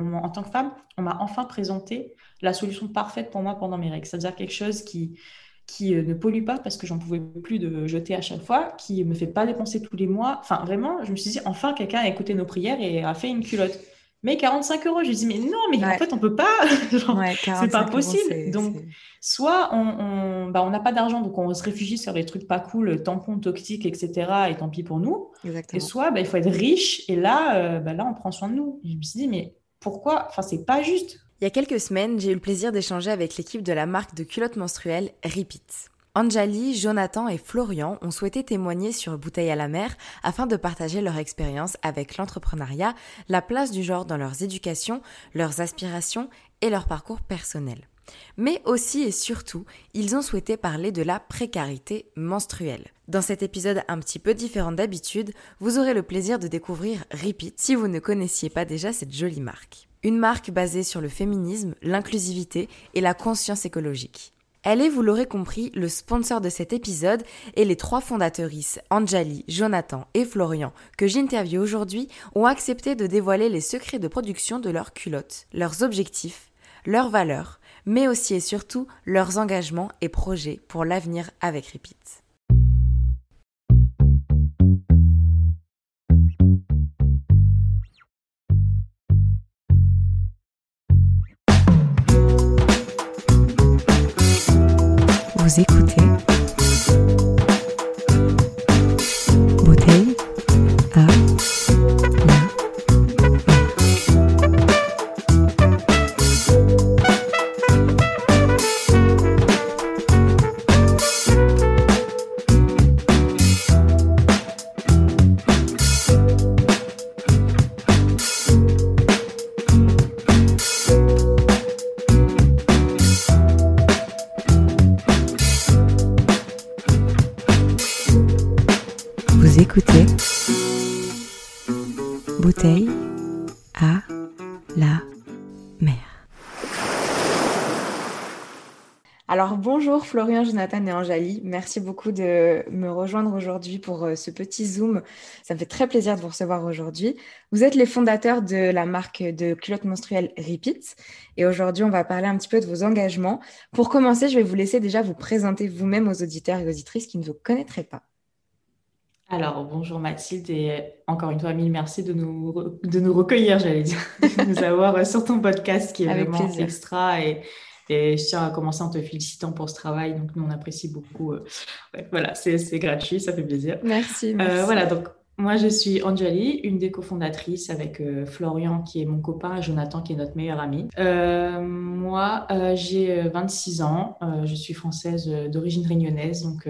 En tant que femme, on m'a enfin présenté la solution parfaite pour moi pendant mes règles. C'est-à-dire quelque chose qui, qui euh, ne pollue pas parce que j'en pouvais plus de jeter à chaque fois, qui me fait pas dépenser tous les mois. Enfin, vraiment, je me suis dit, enfin, quelqu'un a écouté nos prières et a fait une culotte. Mais 45 euros, je me dis, mais non, mais en fait, on peut pas. Ouais, c'est 45 pas possible. Donc, soit on on- bah, on n'a pas d'argent, donc on se réfugie sur les trucs pas cool, tampons toxiques, etc. Et tant pis pour nous. Et soit bah, il faut être riche, et là, euh, bah, là, on prend soin de nous. Et je me suis dit, mais pourquoi Enfin, c'est pas juste. Il y a quelques semaines, j'ai eu le plaisir d'échanger avec l'équipe de la marque de culottes menstruelles Repeat. Anjali, Jonathan et Florian ont souhaité témoigner sur Bouteille à la mer afin de partager leur expérience avec l'entrepreneuriat, la place du genre dans leurs éducations, leurs aspirations et leur parcours personnel. Mais aussi et surtout, ils ont souhaité parler de la précarité menstruelle. Dans cet épisode un petit peu différent d'habitude, vous aurez le plaisir de découvrir Repeat si vous ne connaissiez pas déjà cette jolie marque. Une marque basée sur le féminisme, l'inclusivité et la conscience écologique. Elle est, vous l'aurez compris, le sponsor de cet épisode et les trois fondatrices, Anjali, Jonathan et Florian, que j'interviewe aujourd'hui, ont accepté de dévoiler les secrets de production de leurs culottes, leurs objectifs, leurs valeurs, mais aussi et surtout leurs engagements et projets pour l'avenir avec Repeat. Vous écoutez Florian, Jonathan et Anjali. Merci beaucoup de me rejoindre aujourd'hui pour euh, ce petit Zoom. Ça me fait très plaisir de vous recevoir aujourd'hui. Vous êtes les fondateurs de la marque de culottes menstruelles Repeat. Et aujourd'hui, on va parler un petit peu de vos engagements. Pour commencer, je vais vous laisser déjà vous présenter vous-même aux auditeurs et auditrices qui ne vous connaîtraient pas. Alors, bonjour Mathilde, et encore une fois, mille merci de nous, de nous recueillir, j'allais dire, de nous avoir euh, sur ton podcast qui est Avec vraiment plaisir. extra. Et, et je tiens à commencer en te félicitant pour ce travail. Donc, nous, on apprécie beaucoup. euh, ouais, voilà, c'est gratuit, ça fait plaisir. Merci. Euh, voilà, donc moi, je suis Anjali, une des cofondatrices avec euh, Florian, qui est mon copain, et Jonathan, qui est notre meilleur ami. Euh, moi, euh, j'ai euh, 26 ans, je suis française d'origine réunionnaise, donc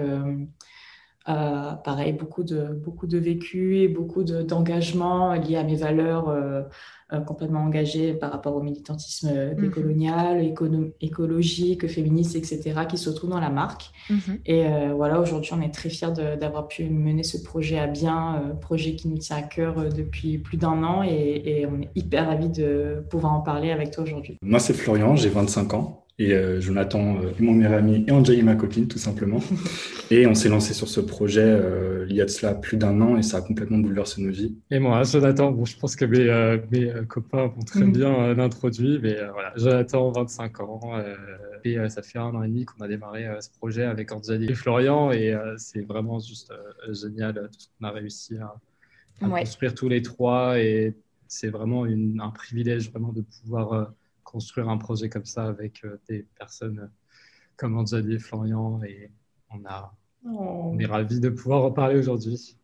euh, pareil, beaucoup de, beaucoup de vécu et beaucoup de- d'engagement liés à mes valeurs euh, euh, complètement engagées par rapport au militantisme Mhm. décolonial, écono- écologique, féministe, etc., qui se retrouvent dans la marque. Mhm. Et euh, voilà, aujourd'hui, on est très fiers de- d'avoir pu mener ce projet à bien, euh, projet qui nous tient à cœur euh, depuis plus d'un an et, et on est hyper ravis de pouvoir en parler avec toi aujourd'hui. Moi, c'est Florian, j'ai 25 ans. Et euh, Jonathan euh, est mon meilleur ami et Anjali ma copine, tout simplement. et on s'est lancé sur ce projet euh, il y a de cela plus d'un an et ça a complètement bouleversé nos vies. Et moi, Jonathan, bon, je pense que mes, euh, mes euh, copains vont très Mhm. bien euh, l'introduire, mais euh, voilà, Jonathan, 25 ans, euh, et euh, ça fait un an et demi qu'on a démarré euh, ce projet avec Anjali et Florian, et euh, c'est vraiment juste euh, génial tout ce qu'on a réussi à, à construire tous les trois. Et c'est vraiment un privilège vraiment de pouvoir construire un projet comme ça avec des personnes comme Anjali et Florian. Et on, a, on est ravis de pouvoir en parler aujourd'hui.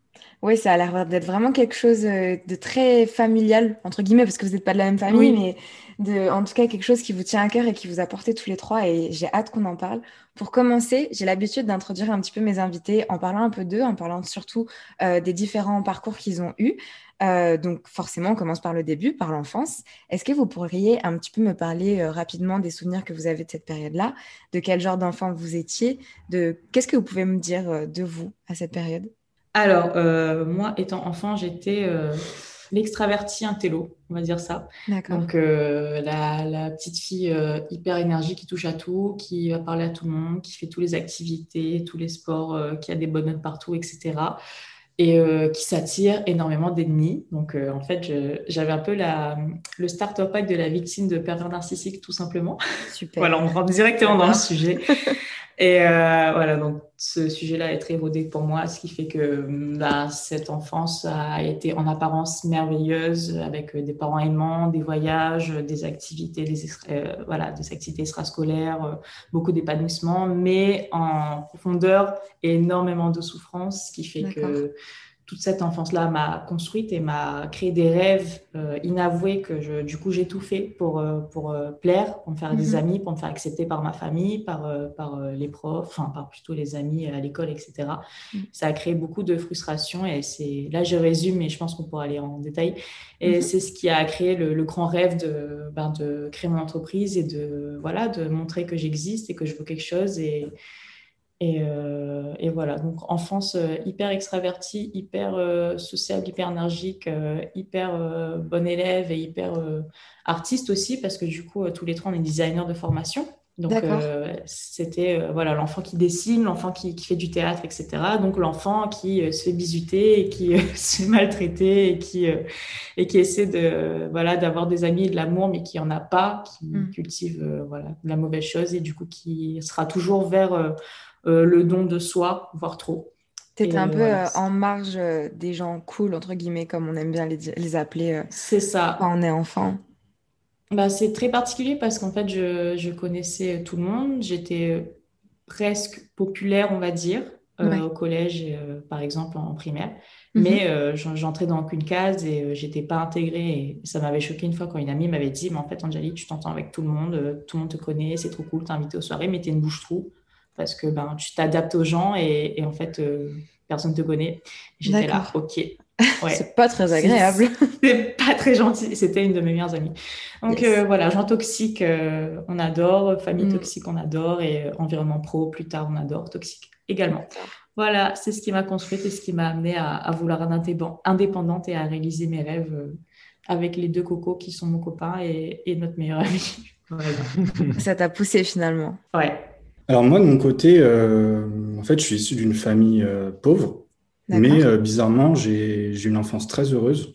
Oui, ça a l'air d'être vraiment quelque chose euh, de très familial, entre guillemets, parce que vous n'êtes pas de la même famille, mais de, en tout cas quelque chose qui vous tient à cœur et qui vous a porté tous les trois. Et j'ai hâte qu'on en parle. Pour commencer, j'ai l'habitude d'introduire un petit peu mes invités en parlant un peu d'eux, en parlant surtout euh, des différents parcours qu'ils ont eus. Euh, donc forcément, on commence par le début, par l'enfance. Est-ce que vous pourriez un petit peu me parler rapidement des souvenirs que vous avez de cette période-là, de quel genre d'enfant vous étiez, de qu'est-ce que vous pouvez me dire de vous à cette période? Alors, euh, moi, étant enfant, j'étais euh, l'extraverti intello, on va dire ça. Donc, euh, la, petite fille hyper énergique qui touche à tout, qui va parler à tout le monde, qui fait toutes les activités, tous les sports, qui a des bonnes notes partout, etc. Et qui s'attire énormément d'ennemis. Donc, en fait, j'avais un peu la, le starter pack de la victime de pervers narcissique, tout simplement. Super. voilà, on rentre directement dans le sujet. Et euh, voilà, donc ce sujet-là est très rodé pour moi, ce qui fait que bah, cette enfance a été en apparence merveilleuse, avec des parents aimants, des voyages, des activités, des, euh, voilà, des activités extrascolaires, euh, beaucoup d'épanouissement, mais en profondeur, énormément de souffrance, ce qui fait que toute cette enfance-là m'a construite et m'a créé des rêves euh, inavoués que je, du coup j'ai tout fait pour, euh, pour euh, plaire, pour me faire des mhm. amis, pour me faire accepter par ma famille, par, par les profs, enfin par plutôt les amis à l'école, etc. Mhm. Ça a créé beaucoup de frustration et c'est là je résume mais je pense qu'on pourra aller en détail. Et mhm. c'est ce qui a créé le, grand rêve de, ben, de créer mon entreprise et de, voilà, de montrer que j'existe et que je veux quelque chose et euh, et, voilà, donc enfance euh, hyper extravertie, hyper euh, sociable, hyper énergique, hyper bon élève et hyper artiste aussi, parce que du coup, tous les trois, on est designers de formation. Donc, c'était voilà l'enfant qui dessine, l'enfant qui, qui, fait du théâtre, etc. Donc, l'enfant qui se fait bisuter et qui se fait maltraiter et qui, et qui essaie de, voilà, d'avoir des amis et de l'amour, mais qui n'en a pas, qui mmh. cultive voilà, la mauvaise chose et du coup qui sera toujours vers euh, le don de soi, voire trop. Tu étais un peu euh, en marge euh, des gens cool, entre guillemets, comme on aime bien les, appeler C'est ça. quand on est enfant. Bah, c'est très particulier parce qu'en fait, je, connaissais tout le monde. J'étais presque populaire, on va dire, au collège, par exemple, en primaire. Mhm. Mais j'entrais dans aucune case et j'étais pas intégrée. Et ça m'avait choqué une fois quand une amie m'avait dit Mais en fait, Angélique, tu t'entends avec tout le monde, tout le monde te connaît, c'est trop cool, t'es invité aux soirées, mais t'es une bouche trou parce que ben, tu t'adaptes aux gens et, en fait, euh, personne ne te connaît. J'étais là, ok. Ouais. c'est pas très agréable. C'est pas très gentil. C'était une de mes meilleures amies. Donc euh, voilà, gens toxiques, euh, on adore. Famille mm. toxique, on adore. Et environnement pro, plus tard, on adore. Toxique également. Voilà, c'est ce qui m'a construite et ce qui m'a amené à, vouloir être indépendante et à réaliser mes rêves avec les deux cocos qui sont mon copain et, et notre meilleure amie. Ça t'a poussé finalement. Ouais, alors moi, de mon côté, euh, en fait, je suis issu d'une famille euh, pauvre, mais euh, bizarrement, j'ai une enfance très heureuse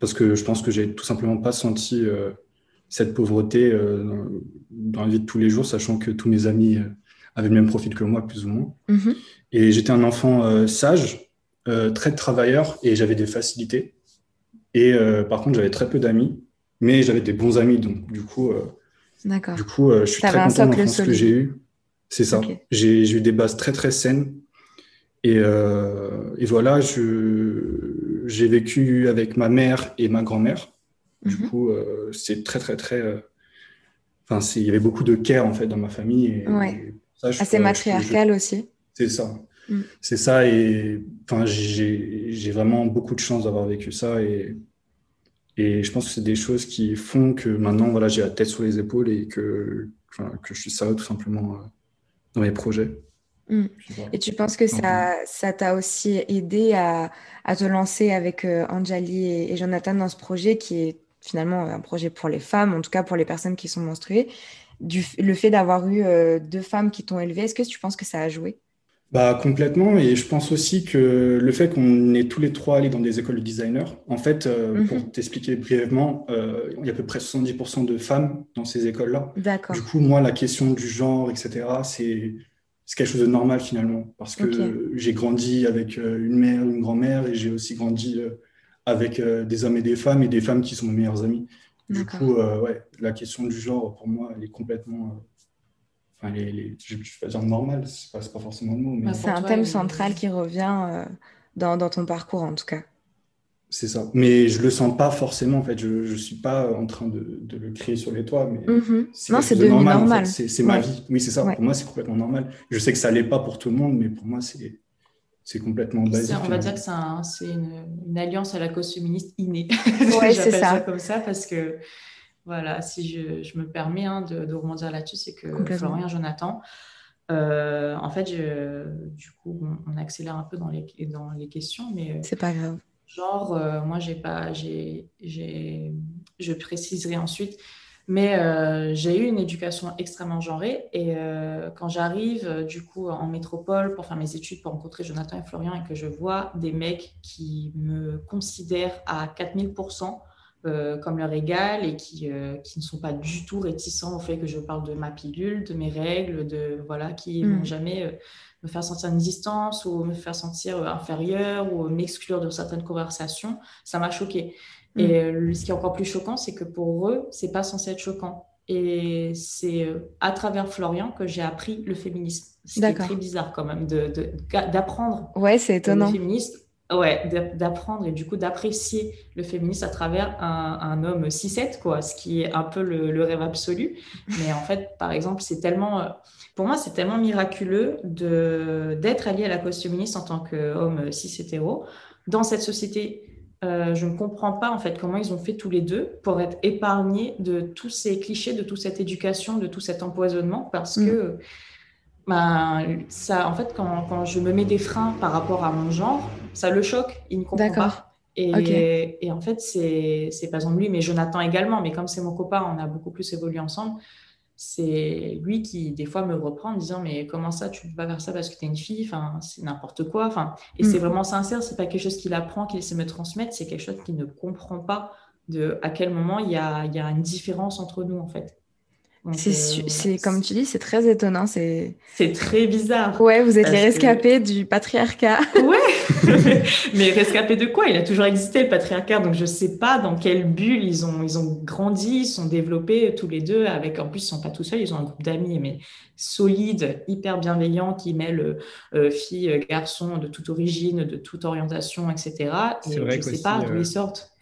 parce que je pense que j'ai tout simplement pas senti cette pauvreté dans la vie de tous les jours, sachant que tous mes amis avaient le même profil que moi, plus ou moins. Mm-hmm. Et j'étais un enfant sage, très travailleur, et j'avais des facilités. Et par contre, j'avais très peu d'amis, mais j'avais des bons amis, donc du coup, du coup, je suis très content de l'enfance que j'ai eue. C'est ça. J'ai eu des bases très très saines. Et, euh, et voilà, j'ai vécu avec ma mère et ma grand-mère. Du mhm. coup, euh, c'est très très très. Euh, enfin, il y avait beaucoup de care en fait dans ma famille. Et, ouais. Assez matriarcal aussi. C'est ça. Mm. C'est ça. Et enfin, j'ai vraiment beaucoup de chance d'avoir vécu ça. Et, et je pense que c'est des choses qui font que maintenant, voilà, j'ai la tête sur les épaules et que, que je suis sérieux tout simplement dans mes projets. Mm. Et tu penses que ça, ça t'a aussi aidé à, à, te lancer avec euh, Anjali et, Jonathan dans ce projet qui est finalement un projet pour les femmes, en tout cas pour les personnes qui sont menstruées. Du, le fait d'avoir eu euh, deux femmes qui t'ont élevé, est-ce que tu penses que ça a joué? Bah, complètement. Et je pense aussi que le fait qu'on est tous les trois allés dans des écoles de designer, en fait, euh, pour mhm. t'expliquer brièvement, euh, il y a à peu près 70% de femmes dans ces écoles-là. D'accord. Du coup, moi, la question du genre, etc., c'est quelque chose de normal finalement. Parce que j'ai grandi avec euh, une mère, une grand-mère, et j'ai aussi grandi avec des hommes et des femmes et des femmes qui sont mes meilleures amies. Du coup, ouais, la question du genre, pour moi, elle est complètement enfin, les, je ne vais pas dire normal, ce n'est pas, pas, forcément le mot. Mais... C'est un thème central qui revient dans, dans, ton parcours, en tout cas. C'est ça. Mais je le sens pas forcément, en fait. Je ne suis pas en train de, de, le créer sur les toits. Mais mhm. Non, c'est devenu normal. normal. C'est ma vie. Oui, c'est ça. Pour moi, c'est complètement normal. Je sais que ça l'est pas pour tout le monde, mais pour moi, c'est c'est complètement basique. On va dire que c'est une, une, alliance à la cause féministe innée. Oui, c'est ça. ça. comme ça parce que, voilà, si je, je me permets hein, de, de rebondir là-dessus, c'est que Florian Jonathan, euh, en fait, je, du coup, on, accélère un peu dans les, dans les questions, mais... Euh, c'est pas grave. Genre, euh, moi, j'ai pas, j'ai, j'ai, je préciserai ensuite, mais euh, j'ai eu une éducation extrêmement genrée. Et quand j'arrive, du coup, en métropole pour faire mes études, pour rencontrer Jonathan et Florian, et que je vois des mecs qui me considèrent à 4000%, comme leur égal et qui, qui, ne sont pas du tout réticents au fait que je parle de ma pilule, de mes règles, de voilà, qui ne vont mm. jamais me faire sentir une distance ou me faire sentir euh, inférieure ou m'exclure de certaines conversations, ça m'a choqué. Mm. Et euh, ce qui est encore plus choquant, c'est que pour eux, c'est pas censé être choquant. Et c'est euh, à travers Florian que j'ai appris le féminisme. C'est très bizarre quand même d'apprendre de, ouais, c'est étonnant. le féminisme. Ouais, d'apprendre et du coup d'apprécier le féminisme à travers un, un homme 6-7, quoi, ce qui est un peu le, le, rêve absolu. Mais en fait, par exemple, c'est tellement pour moi, c'est tellement miraculeux d'être allié à la cause féministe en tant qu'homme cis hétéro. Dans cette société, euh, je ne comprends pas en fait comment ils ont fait tous les deux pour être épargnés de tous ces clichés, de toute cette éducation, de tout cet empoisonnement, parce mm. que ben, ça, en fait, quand, quand, je me mets des freins par rapport à mon genre, ça le choque, il ne comprend pas. Et, et, en fait, c'est pas exemple lui, mais Jonathan également. Mais comme c'est mon copain, on a beaucoup plus évolué ensemble. C'est lui qui des fois me reprend en disant mais comment ça tu peux pas faire ça parce que tu es une fille? Enfin c'est n'importe quoi. Enfin et c'est mm. vraiment sincère. C'est pas quelque chose qu'il apprend qu'il essaie de me transmettre. C'est quelque chose qu'il ne comprend pas de à quel moment il y a, il y a une différence entre nous en fait c'est euh, comme tu dis, c'est très étonnant. C'est très bizarre. Ouais, vous êtes les rescapés du patriarcat. Ouais, mais rescapés de quoi? Il a toujours existé le patriarcat, donc je sais pas dans quelle bulle ils ont ils ont grandi, ils sont développés tous les deux. Avec en plus, ils sont pas tout seuls, ils ont un groupe d'amis, mais solides, hyper bienveillants, qui mêlent euh, filles, garçons de toute origine, de toute orientation, etc. Et vrai je sais pas d'où euh, ils sortent.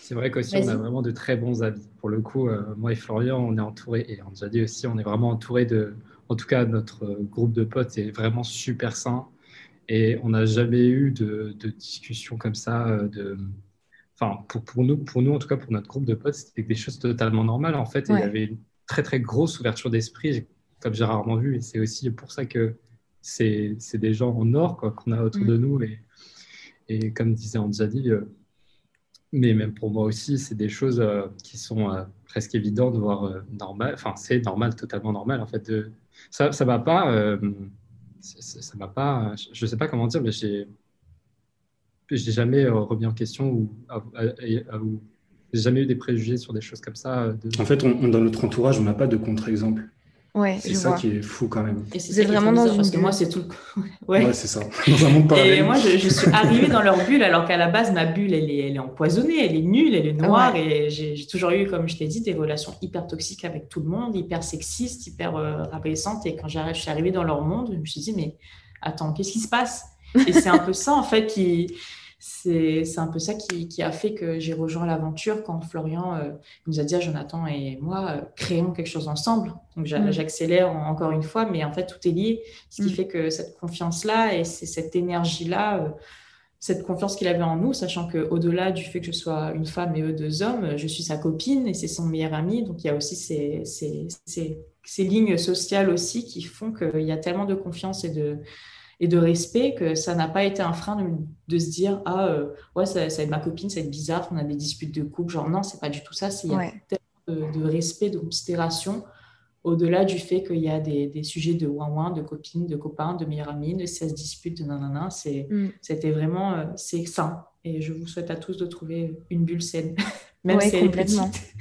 C'est vrai qu'aussi, on a vraiment de très bons amis. Pour le coup, euh, moi et Florian, on est entouré, et on a dit aussi, on est vraiment entouré de. En tout cas, notre groupe de potes est vraiment super sain. Et on n'a jamais eu de, de discussion comme ça. Euh, de... Enfin, pour, pour, nous, pour nous, en tout cas, pour notre groupe de potes, c'était des choses totalement normales, en fait. Et il y avait une très, très grosse ouverture d'esprit, comme j'ai rarement vu. Et c'est aussi pour ça que c'est des gens en or qu'on a autour mm. de nous. Et, et comme disait Anjali, euh, mais même pour moi aussi, c'est des choses euh, qui sont euh, presque évidentes, voire euh, normales. Enfin, c'est normal, totalement normal. En fait, ça, ça va pas. ça va pas. Je sais pas comment dire, mais j'ai, j'ai jamais remis en question ou, ou j'ai jamais eu des préjugés sur des choses comme ça. En fait, dans notre entourage, on n'a pas de contre-exemple. Ouais, c'est ça qui est fou quand même. Et c'est vraiment dans une parce que moi c'est tout. ouais, ouais c'est ça. Dans un monde parallèle. Et moi je, je suis arrivée dans leur bulle alors qu'à la base ma bulle elle est, elle est empoisonnée, elle est nulle, elle est noire et j'ai toujours eu comme je t'ai dit des relations hyper toxiques avec tout le monde, hyper sexistes, hyper euh, rabaissantes et quand je suis arrivée dans leur monde je me suis dit mais attends qu'est-ce qui se passe? Et c'est un peu ça en fait qui c'est un peu ça qui, a fait que j'ai rejoint l'aventure quand Florian euh, nous a dit à Jonathan et moi, euh, créons quelque chose ensemble. Donc mm. j'accélère encore une fois, mais en fait tout est lié. Ce qui mm. fait que cette confiance-là et c'est cette énergie-là, euh, cette confiance qu'il avait en nous, sachant qu'au-delà du fait que je sois une femme et eux deux hommes, je suis sa copine et c'est son meilleur ami. Donc il y a aussi ces, ces, ces lignes sociales aussi qui font qu'il y a tellement de confiance et de et de respect que ça n'a pas été un frein de, se dire ah euh, ouais ça, ça va être ma copine ça va être bizarre on a des disputes de couple genre non c'est pas du tout ça. C'est tellement de, respect de considération au-delà du fait qu'il y a des, des sujets de ouin de copines de copains de meilleurs amis de 16 disputes de nanana. C'est mm. c'était vraiment euh, c'est sain. Et je vous souhaite à tous de trouver une bulle saine même si elle est petite.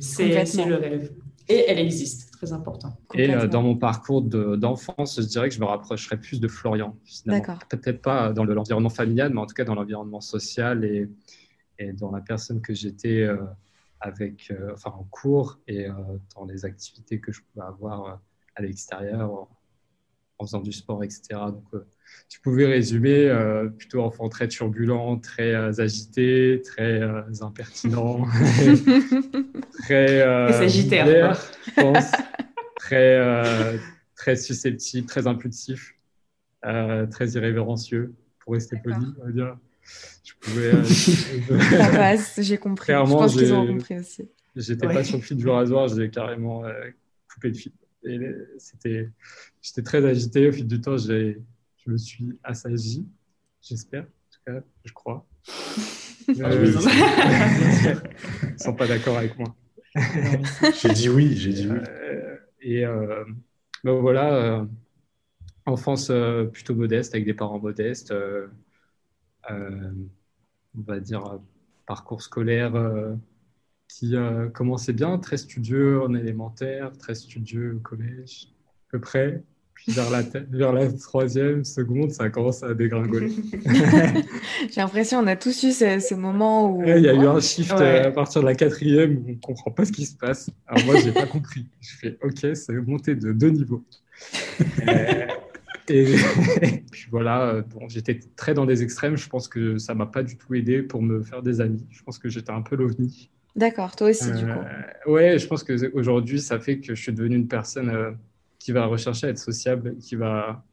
C'est le rêve. Et elle existe, très important. Et dans mon parcours d'enfance, je dirais que je me rapprocherais plus de Florian. D'accord. Peut-être pas dans l'environnement familial, mais en tout cas dans l'environnement social et, et, dans la personne que j'étais avec, enfin, en cours et dans les activités que je pouvais avoir à l'extérieur en faisant du sport, etc. Donc, euh, tu pouvais résumer euh, plutôt enfant très turbulent, très euh, agité, très impertinent, très sagittaire, je pense, très, très susceptible, très impulsif, très irrévérencieux, pour rester poli, on va dire. Je pouvais. Ça passe, j'ai compris. Clairement, je pense qu'ils ont compris aussi. J'étais pas sur le fil du rasoir, j'ai carrément coupé le fil. C'était, j'étais très agité. Au fil du temps, j'ai, je me suis assagi, j'espère, en tout cas, je crois. Euh, ils sont pas d'accord avec moi. j'ai dit oui, j'ai dit oui. Euh, et euh, ben voilà, euh, enfance plutôt modeste, avec des parents modestes. on va dire parcours scolaire qui euh, commençait bien, très studieux en élémentaire, très studieux au collège, à peu près. Puis vers la, vers la troisième, seconde, ça commence à dégringoler. J'ai l'impression qu'on a tous eu ce, moment où... Il y a eu un shift euh, à partir de la quatrième où on ne comprend pas ce qui se passe. Alors moi, je n'ai pas compris. Je fais, OK, c'est monté de deux niveaux. Euh, et, puis voilà, bon, j'étais très dans des extrêmes. Je pense que ça m'a pas du tout aidé pour me faire des amis. Je pense que j'étais un peu l'ovni. D'accord, toi aussi, du coup. Euh, ouais, je pense qu'aujourd'hui, ça fait que je suis devenu une personne euh, qui va rechercher à être sociable, qui va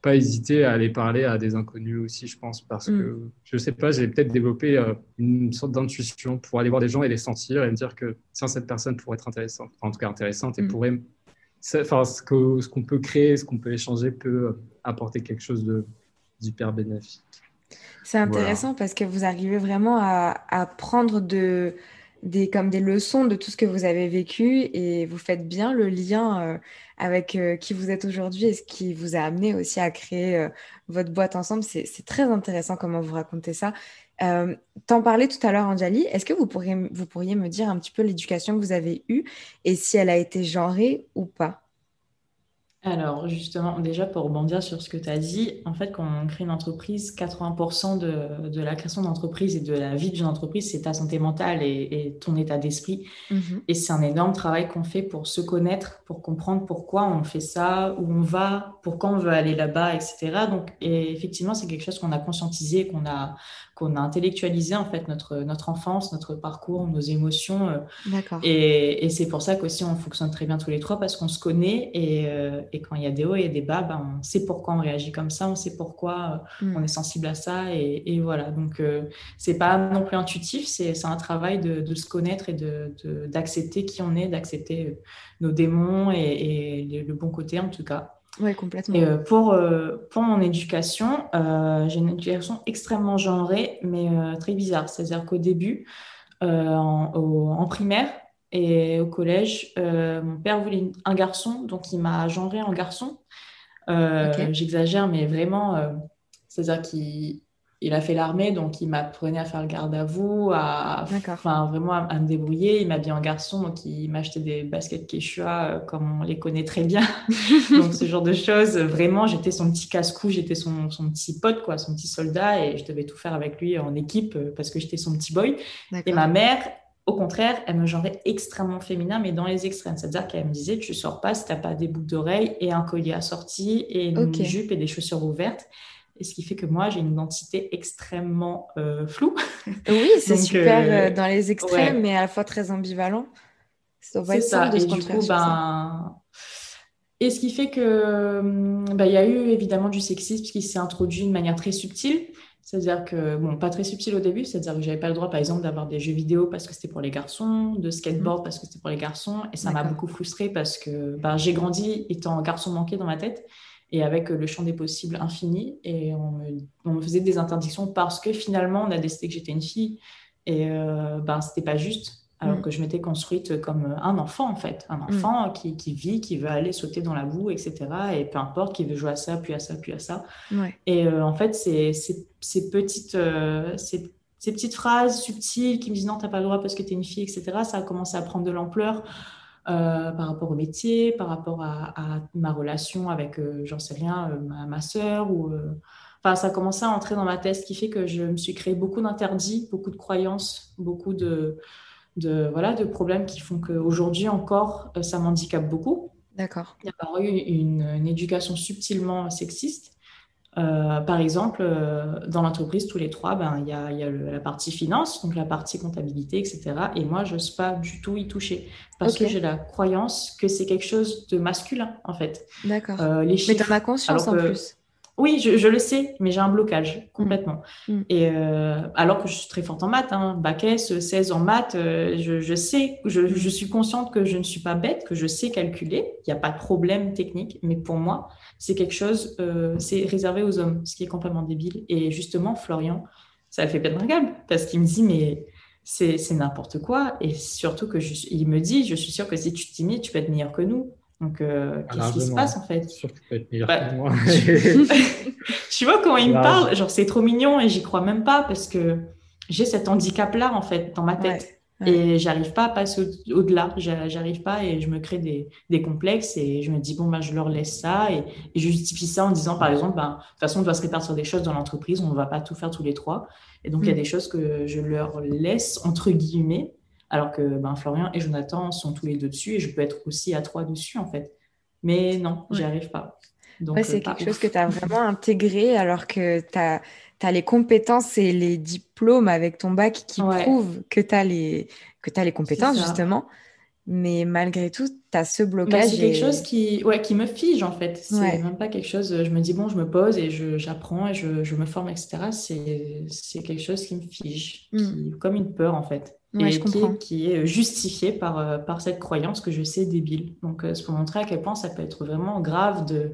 pas hésiter à aller parler à des inconnus aussi, je pense, parce mm. que, je sais pas, j'ai peut-être développé euh, une sorte d'intuition pour aller voir des gens et les sentir et me dire que tiens, cette personne pourrait être intéressante, en tout cas intéressante, et mm. pourrait. Enfin, ce qu'on ce peut créer, ce qu'on peut échanger peut apporter quelque chose d'hyper bénéfique. C'est intéressant parce que vous arrivez vraiment à, à prendre de des, des leçons de tout ce que vous avez vécu et vous faites bien le lien euh, avec euh, qui vous êtes aujourd'hui et ce qui vous a amené aussi à créer euh, votre boîte ensemble. C'est très intéressant comment vous racontez ça. T'en parlais tout à l'heure, Anjali. Est-ce que vous pourriez, vous pourriez me dire un petit peu l'éducation que vous avez eue et si elle a été genrée ou pas? Alors, justement, déjà pour rebondir sur ce que tu as dit, en fait, quand on crée une entreprise, 80% de, de la création d'entreprise et de la vie d'une entreprise, c'est ta santé mentale et, ton état d'esprit. Mhm. Et c'est un énorme travail qu'on fait pour se connaître, pour comprendre pourquoi on fait ça, où on va, pourquoi on veut aller là-bas, etc. Donc, et effectivement, c'est quelque chose qu'on a conscientisé, qu'on a, qu'on a intellectualisé en fait notre, notre enfance, notre parcours, nos émotions. Euh. D'accord. Et, et c'est pour ça qu'aussi on fonctionne très bien tous les trois parce qu'on se connaît et, euh, et, quand il y a des hauts et des bas, ben, on sait pourquoi on réagit comme ça, on sait pourquoi euh, mm. on est sensible à ça et, et voilà. Donc c'est pas non plus intuitif, c'est un travail de, de, se connaître et d'accepter de, qui on est, d'accepter nos démons et, le bon côté en tout cas. Oui, complètement. Et euh, pour, euh, pour mon éducation, euh, j'ai une éducation extrêmement genrée, mais très bizarre. C'est-à-dire qu'au début, en, en, primaire et au collège, mon père voulait un garçon, donc il m'a genré en garçon. J'exagère, mais vraiment, c'est-à-dire qu'il il a fait l'armée, donc il m'apprenait à faire le garde à vous, à, enfin, vraiment à, me débrouiller. Il m'a bien en garçon, donc il m'achetait des baskets Quechua euh, comme on les connaît très bien. donc ce genre de choses, vraiment, j'étais son petit casse-cou, j'étais son, son, petit pote, quoi, son petit soldat, et je devais tout faire avec lui en équipe euh, parce que j'étais son petit boy. Et ma mère, au contraire, elle me genrait extrêmement féminin, mais dans les extrêmes. C'est-à-dire qu'elle me disait, tu sors pas si t'as pas des boucles d'oreilles et un collier assorti et une jupe et des chaussures ouvertes. Et ce qui fait que moi, j'ai une identité extrêmement euh, floue. Oui, c'est super euh, euh, dans les extrêmes, mais à la fois très ambivalent. Ça c'est ça. De et du coup, ben... Et ce qui fait que ben, il y a eu évidemment du sexisme qui s'est introduit de manière très subtile. C'est-à-dire que, bon, pas très subtil au début, c'est-à-dire que j'avais pas le droit, par exemple, d'avoir des jeux vidéo parce que c'était pour les garçons, de skateboard mmh. parce que c'était pour les garçons. Et ça m'a beaucoup frustrée parce que ben, j'ai grandi étant garçon manqué dans ma tête et avec le champ des possibles infini. Et on me, faisait des interdictions parce que finalement, on a décidé que j'étais une fille. Et euh, ben, c'était pas juste. Alors mm. que je m'étais construite comme un enfant, en fait. Un mm. enfant qui, qui, vit, qui veut aller sauter dans la boue, etc. Et peu importe, qui veut jouer à ça, puis à ça, puis à ça. Et euh, en fait, c'est ces petites, euh, ces, petites phrases subtiles qui me disent non, t'as pas le droit parce que t'es une fille, etc. Ça a commencé à prendre de l'ampleur par rapport au métier, par rapport à, ma relation avec, j'en sais rien, ma, ma soeur ou Enfin, ça a commencé à entrer dans ma tête, ce qui fait que je me suis créé beaucoup d'interdits, beaucoup de croyances, beaucoup de, de, voilà, de problèmes qui font qu'aujourd'hui encore, ça m'handicape beaucoup. D'accord. Il y a eu une, éducation subtilement sexiste. Euh, par exemple, euh, dans l'entreprise, tous les trois, ben, il y a, y a la partie finance, donc la partie comptabilité, etc. Et moi, je n'ose pas du tout y toucher parce que j'ai la croyance que c'est quelque chose de masculin, en fait. D'accord. Euh, Mais tu as conscience en plus. Oui, je, le sais, mais j'ai un blocage complètement. Mm. Mm. Et euh, alors que je suis très forte en maths, hein, bac S, 16 en maths, euh, je, sais, je, je, suis consciente que je ne suis pas bête, que je sais calculer. Il n'y a pas de problème technique, mais pour moi, c'est quelque chose, euh, c'est réservé aux hommes, ce qui est complètement débile. Et justement, Florian, ça le fait perdre un câble parce qu'il me dit, mais c'est n'importe quoi. Et surtout que il me dit, je suis sûre que si tu t'imites, tu peux être meilleur que nous. Donc, euh, qu'est-ce qui se passe en fait? Sûr que tu peux être meilleur que moi. tu vois comment il me parle Genre, c'est trop mignon et j'y crois même pas parce que j'ai cet handicap-là en fait dans ma tête. Et j'arrive pas à passer au-delà. j'arrive pas et je me crée des, des, complexes et je me dis, bon, ben, je leur laisse ça. Et, je justifie ça en disant, par exemple, ben, de toute façon, on doit se répartir des choses dans l'entreprise, on ne va pas tout faire tous les trois. Et donc, il y a mm. des choses que je leur laisse, entre guillemets, alors que ben, Florian et Jonathan sont tous les deux dessus et je peux être aussi à trois dessus en fait. Mais non, j'y arrive pas. c'est euh, quelque chose que tu as vraiment intégré alors que tu as, les compétences et les diplômes avec ton bac qui prouvent que tu as, les, que as les compétences justement. Mais malgré tout, tu as ce bah, blocage. c'est quelque chose qui, ouais, qui me fige en fait. C'est même pas quelque chose. Je me dis, bon, je me pose et j'apprends et je, je, me forme, etc. C'est quelque chose qui me fige, mm. comme une peur en fait et je qui, qui, est justifié par, euh, par cette croyance que je sais débile. Donc, euh, c'est pour montrer à quel point ça peut être vraiment grave de,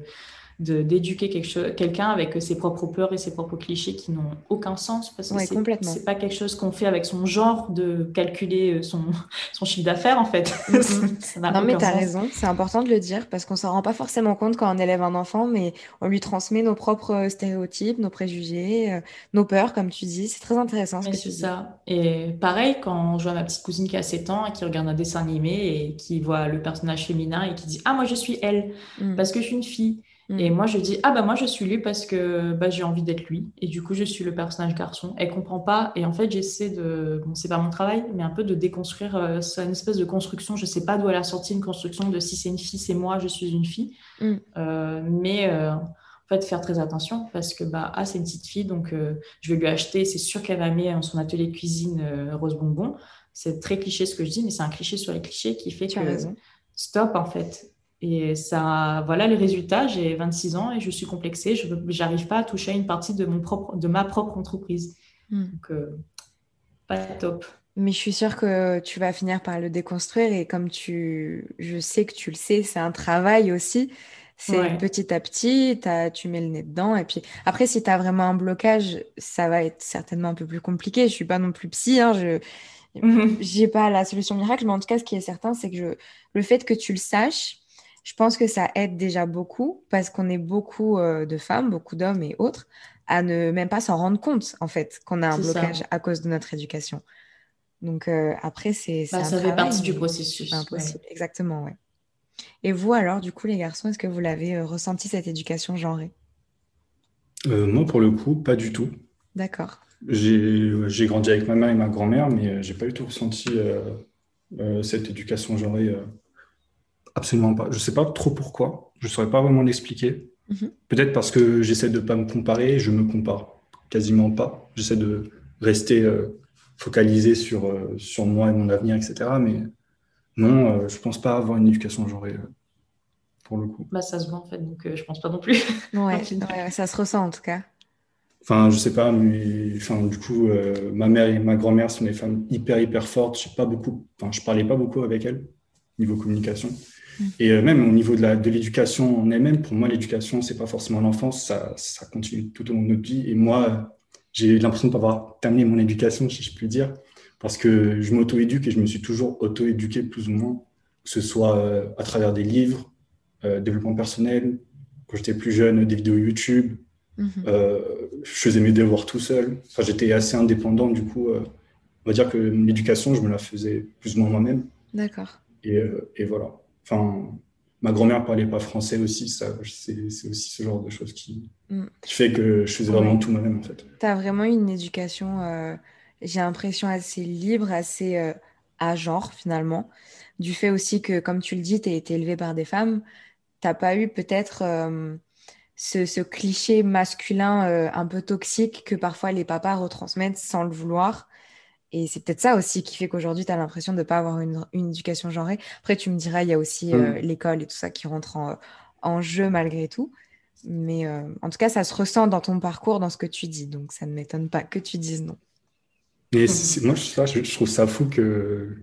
d'éduquer quelqu'un avec ses propres peurs et ses propres clichés qui n'ont aucun sens parce que c'est pas quelque chose qu'on fait avec son genre de calculer euh, son, son chiffre d'affaires en fait. Mm-hmm. non mais tu as raison, c'est important de le dire parce qu'on s'en rend pas forcément compte quand on élève un enfant mais on lui transmet nos propres stéréotypes, nos préjugés, euh, nos peurs comme tu dis, c'est très intéressant ce C'est ça. Et pareil quand je vois ma petite cousine qui a 7 ans et qui regarde un dessin animé et qui voit le personnage féminin et qui dit "Ah moi je suis elle mm. parce que je suis une fille." Et mm. moi, je dis, ah bah moi, je suis lui parce que bah, j'ai envie d'être lui. Et du coup, je suis le personnage garçon. Elle comprend pas. Et en fait, j'essaie de, bon, c'est pas mon travail, mais un peu de déconstruire. Euh, c'est une espèce de construction. Je sais pas d'où elle a sorti une construction de si c'est une fille, c'est moi, je suis une fille. Mm. Euh, mais euh, en fait, faire très attention parce que bah, ah, c'est une petite fille, donc je vais lui acheter. C'est sûr qu'elle va mettre son atelier cuisine rose bonbon. C'est très cliché ce que je dis, mais c'est un cliché sur les clichés qui fait que stop en fait et ça, voilà les résultats. J'ai 26 ans et je suis complexée. Je n'arrive pas à toucher une partie de, mon propre, de ma propre entreprise. Hmm. Donc, euh, pas top. Mais je suis sûre que tu vas finir par le déconstruire. Et comme tu, je sais que tu le sais, c'est un travail aussi. C'est petit à petit, tu mets le nez dedans. Et puis après, si tu as vraiment un blocage, ça va être certainement un peu plus compliqué. Je suis pas non plus psy. Hein, je n'ai pas la solution miracle. Mais en tout cas, ce qui est certain, c'est que je, le fait que tu le saches, je pense que ça aide déjà beaucoup parce qu'on est beaucoup euh, de femmes, beaucoup d'hommes et autres à ne même pas s'en rendre compte en fait qu'on a un blocage à cause de notre éducation. Donc euh, après c'est bah, ça fait partie du processus. Impossible, exactement, ouais. Et vous alors du coup les garçons, est-ce que vous l'avez euh, ressenti cette éducation genrée? Moi pour le coup pas du tout. D'accord. J'ai grandi avec ma mère et ma grand-mère, mais j'ai pas du tout ressenti cette éducation genrée Absolument pas. Je ne sais pas trop pourquoi. Je ne saurais pas vraiment l'expliquer. Mhm. Peut-être parce que j'essaie de ne pas me comparer. Je me compare quasiment pas. J'essaie de rester euh, focalisé sur, euh, sur moi et mon avenir, etc. Mais non, euh, je ne pense pas avoir une éducation genrée pour le coup. Bah, ça se voit en fait, donc je pense pas non plus. ouais, ça se ressent en tout cas. Enfin, je sais pas, mais enfin, du coup, ma mère et ma grand-mère sont des femmes hyper, hyper fortes. Je pas beaucoup, enfin, je parlais pas beaucoup avec elles niveau communication. Et euh, même au niveau de l'éducation en elle-même, pour moi, l'éducation, c'est pas forcément l'enfance, ça, ça, continue tout au long de notre vie. Et moi, j'ai l'impression de pas avoir terminé mon éducation, si je puis dire, parce que je m'auto-éduque et je me suis toujours auto-éduqué plus ou moins, que ce soit euh, à travers des livres, euh, développement personnel, quand j'étais plus jeune, des vidéos YouTube. Mhm. je faisais mes devoirs tout seul. Enfin, j'étais assez indépendant, du coup, on va dire que l'éducation, je me la faisais plus ou moins moi-même. D'accord. Et, et voilà. Enfin, ma grand-mère parlait pas français aussi, ça, c'est aussi ce genre de choses qui, mm. qui fait que je faisais vraiment tout moi-même en fait. Tu as vraiment une éducation, euh, j'ai l'impression, assez libre, assez euh, à genre finalement. Du fait aussi que, comme tu le dis, tu as été élevée par des femmes, t'as pas eu peut-être euh, ce, ce, cliché masculin un peu toxique que parfois les papas retransmettent sans le vouloir. Et c'est peut-être ça aussi qui fait qu'aujourd'hui, tu as l'impression de ne pas avoir une, éducation genrée. Après, tu me diras, il y a aussi euh, mm. l'école et tout ça qui rentre en, jeu malgré tout. Mais euh, en tout cas, ça se ressent dans ton parcours, dans ce que tu dis. Donc, ça ne m'étonne pas que tu dises non. Mais moi, je, je, trouve ça fou que.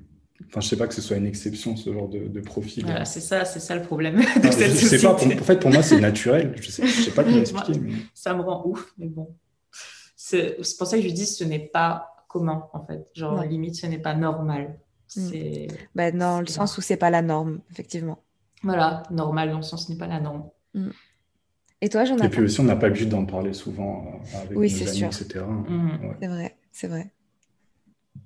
Enfin, je sais pas que ce soit une exception, ce genre de, profil. Voilà, c'est ça, c'est ça le problème. De cette je, sais pas, pour, en fait, pour moi, c'est naturel. Je sais, sais pas comment expliquer. Ça me rend ouf, mais bon. C'est pour ça que je dis ce n'est pas commun, en fait. Genre, limite, ce n'est pas normal. Mm. C'est bah, dans le sens où c'est pas la norme, effectivement. Voilà, normal dans le sens où ce n'est pas la norme. Mm. Et toi, Jonathan? Et puis aussi, on n'a pas l'habitude d'en parler souvent euh, avec oui, nos amis, sûr. etc. Mm. C'est vrai, c'est vrai.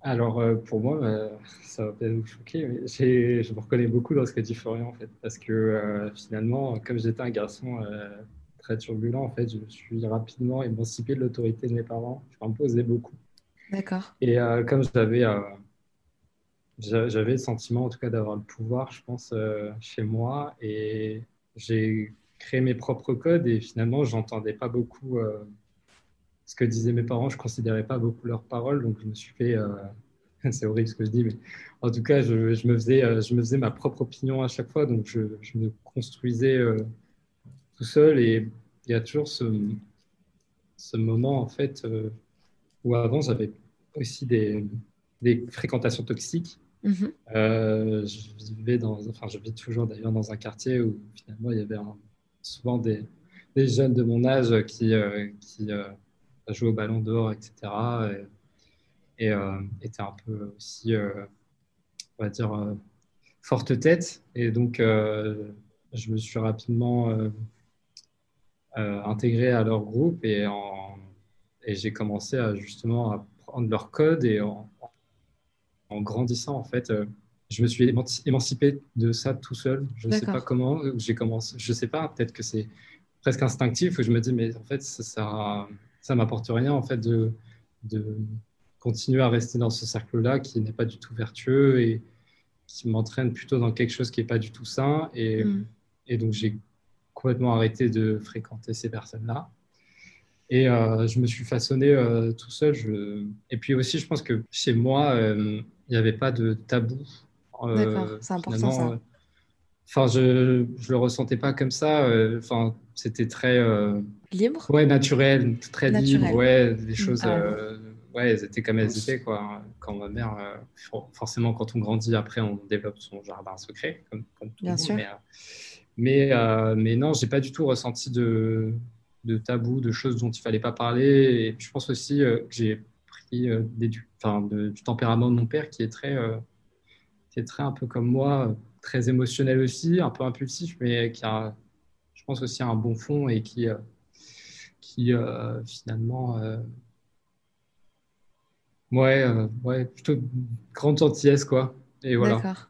Alors, euh, pour moi, euh, ça va peut-être vous choquer, mais je me reconnais beaucoup dans ce que dit Florian, en fait, parce que finalement, comme j'étais un garçon très turbulent, en fait, je me suis rapidement émancipé de l'autorité de mes parents. Je m'imposais beaucoup. D'accord. Et euh, comme j'avais euh, j'avais le sentiment, en tout cas, d'avoir le pouvoir, je pense, euh, chez moi, et j'ai créé mes propres codes, et finalement, j'entendais pas beaucoup ce que disaient mes parents, je considérais pas beaucoup leurs paroles, donc je me suis fait, c'est horrible ce que je dis, mais en tout cas, je, je me, faisais, je me faisais ma propre opinion à chaque fois, donc je, je me construisais tout seul, et il y a toujours ce moment, en fait, où avant, j'avais aussi des, des fréquentations toxiques. Mhm. Euh, je vivais dans, enfin, je vis toujours d'ailleurs dans un quartier où finalement il y avait souvent des, des, jeunes de mon âge qui, euh, qui euh, jouaient au ballon dehors, etc. Et, et étaient un peu aussi, on va dire, forte tête. Et donc, je me suis rapidement intégré à leur groupe et en et j'ai commencé à justement à prendre leur code et en, en grandissant, en fait, euh, je me suis émancipé de ça tout seul. Je ne sais pas comment. J'ai commencé. Je sais pas. Peut-être que c'est presque instinctif. Où je me dis, mais en fait, ça, ça, ça m'apporte rien en fait de, de continuer à rester dans ce cercle-là qui n'est pas du tout vertueux et qui m'entraîne plutôt dans quelque chose qui n'est pas du tout sain. Et, mm. et donc, j'ai complètement arrêté de fréquenter ces personnes-là. Et euh, je me suis façonné euh, tout seul. Je... Et puis aussi, je pense que chez moi, euh, il n'y avait pas de tabou. D'accord, c'est important ça. Enfin, je ne le ressentais pas comme ça. Enfin, c'était très... libre? Ouais, naturel, très libre. Ouais, les mm. choses... Ah ouais, elles étaient comme elles étaient. Quoi. Quand ma mère... forcément, quand on grandit, après, on développe son jardin secret, comme, comme tout Bien le sûr. Mais, mais, mais non, j'ai pas du tout ressenti de de tabous, de choses dont il fallait pas parler. Et je pense aussi euh, que j'ai pris euh, du, tempérament de mon père qui est très, euh, qui est très un peu comme moi, très émotionnel aussi, un peu impulsif, mais qui a, je pense aussi un bon fond et qui, qui finalement, ouais, ouais, plutôt grande gentillesse quoi. Et voilà.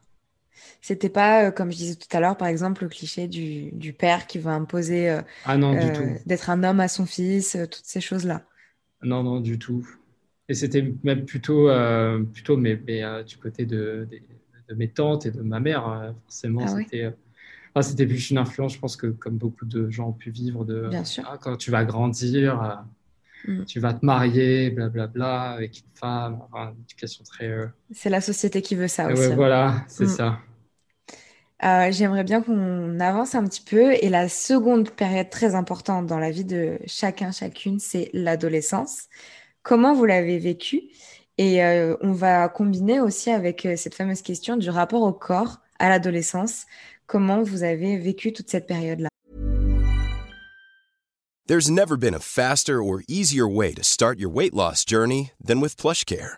C'était pas, euh, comme je disais tout à l'heure, par exemple, le cliché du, du père qui va imposer euh, ah non, du euh, tout. d'être un homme à son fils, toutes ces choses-là. Non, non, du tout. Et c'était même plutôt, plutôt mais, du côté de, de, mes tantes et de ma mère, hein, forcément. Ah c'était, c'était plus une influence, je pense, que comme beaucoup de gens ont pu vivre, de Bien sûr. Ah, quand tu vas grandir, mm. tu vas te marier, blablabla, bla, bla, avec une femme, une éducation très. C'est la société qui veut ça aussi. Ouais, voilà, c'est Mm. ça. Euh, J'aimerais bien qu'on avance un petit peu. Et la seconde période très importante dans la vie de chacun, chacune, c'est l'adolescence. Comment vous l'avez vécu? Et euh, on va combiner aussi avec euh, cette fameuse question du rapport au corps à l'adolescence. Comment vous avez vécu toute cette période-là? There's never been a faster or easier way to start your weight loss journey than with PlushCare.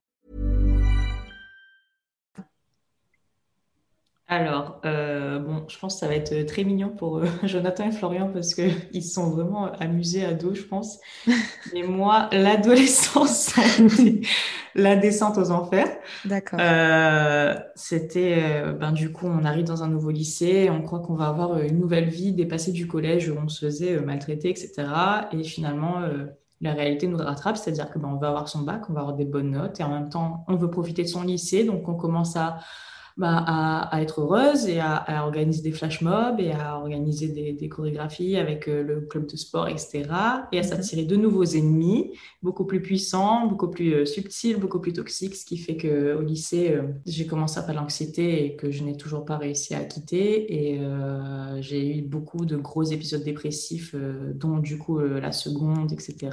Alors, euh, bon, je pense que ça va être très mignon pour euh, Jonathan et Florian parce qu'ils sont vraiment amusés à dos, je pense. Mais moi, l'adolescence, la descente aux enfers. D'accord. Euh, c'était, ben, du coup, on arrive dans un nouveau lycée, on croit qu'on va avoir une nouvelle vie, dépasser du collège où on se faisait maltraiter, etc. Et finalement, la réalité nous rattrape, c'est-à-dire que ben, on va avoir son bac, on va avoir des bonnes notes et en même temps, on veut profiter de son lycée, donc on commence à bah, à, à, être heureuse et à, à, organiser des flash mobs et à organiser des, des chorégraphies avec euh, le club de sport, etc. Et à s'attirer de nouveaux ennemis, beaucoup plus puissants, beaucoup plus euh, subtils, beaucoup plus toxiques, ce qui fait qu'au lycée, euh, j'ai commencé à faire l'anxiété et que je n'ai toujours pas réussi à quitter. Et euh, j'ai eu beaucoup de gros épisodes dépressifs, euh, dont du coup la seconde, etc.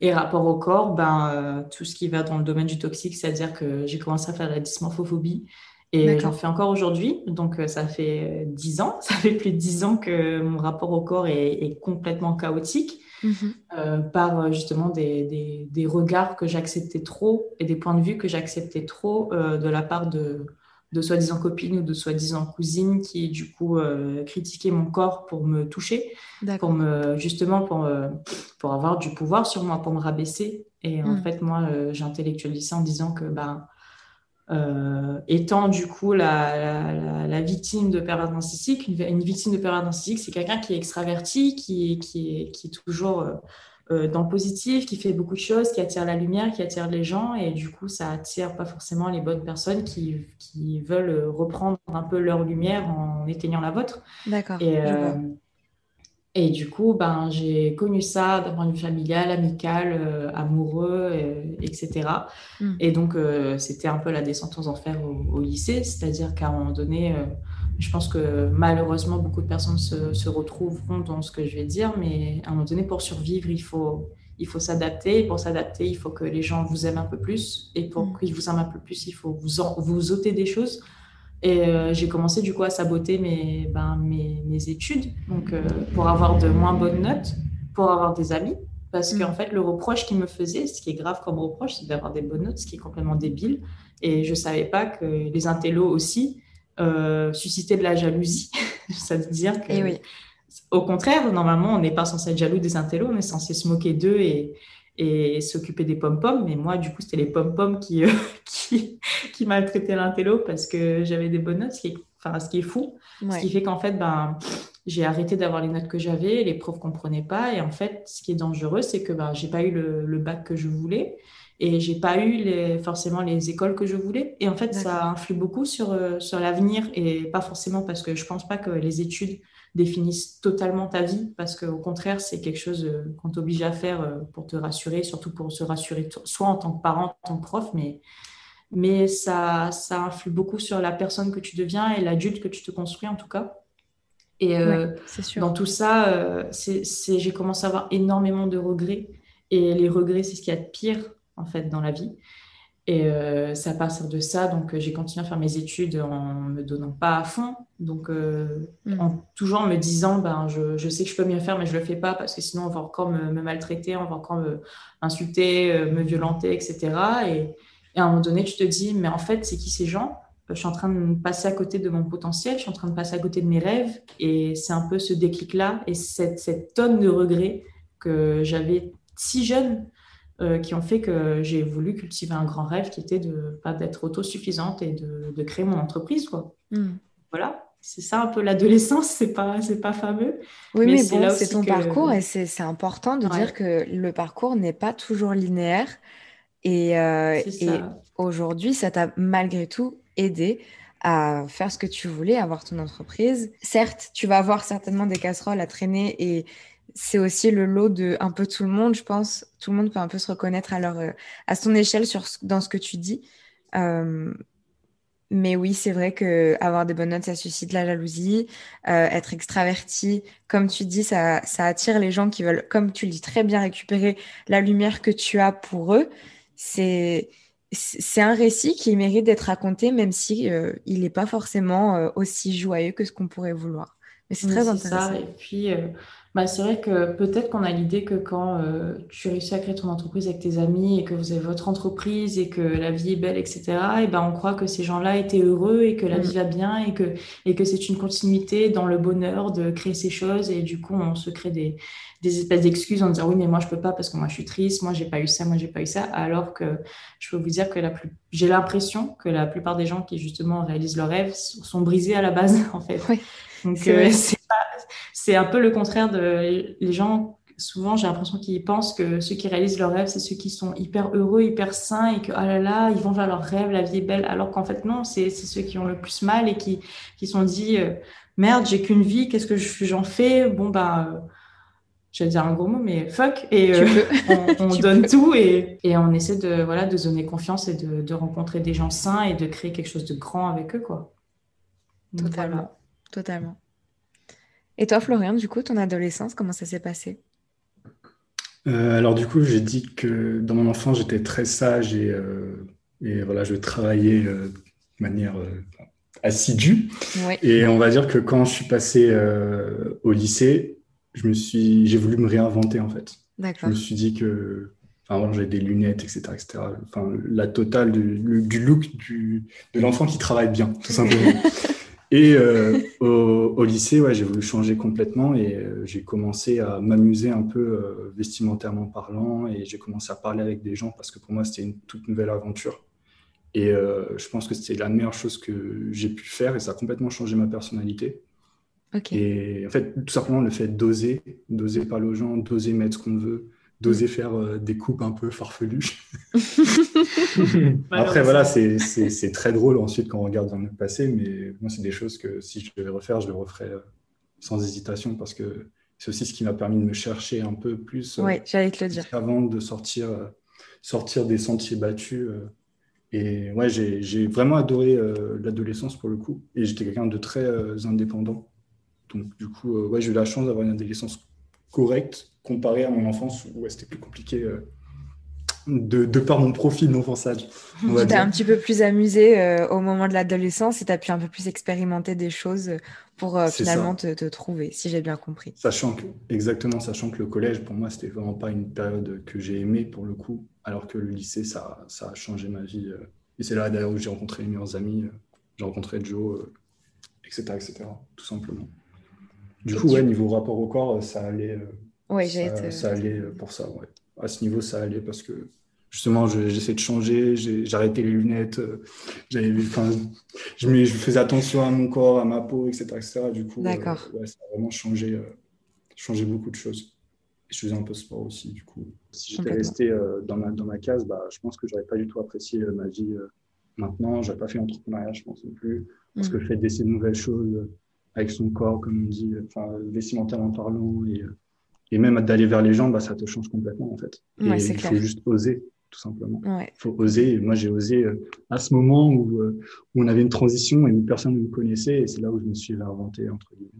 Et rapport au corps, ben, euh, tout ce qui va dans le domaine du toxique, c'est-à-dire que j'ai commencé à faire la dysmorphophobie. Et j'en fais encore aujourd'hui. Donc, euh, ça fait dix ans. Ça fait plus de dix ans que mon rapport au corps est, est complètement chaotique mm -hmm. euh, par justement des, des, des regards que j'acceptais trop et des points de vue que j'acceptais trop euh, de la part de, de soi-disant copines ou de soi-disant cousines qui, du coup, euh, critiquaient mon corps pour me toucher, pour me, justement pour, pour avoir du pouvoir sur moi, pour me rabaisser. Et en Mmh. fait, moi, euh, j'intellectualisais en disant que, ben, euh, étant du coup la, la, la, la victime de pervers narcissique, une, une, victime de pervers narcissique, c'est quelqu'un qui est extraverti, qui, qui, est, qui est toujours euh, euh, dans le positif, qui fait beaucoup de choses, qui attire la lumière, qui attire les gens, et du coup, ça attire pas forcément les bonnes personnes qui, qui veulent reprendre un peu leur lumière en éteignant la vôtre. D'accord. Et, euh, et du coup, ben, j'ai connu ça d'un point de vue familial, amical, euh, amoureux, euh, etc. Mm. Et donc, euh, c'était un peu la descente aux enfers au, au lycée. C'est-à-dire qu'à un moment donné, je pense que malheureusement, beaucoup de personnes se, se, retrouveront dans ce que je vais dire. Mais à un moment donné, pour survivre, il faut, il faut s'adapter. Et pour s'adapter, il faut que les gens vous aiment un peu plus. Et pour mm. qu'ils vous aiment un peu plus, il faut vous, en, vous ôter des choses. Et euh, j'ai commencé du coup à saboter mes, ben, mes, mes études donc, euh, pour avoir de moins bonnes notes, pour avoir des amis. Parce mmh. qu'en fait, le reproche qu'ils me faisaient, ce qui est grave comme reproche, c'est d'avoir des bonnes notes, ce qui est complètement débile. Et je ne savais pas que les intellos aussi euh, suscitaient de la jalousie. Ça veut dire que, oui. au contraire, normalement, on n'est pas censé être jaloux des intellos, on est censé se moquer d'eux et, et s'occuper des pom-pom. Mais moi, du coup, c'était les pom-pom qui, euh, qui, qui maltraitaient l'intello parce que j'avais des bonnes notes, ce qui est, enfin, ce qui est fou. Ouais. Ce qui fait qu'en fait, ben, j'ai arrêté d'avoir les notes que j'avais, les profs ne comprenaient pas. Et en fait, ce qui est dangereux, c'est que ben, je n'ai pas eu le, le, bac que je voulais et je n'ai pas eu les, forcément les écoles que je voulais. Et en fait, ça influe beaucoup sur, euh, sur l'avenir et pas forcément parce que je ne pense pas que les études définissent totalement ta vie parce qu'au contraire, c'est quelque chose euh, qu'on t'oblige à faire euh, pour te rassurer, surtout pour se rassurer, soit en tant que parent, en tant que prof, mais, mais ça, ça influe beaucoup sur la personne que tu deviens et l'adulte que tu te construis en tout cas. Et euh, ouais, dans tout ça, euh, j'ai commencé à avoir énormément de regrets. Et les regrets, c'est ce qu'il y a de pire en fait dans la vie. Et euh, c'est à partir de ça, donc j'ai continué à faire mes études en me donnant pas à fond, donc euh, mm. en toujours en me disant, ben je, je, sais que je peux mieux faire, mais je le fais pas parce que sinon on va encore me, me maltraiter, on va encore me insulter, euh, me violenter, etc. Et, et, à un moment donné, tu te dis, mais en fait, c'est qui ces gens? Je suis en train de passer à côté de mon potentiel, je suis en train de passer à côté de mes rêves, et c'est un peu ce déclic-là et cette, cette tonne de regrets que j'avais si jeune euh, qui ont fait que j'ai voulu cultiver un grand rêve qui était de pas d'être autosuffisante et de, de, créer mon entreprise quoi. Mm. Voilà, c'est ça un peu l'adolescence, c'est pas c'est pas fameux. Oui, mais, mais bon, c'est ton que... parcours et c'est important de ouais. dire que le parcours n'est pas toujours linéaire et, euh, et aujourd'hui, ça t'a malgré tout aidé à faire ce que tu voulais, avoir ton entreprise. Certes, tu vas avoir certainement des casseroles à traîner et c'est aussi le lot de un peu tout le monde, je pense. Tout le monde peut un peu se reconnaître à, leur, à son échelle sur, dans ce que tu dis. Euh, mais oui, c'est vrai que avoir des bonnes notes, ça suscite la jalousie. Euh, être extraverti, comme tu dis, ça, ça attire les gens qui veulent, comme tu le dis très bien, récupérer la lumière que tu as pour eux. C'est c'est un récit qui mérite d'être raconté, même si euh, il n'est pas forcément aussi joyeux que ce qu'on pourrait vouloir. Mais c'est très intéressant. Ça. Et puis, bah, c'est vrai que peut-être qu'on a l'idée que quand euh, tu réussis à créer ton entreprise avec tes amis et que vous avez votre entreprise et que la vie est belle, etc., et ben on croit que ces gens-là étaient heureux et que la mm. vie va bien et que, et que c'est une continuité dans le bonheur de créer ces choses. Et du coup, on se crée des, des espèces d'excuses en disant oui, mais moi je peux pas parce que moi je suis triste, moi j'ai pas eu ça, moi j'ai pas eu ça. Alors que je peux vous dire que la plus... j'ai l'impression que la plupart des gens qui justement réalisent leurs rêves sont brisés à la base, en fait. Oui. Donc, c'est c'est un peu le contraire de les gens. Souvent, j'ai l'impression qu'ils pensent que ceux qui réalisent leurs rêves, c'est ceux qui sont hyper heureux, hyper sains et que, ah là là, ils vont vers leurs rêves, la vie est belle. Alors qu'en fait, non, c'est ceux qui ont le plus mal et qui, qui sont dit, euh, merde, j'ai qu'une vie, qu'est-ce que j'en fais? Bon, bah, euh, je vais dire un gros mot, mais fuck. Et euh, on, donne tout et, et, on essaie de, voilà, de donner confiance et de, de, rencontrer des gens sains et de créer quelque chose de grand avec eux, quoi. Totalement. Totalement. Et toi, Florian, du coup, ton adolescence, comment ça s'est passé? Euh, Alors, du coup, j'ai dit que dans mon enfance, j'étais très sage et, euh, et, voilà, je travaillais euh, de manière assidue. Et on va dire que quand je suis passé au lycée, je me suis, j'ai voulu me réinventer en fait. Je me suis dit que Enfin, j'avais des lunettes, etc., etc. Enfin, la totale du, du look du, de l'enfant qui travaille bien, tout simplement. Et euh, au, lycée, ouais, j'ai voulu changer complètement et euh, j'ai commencé à m'amuser un peu euh, vestimentairement parlant et j'ai commencé à parler avec des gens parce que pour moi, c'était une toute nouvelle aventure. Et je pense que c'était la meilleure chose que j'ai pu faire et ça a complètement changé ma personnalité. Et en fait, tout simplement, le fait d'oser, d'oser parler aux gens, d'oser mettre ce qu'on veut, d'oser faire euh, des coupes un peu farfelues. Après, voilà, c'est très drôle ensuite quand on regarde dans le passé, mais moi, c'est des choses que si je devais refaire, je le referais euh, sans hésitation parce que c'est aussi ce qui m'a permis de me chercher un peu plus. Euh, oui, j'allais te le dire. Avant de sortir, sortir des sentiers battus. et ouais, j'ai vraiment adoré l'adolescence pour le coup. Et j'étais quelqu'un de très indépendant. Donc, du coup, ouais, j'ai eu la chance d'avoir une adolescence correcte comparé à mon enfance où c'était plus compliqué euh, de, de, par mon profil d'enfançage. Tu t'es un petit peu plus amusé euh, au moment de l'adolescence et tu as pu un peu plus expérimenter des choses pour euh, finalement te, trouver, si j'ai bien compris. Sachant que, exactement, sachant que le collège, pour moi, c'était vraiment pas une période que j'ai aimée pour le coup, alors que le lycée, ça, ça a changé ma vie. et c'est là d'ailleurs où j'ai rencontré mes meilleurs amis, j'ai rencontré Joe, etc., etc., tout simplement. Du coup, ouais, niveau rapport au corps, ça allait Ouais, ça, ça, allait pour ça, ouais. À ce niveau, ça allait parce que justement, j'essaie de changer, j'ai arrêté les lunettes, euh, enfin, je, je, faisais attention à mon corps, à ma peau, etc. etc. Du coup, euh, ouais, ça a vraiment changé, euh, changé beaucoup de choses. Et je faisais un peu sport aussi, du coup. Si j'étais resté dans, ma, dans ma case, bah, je pense que j'aurais pas du tout apprécié ma vie maintenant. J'aurais pas fait l'entrepreneuriat, je pense non plus. Parce que le fait d'essayer de nouvelles choses avec son corps, comme on dit, enfin, vestimentairement parlant et et même d'aller vers les gens, bah, ça te change complètement, en fait. il faut juste oser, tout simplement. Il faut oser. moi, j'ai osé euh, à ce moment euh, où, on avait une transition et où personne ne me connaissait. Et c'est là où je me suis réinventé, entre guillemets.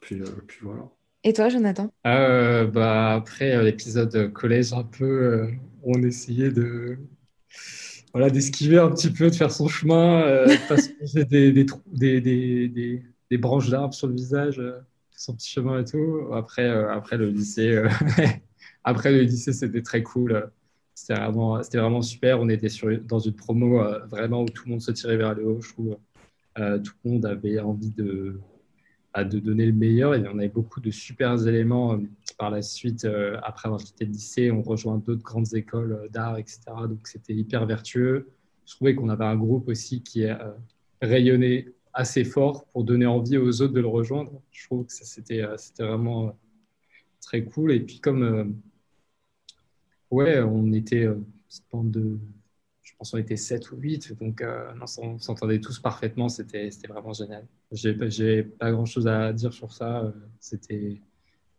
Puis, euh, puis voilà. Et toi, Jonathan? Bah, Après l'épisode collège, un peu, on essayait de voilà, d'esquiver un petit peu, de faire son chemin, parce que j'ai des, des, des, des, des branches d'arbres sur le visage son petit chemin et tout. Après, euh, après le lycée, euh, après le lycée, c'était très cool. C'était vraiment, c'était vraiment super. On était dans une promo euh, vraiment où tout le monde se tirait vers le haut. Je trouve tout le monde avait envie de, bah, de donner le meilleur. Et en avait beaucoup de super éléments par la suite. après avoir quitté le lycée, on rejoint d'autres grandes écoles d'art, etc. Donc c'était hyper vertueux. Je trouvais qu'on avait un groupe aussi qui rayonnait assez fort pour donner envie aux autres de le rejoindre. Je trouve que c'était euh, vraiment euh, très cool. Et puis comme euh, ouais, on était bande de je pense qu'on était 7 ou 8, donc on s'entendait tous parfaitement, c'était vraiment génial. J'ai pas grand chose à dire sur ça, c'était,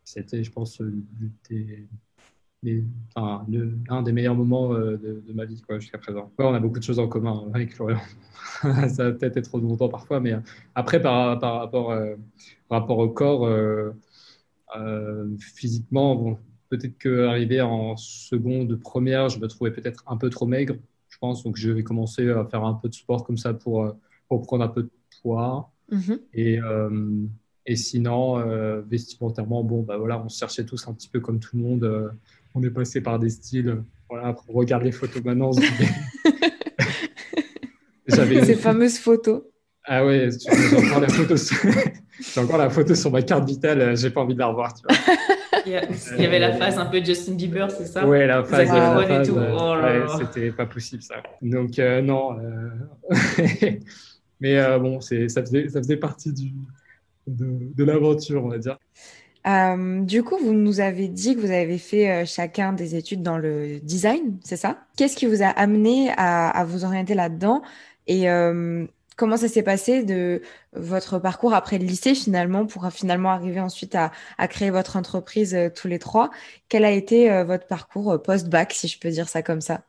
je pense, des, un des meilleurs moments euh, de, ma vie jusqu'à présent. on a beaucoup de choses en commun hein, avec Florian. ça va peut-être être longtemps parfois, mais euh, après, par, par, rapport, euh, rapport au corps, physiquement, bon, peut-être qu'arrivé en seconde, première, je me trouvais peut-être un peu trop maigre, je pense. Donc, je vais commencer à faire un peu de sport comme ça pour, pour prendre un peu de poids. Mm-hmm. Et. Et sinon, vestimentairement, bon, bah voilà, on se cherchait tous un petit peu comme tout le monde on est passé par des styles. Voilà, on regarde les photos maintenant. Ces fameuses photos. Ah ouais, j'ai encore, la photo sur... encore la photo sur ma carte vitale, euh, j'ai pas envie de la revoir. Tu vois. Il y avait la phase un peu Justin Bieber, c'est ça? Ouais, la phase. La euh, oh C'était pas possible ça. Donc euh, non. Mais bon, ça faisait, ça faisait partie du, de, de l'aventure, on va dire. Euh, du coup, vous nous avez dit que vous avez fait euh, chacun des études dans le design, c'est ça? Qu'est-ce qui vous a amené à, vous orienter là-dedans? Et euh, comment ça s'est passé de votre parcours après le lycée finalement pour finalement arriver ensuite à, à créer votre entreprise tous les trois? Quel a été votre parcours post-bac, si je peux dire ça comme ça?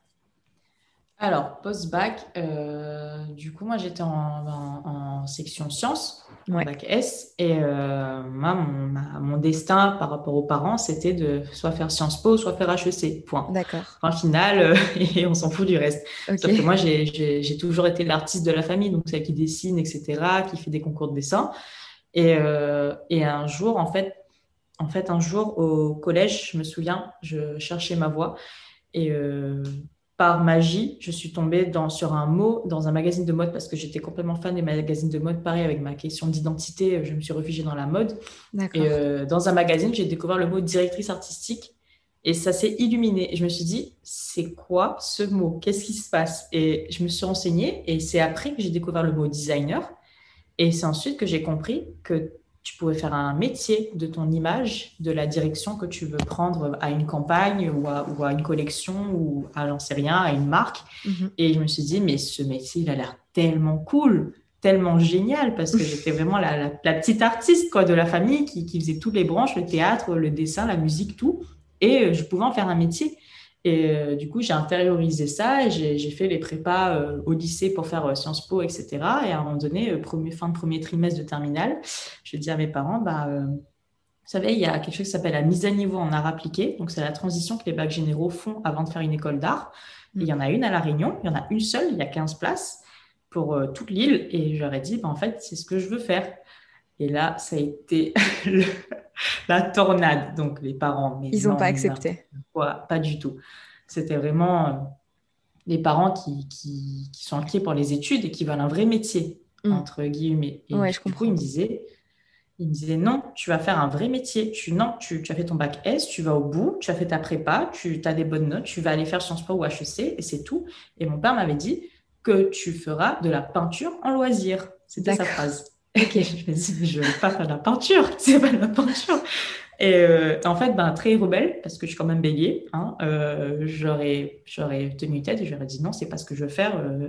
Alors, post-bac, du coup, moi, j'étais en, section sciences bac S. Et euh, moi, mon, destin par rapport aux parents, c'était de soit faire Sciences Po, soit faire HEC. Point. D'accord. Point final, euh, et on s'en fout du reste. Sauf que moi, j'ai toujours été l'artiste de la famille, donc celle qui dessine, etc., qui fait des concours de dessin. Et, euh, et un jour, en fait, en fait, un jour au collège, je me souviens, je cherchais ma voix. Et par magie, je suis tombée dans, sur un mot dans un magazine de mode parce que j'étais complètement fan des magazines de mode. Pareil, avec ma question d'identité, je me suis réfugiée dans la mode. Et euh, dans un magazine, j'ai découvert le mot directrice artistique et ça s'est illuminé. Et je me suis dit, c'est quoi ce mot? Qu'est-ce qui se passe? Et je me suis renseignée et c'est après que j'ai découvert le mot designer. Et c'est ensuite que j'ai compris que tu pouvais faire un métier de ton image, de la direction que tu veux prendre à une campagne ou à, une collection ou à, j'en sais rien, à une marque. Mhm. Et je me suis dit, mais ce métier, il a l'air tellement cool, tellement génial, parce que j'étais vraiment la, petite artiste quoi, de la famille qui, qui faisait toutes les branches, le théâtre, le dessin, la musique, tout. Et euh, je pouvais en faire un métier. Et euh, du coup, j'ai intériorisé ça et j'ai fait les prépas euh, au lycée pour faire euh, Sciences Po, etc. Et à un moment donné, premier, fin de premier trimestre de terminale, je dis à mes parents, bah, vous savez, il y a quelque chose qui s'appelle la mise à niveau en art appliqué. Donc, c'est la transition que les bacs généraux font avant de faire une école d'art. Il y en a une à La Réunion, il y en a une seule, il y a 15 places pour toute l'île. Et je leur ai dit, bah, en fait, c'est ce que je veux faire. Et là, ça a été la tornade. Donc, les parents. Mais Ils n'ont pas accepté. pas du tout. C'était vraiment euh, les parents qui, qui, sont inquiets pour les études et qui veulent un vrai métier, mm. entre guillemets. Et ouais, je comprends. coup, ils me disaient. Il me disait non, tu vas faire un vrai métier. Tu, non, tu, tu, as fait ton bac S, tu vas au bout, tu as fait ta prépa, tu as des bonnes notes, tu vas aller faire Sciences Po ou HEC et c'est tout. Et mon père m'avait dit que tu feras de la peinture en loisir. C'était sa phrase. Ok, je me dis, je ne vais pas faire de la peinture, c'est pas de la peinture. Et euh, en fait, ben, très rebelle, parce que je suis quand même bélier, hein, euh, j'aurais, j'aurais tenu tête et j'aurais dit non, c'est pas ce que je veux faire, euh,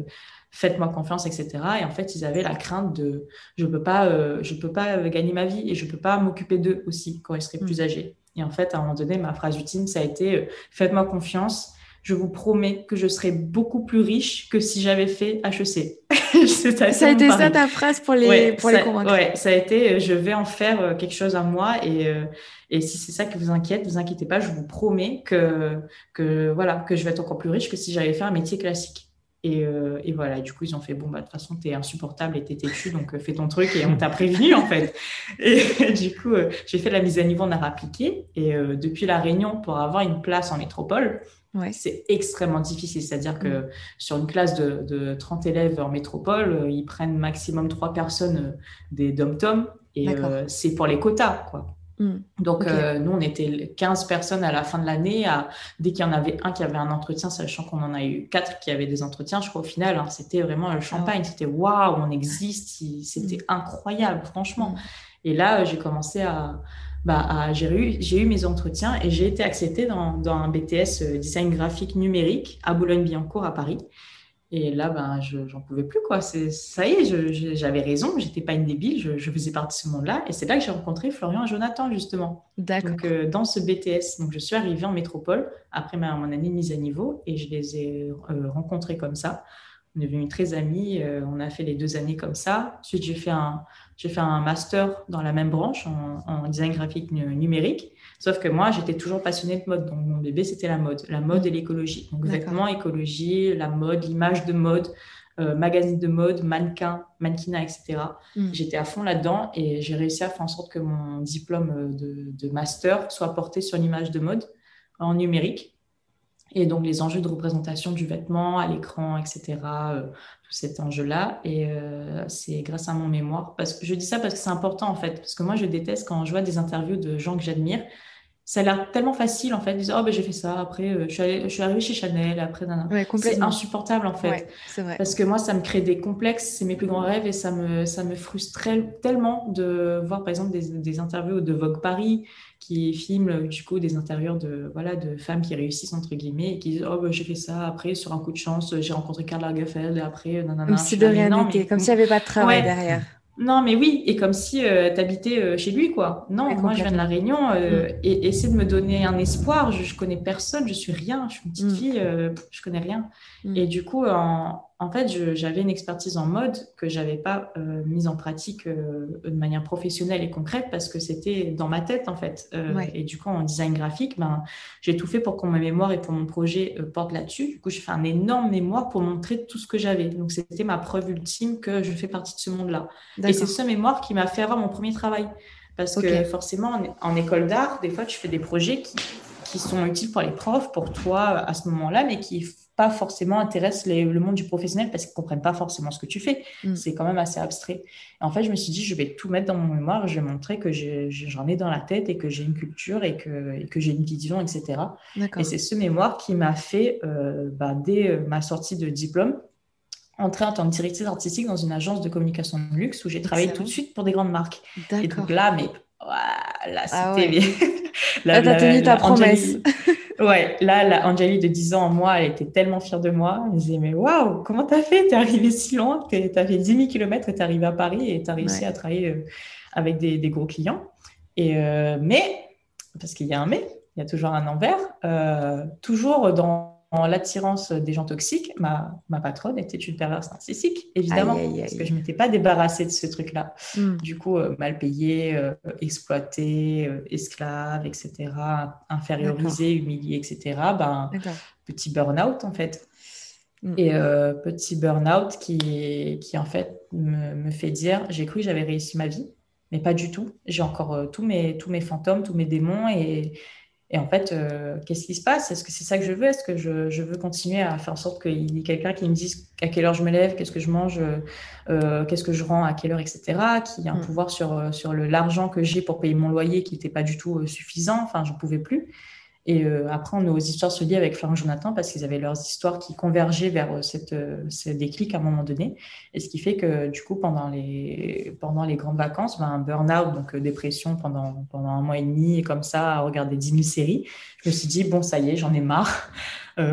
faites-moi confiance, etc. Et en fait, ils avaient la crainte de je peux pas, je peux pas gagner ma vie et je peux pas m'occuper d'eux aussi quand ils seraient plus mm. âgés. Et en fait, à un moment donné, ma phrase ultime, ça a été faites-moi confiance je vous promets que je serai beaucoup plus riche que si j'avais fait HEC. ça a été ça ta phrase pour les, pour les convaincre. Ouais, ça a été euh, je vais en faire euh, quelque chose à moi et, euh, et si c'est ça qui vous inquiète, vous inquiétez pas, je vous promets que, que, voilà, que je vais être encore plus riche que si j'avais fait un métier classique. Et, et, voilà, du coup, ils ont fait bon, bah, de toute façon, tu es insupportable et tu es têtu, donc fais ton truc et on t'a prévenu en fait. Et du coup, j'ai fait la mise à niveau en art appliqué et depuis la Réunion, pour avoir une place en métropole, c'est extrêmement difficile. C'est-à-dire que mm. sur une classe de, 30 élèves en métropole, euh, ils prennent maximum 3 personnes euh, des dom-tom et euh, c'est pour les quotas. Quoi. Mm. Donc, nous, on était 15 personnes à la fin de l'année. Dès qu'il y en avait un qui avait un entretien, sachant qu'on en a eu 4 qui avaient des entretiens, je crois au final, hein, c'était vraiment le champagne. Ah c'était waouh, on existe. C'était mm. incroyable, franchement. Et là, j'ai commencé à, bah, j'ai eu, eu, mes entretiens et j'ai été acceptée dans, dans, un BTS euh, design graphique numérique à Boulogne-Billancourt à Paris. Et là, ben, je j'en pouvais plus, quoi. C'est, ça y est, j'avais raison, j'étais pas une débile, je, faisais partie de ce monde-là. Et c'est là que j'ai rencontré Florian et Jonathan, justement. D'accord. Donc, euh, dans ce BTS. Donc, je suis arrivée en métropole après ma, mon année de mise à niveau et je les ai euh, rencontrés comme ça. On est devenus très amis, euh, on a fait les deux années comme ça. Ensuite, j'ai fait un, j'ai fait un master dans la même branche en, en design graphique numérique. Sauf que moi, j'étais toujours passionnée de mode. Donc, mon bébé, c'était la mode, la mode et l'écologie. Donc, vêtements, écologie, la mode, l'image de mode, euh, magazine de mode, mannequin, mannequinat, etc. Mm. J'étais à fond là-dedans et j'ai réussi à faire en sorte que mon diplôme de, master soit porté sur l'image de mode en numérique. Et donc, les enjeux de représentation du vêtement à l'écran, etc., euh, tout cet enjeu-là. Et euh, c'est grâce à mon mémoire. Parce que je dis ça parce que c'est important, en fait. Parce que moi, je déteste quand je vois des interviews de gens que j'admire ça a l'air tellement facile en fait. Ils disent, oh ben j'ai fait ça, après euh, je, suis allée, je suis arrivée chez Chanel, après c'est insupportable en fait. vrai. Parce que moi ça me crée des complexes, c'est mes plus grands rêves et ça me, ça me frustre tellement de voir par exemple des, des, interviews de Vogue Paris qui filment du coup des interviews de, voilà, de femmes qui réussissent entre guillemets et qui disent, oh ben j'ai fait ça, après sur un coup de chance j'ai rencontré Karl Lagerfeld et après nanana. Comme si de rien n'était, comme s'il n'y avait pas de travail derrière. Non, mais oui, et comme si euh, tu habitais euh, chez lui, quoi. Non, moi, je viens de La Réunion euh, mm. et essaie de me donner un espoir. Je, je, connais personne, je suis rien, je suis une petite mm. fille, je connais rien. Mm. Et du coup, en, en fait, j'avais une expertise en mode que j'avais pas euh, mise en pratique euh, de manière professionnelle et concrète parce que c'était dans ma tête en fait. Euh, et du coup, en design graphique, ben, j'ai tout fait pour que ma mémoire et pour mon projet portent là-dessus. Du coup, j'ai fait un énorme mémoire pour montrer tout ce que j'avais. Donc, c'était ma preuve ultime que je fais partie de ce monde-là. Et c'est ce mémoire qui m'a fait avoir mon premier travail. Parce que forcément, en, école d'art, des fois, tu fais des projets qui, qui sont utiles pour les profs, pour toi à ce moment-là, mais qui pas forcément intéresse le monde du professionnel parce qu'ils comprennent pas forcément ce que tu fais. Mm. C'est quand même assez abstrait. en fait, je me suis dit, je vais tout mettre dans mon mémoire, je vais montrer que j'en ai, dans la tête et que j'ai une culture et que, que j'ai une vision, etc. Et c'est ce mémoire qui m'a fait, euh, bah, dès euh, ma sortie de diplôme, entrer en tant que directrice artistique dans une agence de communication de luxe où j'ai travaillé tout de suite pour des grandes marques. Et donc là, mais voilà, ah c'était... là, t'as tenu ta promesse. Ouais, là, la Angélie de 10 ans, moi, elle était tellement fière de moi. Elle disait, mais waouh, comment t'as fait? T'es arrivée si loin, t'as fait 10 000 km et t'es arrivée à Paris et t'as réussi à travailler euh, avec des, gros clients. Et, euh, mais, parce qu'il y a un mais, il y a toujours un envers, euh, toujours dans l'attirance des gens toxiques, ma, ma patronne était une perverse narcissique, évidemment, parce que je ne m'étais pas débarrassée de ce truc-là. Hmm. Du coup, euh, mal payé, euh, exploité, euh, esclave, etc., infériorisé, humilié, etc., ben, petit burn-out, en fait. Hmm. Et petit burn-out qui, qui, en fait, me, me fait dire, j'ai cru que j'avais réussi ma vie, mais pas du tout. J'ai encore tous, mes, tous mes fantômes, tous mes démons, et et en fait, euh, qu'est-ce qui se passe? Est-ce que c'est ça que je veux? Est-ce que je, veux continuer à faire en sorte qu'il y ait quelqu'un qui me dise à quelle heure je me lève, qu'est-ce que je mange, euh, qu'est-ce que je rends, à quelle heure, etc. Qui a un mm. pouvoir sur, sur l'argent que j'ai pour payer mon loyer qui n'était pas du tout euh, suffisant. Enfin, je ne pouvais plus. Et euh, après, nos histoires se lient avec Florent Jonathan parce qu'ils avaient leurs histoires qui convergeaient vers euh, cette, euh, ce déclic à un moment donné. Et ce qui fait que, du coup, pendant les, pendant les grandes vacances, ben, un burn-out, donc dépression pendant, pendant un mois et demi, et comme ça, à regarder 10 000 séries, je me suis dit, bon, ça y est, j'en ai marre.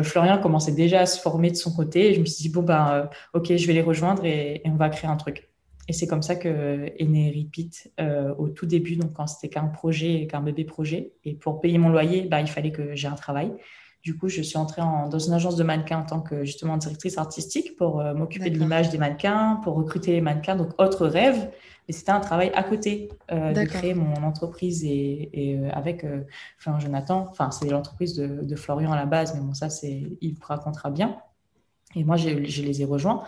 Florian commençait déjà à se former de son côté. Et je me suis dit, bon, ben, ok, je vais les rejoindre et on va créer un truc. Et c'est comme ça que est Repeat euh, au tout début, donc quand c'était qu'un projet, qu'un bébé projet. Et pour payer mon loyer, bah, il fallait que j'ai un travail. Du coup, je suis entrée dans une agence de mannequins en tant que justement directrice artistique pour euh, m'occuper de l'image des mannequins, pour recruter les mannequins. Donc, autre rêve. Et c'était un travail à côté euh, de créer mon entreprise et, avec Florian Jonathan. Enfin, c'est l'entreprise de, Florian à la base, mais bon, ça, c'est, il vous racontera bien. Et moi, je les ai rejoints.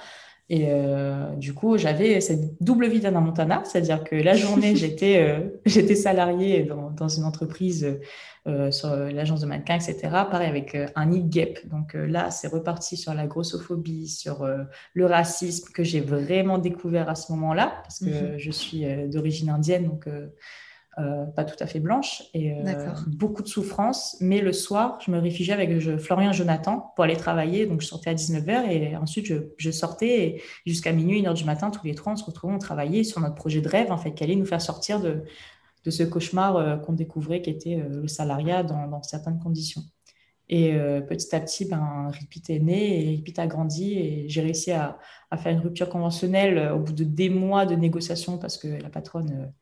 Et euh, du coup, j'avais cette double vie d'Anna Montana, c'est-à-dire que la journée, j'étais euh, j'étais salariée dans, dans, une entreprise euh, sur l'agence de mannequins, etc. Pareil avec un nid gap. Donc là, c'est reparti sur la grossophobie, sur le racisme que j'ai vraiment découvert à ce moment-là, parce que mhm. je suis d'origine indienne, donc euh, pas tout à fait blanche, et euh, beaucoup de souffrance. Mais le soir, je me réfugiais avec je, Florian Jonathan pour aller travailler. Donc, je sortais à 19h et ensuite, je, sortais jusqu'à minuit, 1h du matin, tous les trois, on se retrouvait, on travaillait sur notre projet de rêve, en fait, qui allait nous faire sortir de, de ce cauchemar euh, qu'on découvrait qui était le salariat dans, certaines conditions. Et petit à petit, ben, Repeat est né et Repeat a grandi et j'ai réussi à, à, faire une rupture conventionnelle au bout de des mois de négociations parce que la patronne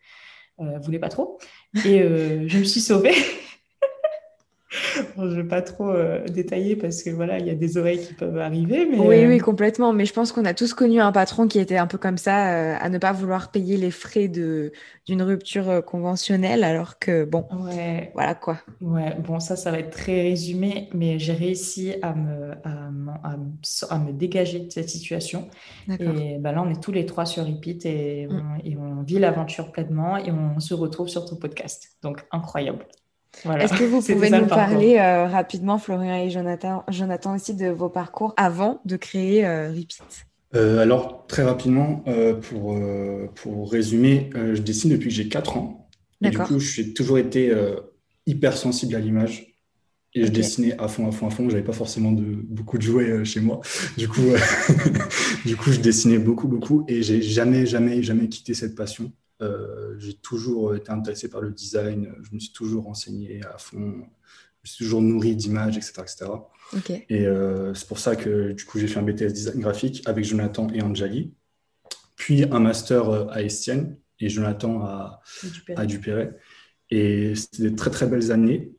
euh, voulait pas trop. Et je me suis sauvée. Je ne vais pas trop euh, détailler parce que voilà, il y a des oreilles qui peuvent arriver. Mais, oui, oui, euh, complètement. Mais je pense qu'on a tous connu un patron qui était un peu comme ça, euh, à ne pas vouloir payer les frais d'une rupture conventionnelle, alors que bon, ouais. voilà quoi. Ouais, bon, ça, ça va être très résumé, mais j'ai réussi à me, à, à, me dégager de cette situation. Et bah, là, on est tous les trois sur Repeat et mm. et on vit l'aventure pleinement et on se retrouve sur ton podcast. Donc, incroyable. Est-ce que vous pouvez nous parler euh, rapidement, Florian et Jonathan, Jonathan aussi, de vos parcours avant de créer euh, Repeat? Euh, Alors, très rapidement, pour, pour résumer, je dessine depuis que j'ai 4 ans. Et du coup, j'ai toujours été hyper sensible à l'image. Et je dessinais à fond, à fond, à fond. J'avais pas forcément de, beaucoup de jouets chez moi. Du coup, du coup, je dessinais beaucoup, beaucoup. Et j'ai jamais, jamais, jamais quitté cette passion. Euh, j'ai toujours été intéressé par le design, je me suis toujours renseigné à fond, je me suis toujours nourri d'images, etc. etc. Et euh, c'est pour ça que du coup j'ai fait un BTS design graphique avec Jonathan et Anjali, puis un master euh, à Estienne et Jonathan à, à Dupéret. Et c'était des très très belles années.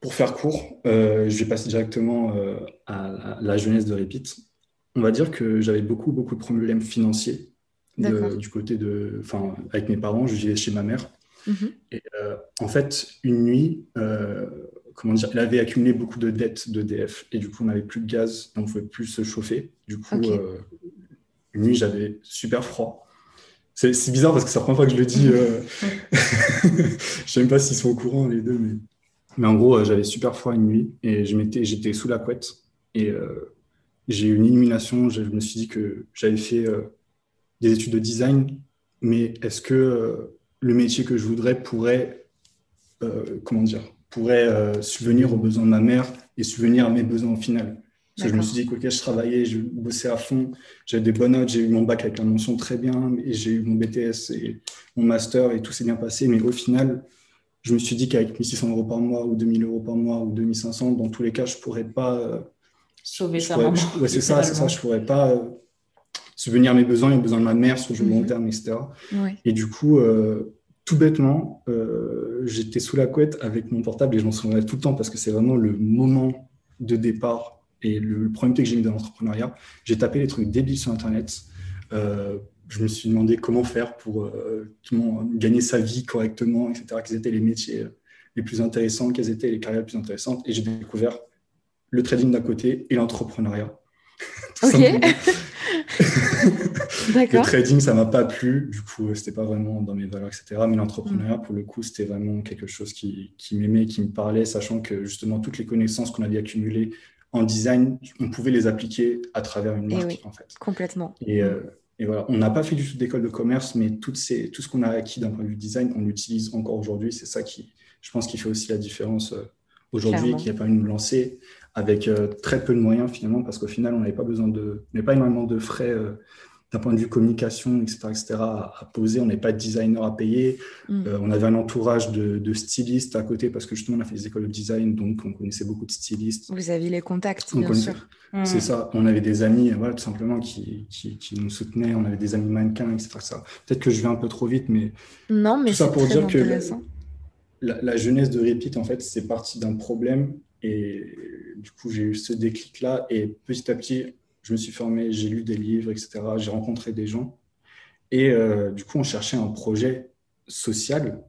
Pour faire court, je vais passer directement à la, jeunesse de Repeat. On va dire que j'avais beaucoup beaucoup de problèmes financiers du côté de, enfin, avec mes parents, je vivais chez ma mère. Mhm. Et euh, en fait, une nuit, euh, comment dire, elle avait accumulé beaucoup de dettes d'EDF et du coup, on n'avait plus de gaz, on ne pouvait plus se chauffer. Du coup, euh, une nuit, j'avais super froid. C'est bizarre parce que c'est la première fois que je le dis. je ne sais même pas s'ils sont au courant les deux, mais, mais en gros, j'avais super froid une nuit et j'étais sous la couette et j'ai eu une illumination. Je me suis dit que j'avais fait des études de design, mais est-ce que euh, le métier que je voudrais pourrait, euh, comment dire, pourrait euh, subvenir aux besoins de ma mère et subvenir à mes besoins au final? Parce que je me suis dit que je travaillais, je bossais à fond, j'avais des bonnes notes, j'ai eu mon bac avec la mention très bien, et j'ai eu mon BTS et mon master, et tout s'est bien passé, mais au final, je me suis dit qu'avec 1600 euros par mois ou 2000 euros par mois ou 2500, dans tous les cas, je pourrais pas... Sauver sa maman. Ouais, c'est ça, c'est ça, je pourrais pas subvenir à mes besoins aux besoins de ma mère sur le long mhm. terme, etc. Et du coup, euh, tout bêtement, euh, j'étais sous la couette avec mon portable et je m'en souviendrai tout le temps parce que c'est vraiment le moment de départ et le, premier truc que j'ai mis dans l'entrepreneuriat. J'ai tapé les trucs débiles sur Internet. Euh, je me suis demandé comment faire pour gagner sa vie correctement, etc. Quels étaient les métiers les plus intéressants, quelles étaient les carrières les plus intéressantes. Et j'ai découvert le trading d'un côté et l'entrepreneuriat. ok. le trading, ça m'a pas plu. Du coup, c'était pas vraiment dans mes valeurs, etc. Mais l'entrepreneuriat, mm. pour le coup, c'était vraiment quelque chose qui, qui m'aimait, qui me parlait, sachant que justement, toutes les connaissances qu'on avait accumulées en design, on pouvait les appliquer à travers une marque, en fait. Complètement. Et, euh, et voilà, on n'a pas fait du tout d'école de commerce, mais toutes ces, tout ce qu'on a acquis d'un point de vue design, on l'utilise encore aujourd'hui. C'est ça qui, je pense, qui fait aussi la différence euh, aujourd'hui, qui a permis de nous lancer avec euh, très peu de moyens finalement, parce qu'au final, on n'avait pas besoin de, on pas énormément de frais euh, d'un point de vue communication, etc., etc., à, poser. On n'avait pas de designer à payer. Mm. Euh, on avait un entourage de, stylistes à côté parce que justement, on a fait des écoles de design, donc on connaissait beaucoup de stylistes. Vous aviez les contacts, bien sûr. C'est mm. ça. On avait des amis, voilà, tout simplement, qui, qui, nous soutenaient. On avait des amis mannequins, etc. Peut-être que je vais un peu trop vite, mais non, mais tout ça pour dire que la, la, jeunesse de Repeat, en fait, c'est parti d'un problème et du coup, j'ai eu ce déclic-là. Et petit à petit, je me suis formé, j'ai lu des livres, etc. J'ai rencontré des gens. Et euh, du coup, on cherchait un projet social,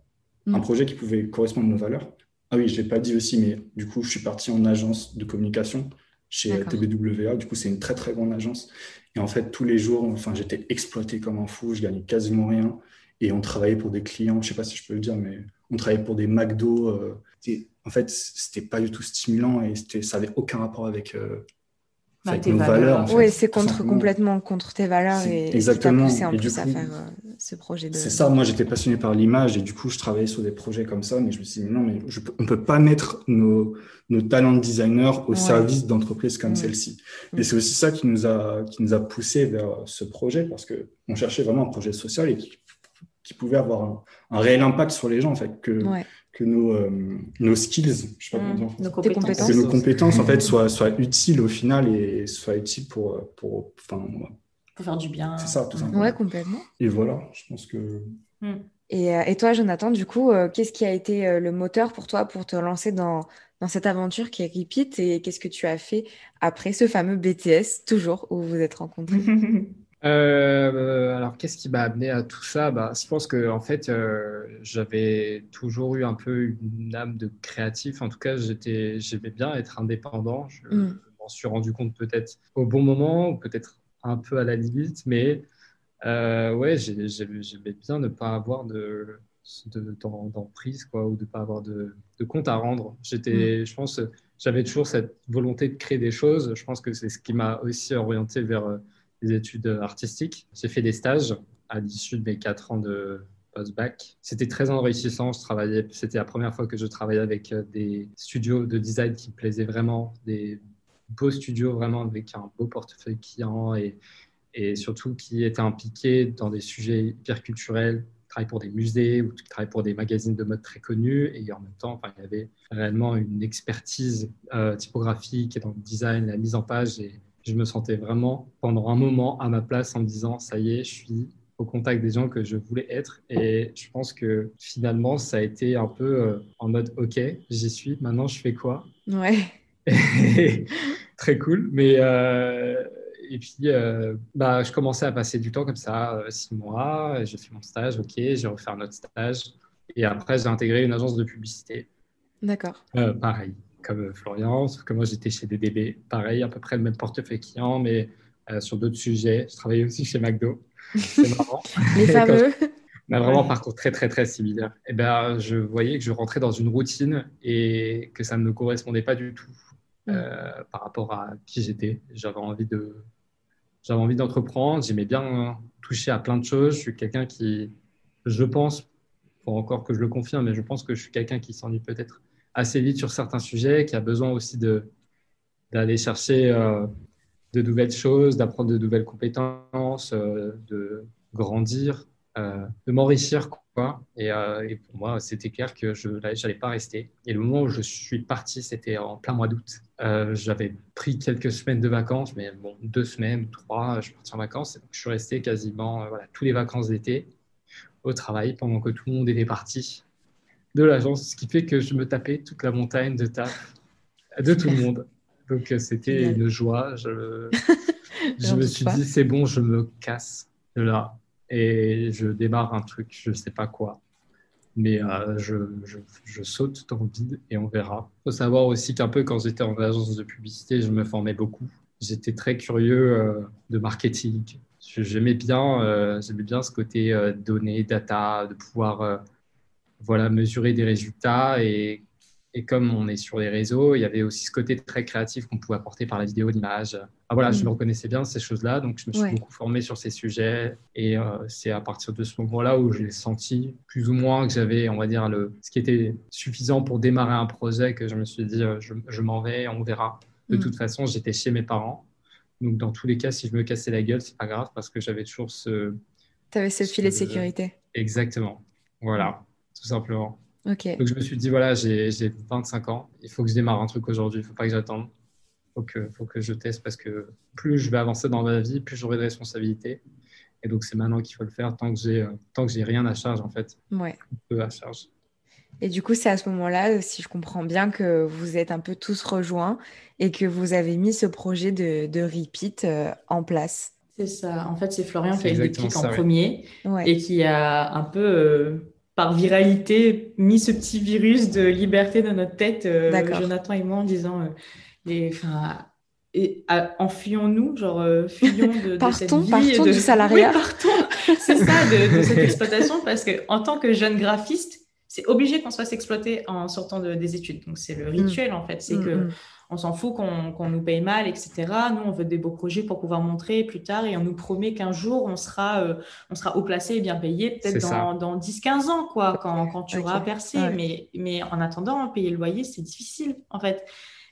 un mm. projet qui pouvait correspondre à nos valeurs. Ah oui, je ne l'ai pas dit aussi, mais du coup, je suis parti en agence de communication chez TBWA. Du coup, c'est une très, très grande agence. Et en fait, tous les jours, enfin, j'étais exploité comme un fou. Je gagnais quasiment rien. Et on travaillait pour des clients, je ne sais pas si je peux le dire, mais on travaillait pour des McDo. Euh, en fait, c'était pas du tout stimulant et ça avait aucun rapport avec, euh, bah, nos valeurs. oui, c'est contre, complètement contre tes valeurs et exactement. poussé en plus à faire euh, ce projet de. C'est ça, moi j'étais passionné par l'image et du coup je travaillais sur des projets comme ça, mais je me suis dit non, mais on ne peut pas mettre nos, nos talents de designer au service d'entreprises comme celle-ci. Et c'est aussi ça qui nous a, qui nous a poussé vers ce projet parce qu'on cherchait vraiment un projet social et qui, qui pouvait avoir un, réel impact sur les gens, en fait, que, que nos, euh, nos skills, je sais pas Mmh, comment dire, nos compétences. que nos compétences en Mmh. fait soient, soient utiles au final et soient utiles pour, pour enfin, Pour faire du bien. c'est ça, tout simplement. Ouais, complètement. Et voilà, je pense que Et, euh, et toi, Jonathan, du coup, euh, qu'est-ce qui a été euh, le moteur pour toi pour te lancer dans, dans cette aventure qui est Repeat et qu'est-ce que tu as fait après ce fameux BTS, toujours, où vous vous êtes rencontrés? Euh, alors, qu'est-ce qui m'a amené à tout ça? Bah, je pense que en fait, euh, j'avais toujours eu un peu une âme de créatif. En tout cas, j'étais, j'aimais bien être indépendant. Je Mm. m'en suis rendu compte peut-être au bon moment, ou peut-être un peu à la limite, mais euh, ouais, j'ai- j'ai- j'aimais bien ne pas avoir de, d'emprise, quoi, ou de pas avoir de, de compte à rendre. J'étais, je pense, j'avais toujours cette volonté de créer des choses. Je pense que c'est ce qui m'a aussi orienté vers euh, des études artistiques. J'ai fait des stages à l'issue de mes quatre ans de post-bac. C'était très enrichissant. Je travaillais, c'était la première fois que je travaillais avec euh, des studios de design qui me plaisaient vraiment, des beaux studios vraiment avec un beau portefeuille client et, surtout qui étaient impliqués dans des sujets hyper culturels. Travaille pour des musées ou je travaille pour des magazines de mode très connus et en même temps, enfin, il y avait réellement une expertise euh, typographique et dans le design, la mise en page et je me sentais vraiment pendant un moment à ma place en me disant ça y est, je suis au contact des gens que je voulais être. Et je pense que finalement ça a été un peu euh, en mode ok, j'y suis, maintenant je fais quoi? Ouais. Très cool, mais euh, et puis euh, bah, je commençais à passer du temps comme ça, six mois, j'ai fait mon stage, ok, j'ai refait un autre stage. Et après j'ai intégré une agence de publicité. D'accord. Pareil, comme Florian, sauf que moi j'étais chez DDB, pareil, à peu près le même portefeuille client, mais euh, sur d'autres sujets. Je travaillais aussi chez McDo. C'est marrant. Les fameux. On a vraiment un parcours très, très, très similaire. Et ben, je voyais que je rentrais dans une routine et que ça ne me correspondait pas du tout euh, par rapport à qui j'étais. J'avais envie de, j'avais envie d'entreprendre. J'aimais bien toucher à plein de choses. Je suis quelqu'un qui, je pense, faut encore que je le confirme, mais je pense que je suis quelqu'un qui s'ennuie peut-être assez vite sur certains sujets, qui a besoin aussi d'aller chercher euh, de nouvelles choses, d'apprendre de nouvelles compétences, euh, de grandir, euh, de m'enrichir. Quoi. Et, pour moi, c'était clair que je n'allais pas rester. Et le moment où je suis parti, c'était en plein mois d'août. J'avais pris quelques semaines de vacances, mais bon, deux semaines, trois, je suis parti en vacances. Je suis resté quasiment voilà, tous les vacances d'été au travail pendant que tout le monde était parti de l'agence, ce qui fait que je me tapais toute la montagne de taf de tout le monde. Donc euh, c'était une joie. Je, me suis dit, c'est bon, je me casse de là et je démarre un truc, je ne sais pas quoi. Mais euh, je, je, je saute dans le vide et on verra. Il faut savoir aussi qu'un peu quand j'étais en agence de publicité, je me formais beaucoup. J'étais très curieux euh, de marketing. J'aimais bien, euh, bien ce côté données, data, de pouvoir voilà, mesurer des résultats. Et, et comme on est sur les réseaux, il y avait aussi ce côté très créatif qu'on pouvait apporter par la vidéo, l'image. Ah, voilà, je Mm. me reconnaissais bien ces choses-là, donc je me suis Ouais. beaucoup formé sur ces sujets. Et euh, c'est à partir de ce moment-là où j'ai senti plus ou moins que j'avais, on va dire, le, ce qui était suffisant pour démarrer un projet, que je me suis dit, euh, je, je m'en vais, on verra. De Mm. toute façon, j'étais chez mes parents. Donc, dans tous les cas, si je me cassais la gueule, c'est pas grave parce que j'avais toujours ce. Tu avais ce filet de sécurité. Exactement. Voilà, tout simplement. Donc, je me suis dit, voilà, j'ai j'ai 25 ans, il faut que je démarre un truc aujourd'hui, il ne faut pas que j'attende. Il faut que, faut que je teste parce que plus je vais avancer dans ma vie, plus j'aurai de responsabilités. Et donc, c'est maintenant qu'il faut le faire tant que j'ai tant que j'ai rien à charge, en fait, Ouais. peu à charge. Et du coup, c'est à ce moment-là, si je comprends bien, que vous êtes un peu tous rejoints et que vous avez mis ce projet de, de repeat euh, en place. C'est ça. En fait, c'est Florian qui a eu le en ouais. premier Ouais. et qui a un peu, euh, par viralité, mis ce petit virus de liberté dans notre tête, euh. Jonathan et moi, en disant, euh, les, et, à- enfuyons-nous, genre, euh, fuyons de, de cette Partons, vie, partons de- du salariat. Oui, partons. C'est ça, de, de cette exploitation, parce que en tant que jeune graphiste, c'est obligé qu'on se fasse exploiter en sortant de- des études. Donc, c'est le rituel, en fait. C'est Mm, que mm. On s'en fout qu'on nous paye mal, etc. Nous, on veut des beaux projets pour pouvoir montrer plus tard et on nous promet qu'un jour, on sera, euh, on sera haut placé et bien payé, peut-être dans, dans 10-15 ans, quoi, quand, quand tu auras percé. Ouais. Mais, mais en attendant, payer le loyer, c'est difficile, en fait.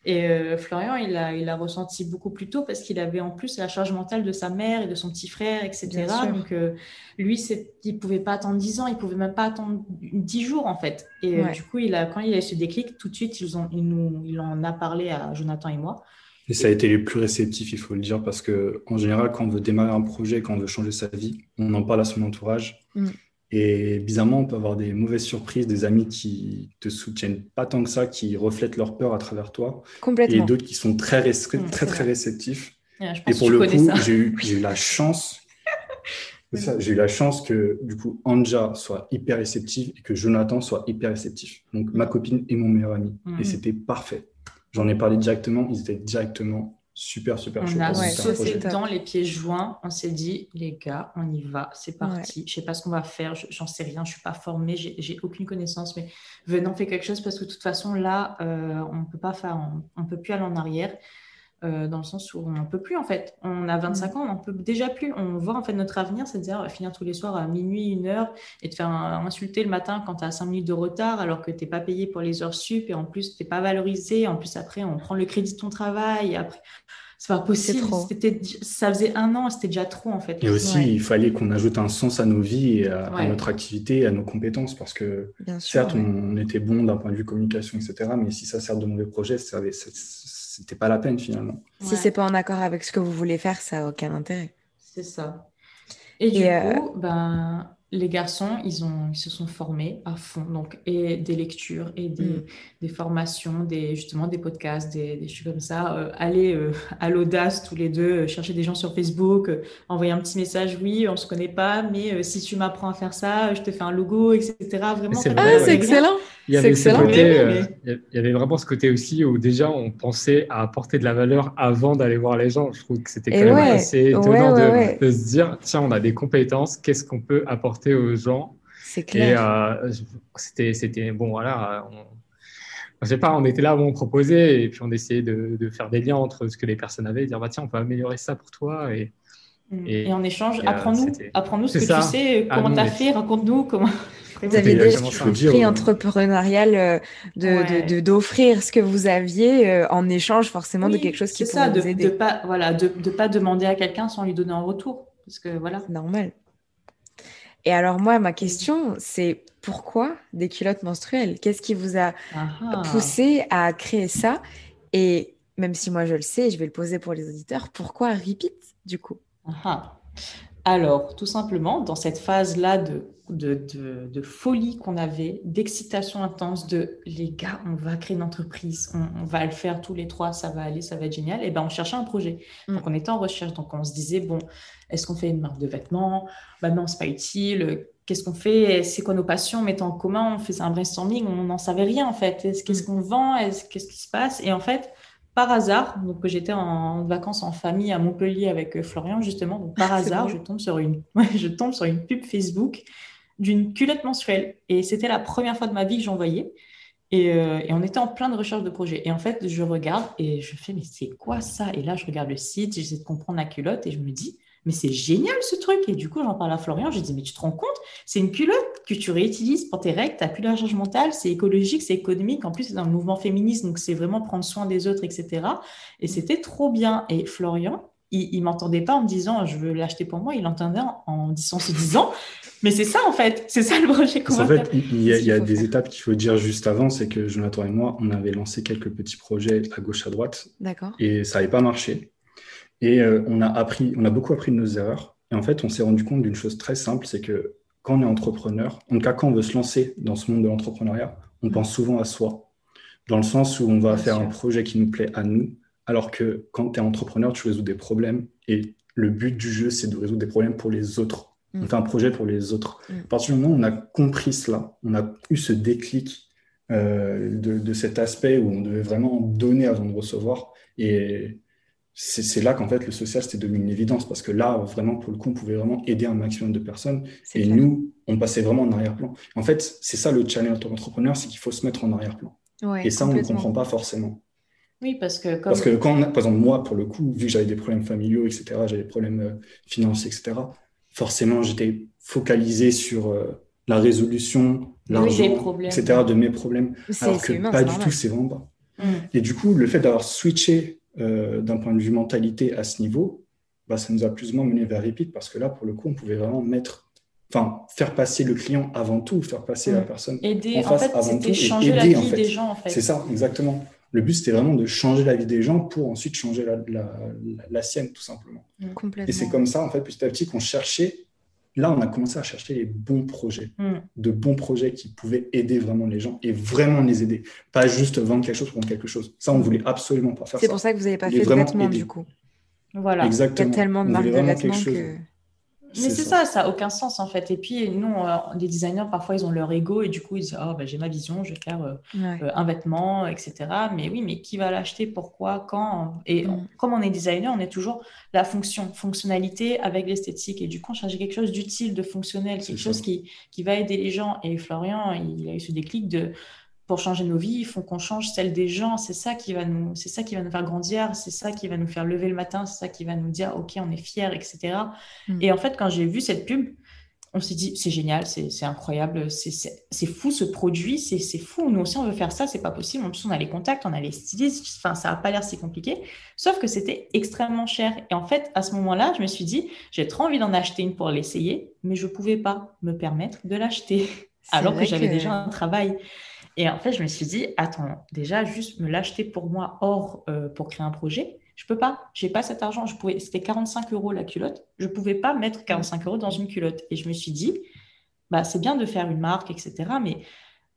Et euh, Florian, il a, il a ressenti beaucoup plus tôt parce qu'il avait en plus la charge mentale de sa mère et de son petit frère, etc. Donc, euh, lui, il ne pouvait pas attendre 10 ans, il ne pouvait même pas attendre 10 jours, en fait. Et euh, du coup, il a, quand il a eu ce déclic, tout de suite, ils ont, il, nous, il en a parlé à Jonathan et moi. Et ça a été les plus réceptifs, il faut le dire, parce que en général, quand on veut démarrer un projet, quand on veut changer sa vie, on en parle à son entourage. Mm. Et bizarrement, on peut avoir des mauvaises surprises, des amis qui te soutiennent pas tant que ça, qui reflètent leur peur à travers toi. Complètement. Et d'autres qui sont très, mm, très, très, réceptifs. et pour le coup, j'ai eu, eu, la chance. J'ai eu la chance que du coup Anja soit hyper réceptive et que Jonathan soit hyper réceptif. Donc ma copine et mon meilleur ami. Et c'était parfait. J'en ai parlé directement, ils étaient directement super, super. On a sauté dans les pieds joints, on s'est dit, les gars, on y va, c'est parti. Je sais pas ce qu'on va faire, j'en sais rien, je suis pas formée, j'ai aucune connaissance, mais venons, on fait quelque chose parce que de toute façon, là, euh, on peut pas faire, on, on peut plus aller en arrière. Euh, dans le sens où on ne peut plus en fait. On a 25 mm. ans, on peut déjà plus. On voit en fait notre avenir, c'est-à-dire finir tous les soirs à minuit, une heure et te faire insulter le matin quand tu as 5 minutes de retard alors que tu n'es pas payé pour les heures sup et en plus tu n'es pas valorisé. En plus après, on prend le crédit de ton travail et après. C'est pas possible. C'était, ça faisait un an, c'était déjà trop en fait. Et aussi, il fallait qu'on ajoute un sens à nos vies et à, notre activité, à nos compétences, parce que certes, on, était bon d'un point de vue communication, etc. Mais si ça sert de mauvais projets, ça, c'était pas la peine finalement. Si c'est pas en accord avec ce que vous voulez faire, ça n'a aucun intérêt. C'est ça. Et, du euh, coup, ben, les garçons, ils, ont, ils se sont formés à fond, donc, et des lectures, et des, mm. des formations, des, justement des podcasts, des, des choses comme ça. Euh, aller euh, à l'audace tous les deux, euh, chercher des gens sur Facebook, envoyer un petit message, oui, on se connaît pas, mais si tu m'apprends à faire ça, je te fais un logo, etc. Vraiment, c'est ah, excellent. Il y, avait il y avait vraiment ce côté aussi où déjà on pensait à apporter de la valeur avant d'aller voir les gens. Je trouve que c'était quand même assez étonnant de, de se dire tiens, on a des compétences, qu'est-ce qu'on peut apporter aux gens. C'est clair. Et euh, c'était, c'était bon, voilà. On, je sais pas, on était là où on proposait et puis on essayait de, de, faire des liens entre ce que les personnes avaient et dire bah tiens, on peut améliorer ça pour toi. Et, mm. et, en échange, euh, apprends-nous, apprends-nous ce que tu sais, comment tu as fait, raconte-nous comment. Vous avez déjà l'esprit entrepreneurial euh, de, d'offrir ce que vous aviez en échange forcément de quelque chose qui pourrait ça, vous aider. De pas, voilà, de ne pas demander à quelqu'un sans lui donner un retour. Parce que voilà. Normal. Et alors moi, ma question, c'est pourquoi des culottes menstruelles? Qu'est-ce qui vous a poussé à créer ça? Et même si moi je le sais, je vais le poser pour les auditeurs, pourquoi Repeat du coup? Alors, tout simplement, dans cette phase-là de, de, folie qu'on avait, d'excitation intense, de les gars, on va créer une entreprise, on, va le faire tous les trois, ça va aller, ça va être génial, et ben on cherchait un projet. Mm. Donc on était en recherche, donc on se disait, bon, est-ce qu'on fait une marque de vêtements? Bah Non, c'est pas utile. Qu'est-ce qu'on fait? C'est quoi nos passions? On en commun On faisait un brainstorming, on n'en savait rien en fait. Qu'est-ce mm. qu'on vend? Qu'est-ce qui se passe? Et en fait, par hasard, donc j'étais en vacances en famille à Montpellier avec euh, Florian justement. Donc par hasard, je tombe sur une, je tombe sur une pub Facebook d'une culotte mensuelle. Et c'était la première fois de ma vie que j'en voyais. Et, euh, et, on était en plein de recherche de projet. Et en fait, je regarde et je fais, mais c'est quoi ça? Et là, je regarde le site, j'essaie de comprendre la culotte et je me dis, mais c'est génial ce truc. Et du coup, j'en parle à Florian, je dis, mais tu te rends compte, c'est une culotte que tu réutilises pour tes règles, tu n'as plus la charge mentale, c'est écologique, c'est économique. En plus, c'est un mouvement féministe, donc c'est vraiment prendre soin des autres, etc. Et c'était trop bien. Et Florian, il, ne m'entendait pas en me disant, je veux l'acheter pour moi, il entendait en, disant, se disant, mais c'est ça en fait, c'est ça le projet qu'on en fait, Il y a, des étapes qu'il faut dire juste avant, c'est que Jonathan et moi, on avait lancé quelques petits projets à gauche, à droite. D'accord. Et ça n'avait pas marché. Et euh, on, a appris, on a beaucoup appris de nos erreurs. Et en fait, on s'est rendu compte d'une chose très simple, c'est que quand on est entrepreneur, en tout cas quand on veut se lancer dans ce monde de l'entrepreneuriat, on pense souvent à soi, dans le sens où on va faire un projet qui nous plaît à nous, alors que quand tu es entrepreneur, tu résous des problèmes et le but du jeu, c'est de résoudre des problèmes pour les autres. On mm. fait un projet pour les autres. Mm. À partir du moment où on a compris cela, on a eu ce déclic euh, de, de, cet aspect où on devait vraiment donner avant de recevoir. Et c'est là qu'en fait le social c'était devenu une évidence parce que là vraiment pour le coup on pouvait vraiment aider un maximum de personnes et nous on passait vraiment en arrière-plan. En fait c'est ça le challenge entrepreneur c'est qu'il faut se mettre en arrière-plan et ça on ne comprend pas forcément. Oui parce que parce que quand par exemple moi pour le coup vu que j'avais des problèmes familiaux etc j'avais des problèmes euh, financiers etc forcément j'étais focalisé sur euh, la résolution l'argent etc de mes problèmes alors que pas du tout c'est vraiment pas Mm. Et du coup, le fait d'avoir switché euh, d'un point de vue mentalité à ce niveau, bah, ça nous a plus ou moins mené vers Repeat parce que là, pour le coup, on pouvait vraiment mettre, enfin, faire passer le client avant tout, faire passer la mm. personne aider, en face avant tout, et aider, la vie des gens, en fait. C'est ça, exactement. Le but, c'était vraiment de changer la vie des gens pour ensuite changer la, la, sienne, tout simplement. Complètement. Et c'est comme ça, en fait, petit à petit, qu'on cherchait là, on a commencé à chercher les bons projets, mm. de bons projets qui pouvaient aider vraiment les gens et vraiment les aider. Pas juste vendre quelque chose pour vendre quelque chose. Ça, on ne voulait absolument pas faire ça. C'est pour ça que vous n'avez pas fait de vêtements, du coup. Voilà. Exactement. Il y a tellement de marques de vêtements que... Mais c'est ça. ça, n'a aucun sens en fait. Et puis, nous, les designers, parfois, ils ont leur ego et du coup, ils disent oh, bah, j'ai ma vision, je vais faire euh, euh, un vêtement, etc. Mais oui, mais qui va l'acheter? Pourquoi? Quand? Et mm. comme on est designer, on est toujours la fonction, fonctionnalité avec l'esthétique. Et du coup, on cherche quelque chose d'utile, de fonctionnel, quelque chose qui, qui va aider les gens. Et Florian, il a eu ce déclic de pour changer nos vies, il faut qu'on change celle des gens. C'est ça qui va nous, c'est ça qui va nous faire grandir, c'est ça qui va nous faire lever le matin, c'est ça qui va nous dire ok, on est fiers, etc. Mm. Et en fait, quand j'ai vu cette pub, on s'est dit c'est génial, c'est incroyable, c'est fou ce produit, c'est fou. Nous aussi on veut faire ça, c'est pas possible. En plus on a les contacts, on a les stylistes, enfin ça a pas l'air si compliqué. Sauf que c'était extrêmement cher. Et en fait à ce moment-là, je me suis dit j'ai trop envie d'en acheter une pour l'essayer, mais je pouvais pas me permettre de l'acheter alors que j'avais déjà un travail. Et en fait, je me suis dit, attends, déjà, juste me l'acheter pour moi hors euh, pour créer un projet, je peux pas. J'ai pas cet argent. Je pouvais, c'était 45 euros la culotte. Je pouvais pas mettre 45 euros dans une culotte. Et je me suis dit, bah, c'est bien de faire une marque, etc. Mais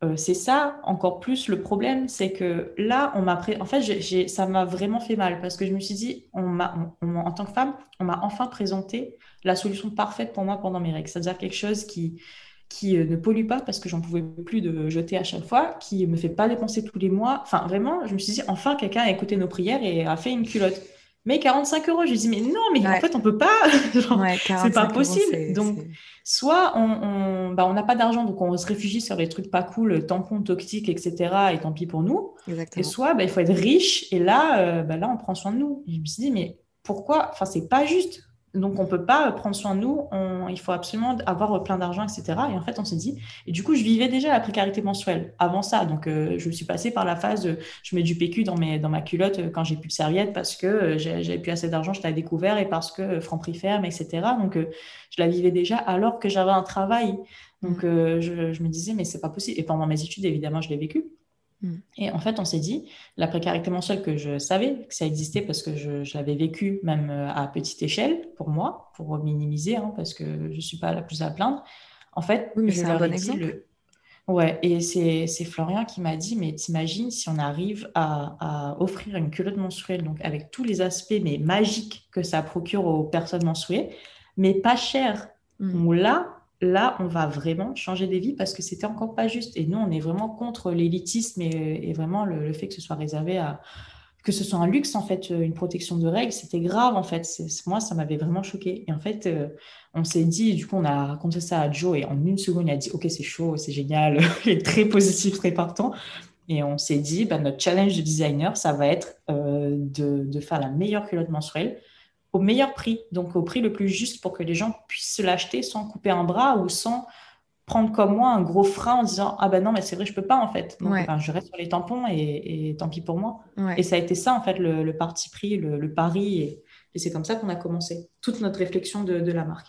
euh, c'est ça encore plus le problème, c'est que là, on m'a en fait, ça m'a vraiment fait mal parce que je me suis dit, on m'a, en tant que femme, on m'a enfin présenté la solution parfaite pour moi pendant mes règles, c'est-à-dire quelque chose qui, qui euh, ne pollue pas parce que j'en pouvais plus de jeter à chaque fois, qui me fait pas dépenser tous les mois. Enfin, vraiment, je me suis dit, enfin, quelqu'un a écouté nos prières et a fait une culotte. Mais 45 euros, je lui dis, mais non, mais en fait, on peut pas. c'est pas possible. donc, soit on n'a on, pas d'argent, donc on se réfugie sur les trucs pas cool, tampons toxiques, etc. Et tant pis pour nous. Et soit bah, il faut être riche. Et là, euh, bah, là, on prend soin de nous. je me suis dit, mais pourquoi? Enfin, c'est pas juste. Donc, on ne peut pas prendre soin de nous. il faut absolument avoir plein d'argent, etc. Et en fait, on s'est dit. Et du coup, je vivais déjà la précarité mensuelle avant ça. Donc, euh, je me suis passée par la phase de, je mets du PQ dans, mes, dans ma culotte euh, quand j'ai plus de serviettes parce que euh, j'avais plus assez d'argent, je l'avais découvert et parce que Franprix ferme, etc. Donc, je la vivais déjà alors que j'avais un travail. Donc, mmh. je, je, me disais, mais c'est pas possible. Et pendant mes études, évidemment, je l'ai vécu. Mm. Et en fait, on s'est dit, la précarité mensuelle que je savais que ça existait parce que je, l'avais vécu même euh, à petite échelle pour moi, pour minimiser, hein, parce que je ne suis pas la plus à plaindre. En fait, c'est un bon exemple. Ouais, et c'est Florian qui m'a dit, mais t'imagines si on arrive à, offrir une culotte menstruelle, donc avec tous les aspects mais magiques que ça procure aux personnes menstruées, mais pas cher. Mm. Là, là, on va vraiment changer des vies parce que c'était encore pas juste. Et nous, on est vraiment contre l'élitisme et, vraiment le, fait que ce soit réservé à que ce soit un luxe en fait, une protection de règles, c'était grave en fait. Moi, ça m'avait vraiment choqué. Et en fait, euh, on s'est dit, du coup, on a raconté ça à Joe et en une seconde, il a dit, ok, c'est chaud, c'est génial, il est très positif, très partant. Et on s'est dit, bah, notre challenge de designer, ça va être euh, de, faire la meilleure culotte mensuelle au meilleur prix, donc au prix le plus juste pour que les gens puissent se l'acheter sans couper un bras ou sans prendre comme moi un gros frein en disant ah ben non mais c'est vrai je peux pas en fait. Donc je reste sur les tampons et, tant pis pour moi. Et ça a été ça en fait le, parti pris le, pari et, c'est comme ça qu'on a commencé. Toute notre réflexion de, la marque.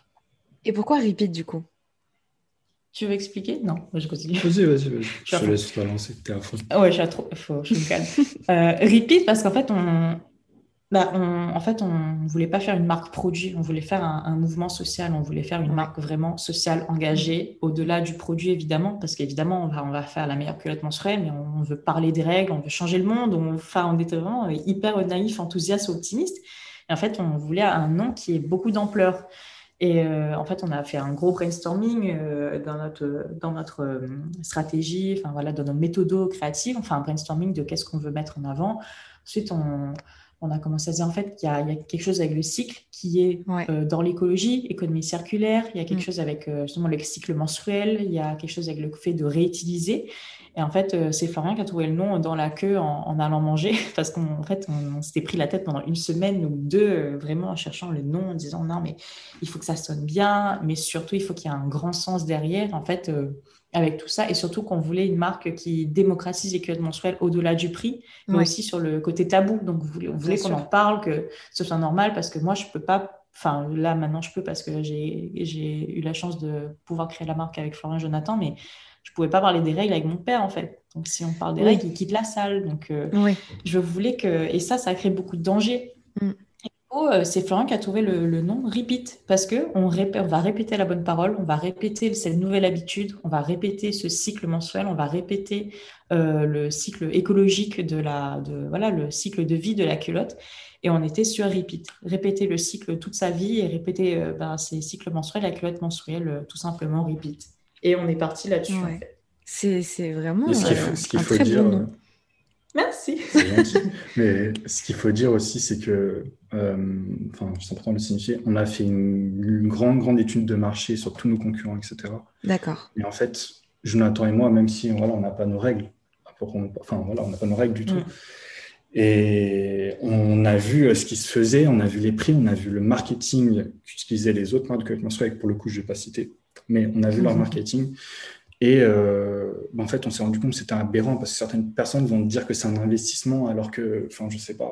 Et pourquoi Repeat du coup? Tu veux expliquer? Non, je continue. Vas-y, vas-y. Je te laisse te lancer, t'es à fond. Ouais, je, trop... Faut... je me calme. euh, repeat, parce qu'en fait, on, bah, en fait, on ne voulait pas faire une marque produit, on voulait faire un, mouvement social, on voulait faire une marque vraiment sociale, engagée, au-delà du produit évidemment, parce qu'évidemment, on va, on va faire la meilleure culotte menstruelle, mais on, veut parler des règles, on veut changer le monde, on, enfin, on était vraiment hyper naïf, enthousiaste, optimiste. Et en fait, on voulait un nom qui ait beaucoup d'ampleur. Et euh, en fait, on a fait un gros brainstorming euh, dans notre, dans notre euh, stratégie, enfin voilà, dans nos méthodos créatives, enfin un brainstorming de qu'est-ce qu'on veut mettre en avant. Ensuite, on on a commencé à dire en fait qu'il y, a quelque chose avec le cycle qui est euh, dans l'écologie, économie circulaire, il y a quelque mm. chose avec euh, justement le cycle menstruel, il y a quelque chose avec le fait de réutiliser. Et en fait, euh, c'est Florian qui a trouvé le nom dans la queue en, allant manger, parce qu'en fait, on, s'était pris la tête pendant une semaine ou deux, vraiment en cherchant le nom, en disant non, mais il faut que ça sonne bien, mais surtout, il faut qu'il y ait un grand sens derrière, en fait, avec tout ça. Et surtout qu'on voulait une marque qui démocratise les culottes mensuelles au-delà du prix, mais aussi sur le côté tabou. Donc, on voulait qu'on en parle, que ce soit normal, parce que moi, je peux pas Enfin, là, maintenant, je peux parce que j'ai eu la chance de pouvoir créer la marque avec Florian Jonathan, mais je pouvais pas parler des règles avec mon père en fait. Donc si on parle des règles, il quitte la salle. Donc euh, je voulais que et ça, ça a créé beaucoup de dangers. Mm. Euh, c'est Florian qui a trouvé le, nom Repeat parce que on, on, va répéter la bonne parole, on va répéter cette nouvelle habitude, on va répéter ce cycle mensuel, on va répéter euh, le cycle écologique de la, de, voilà, le cycle de vie de la culotte. Et on était sur Repeat, répéter le cycle toute sa vie et répéter ben, ces cycles mensuels, la culotte mensuelle, tout simplement Repeat. Et on est parti là-dessus. C'est vraiment ce qu'il faut, dire, bon nom. Merci. Mais ce qu'il faut dire aussi, c'est que, euh, enfin, c'est important de le signifier, on a fait une, grande, grande étude de marché sur tous nos concurrents, etc. D'accord. Et en fait, Jonathan et moi, même si voilà, on n'a pas nos règles, enfin voilà, on n'a pas nos règles du tout. Mm. Et on a vu euh, ce qui se faisait, on a vu les prix, on a vu le marketing qu'utilisaient les autres marques de mensuel, pour le coup, je ne vais pas citer mais on a vu leur mhm. marketing. Et euh, bah, en fait, on s'est rendu compte que c'était aberrant parce que certaines personnes vont dire que c'est un investissement alors que, enfin, je sais pas.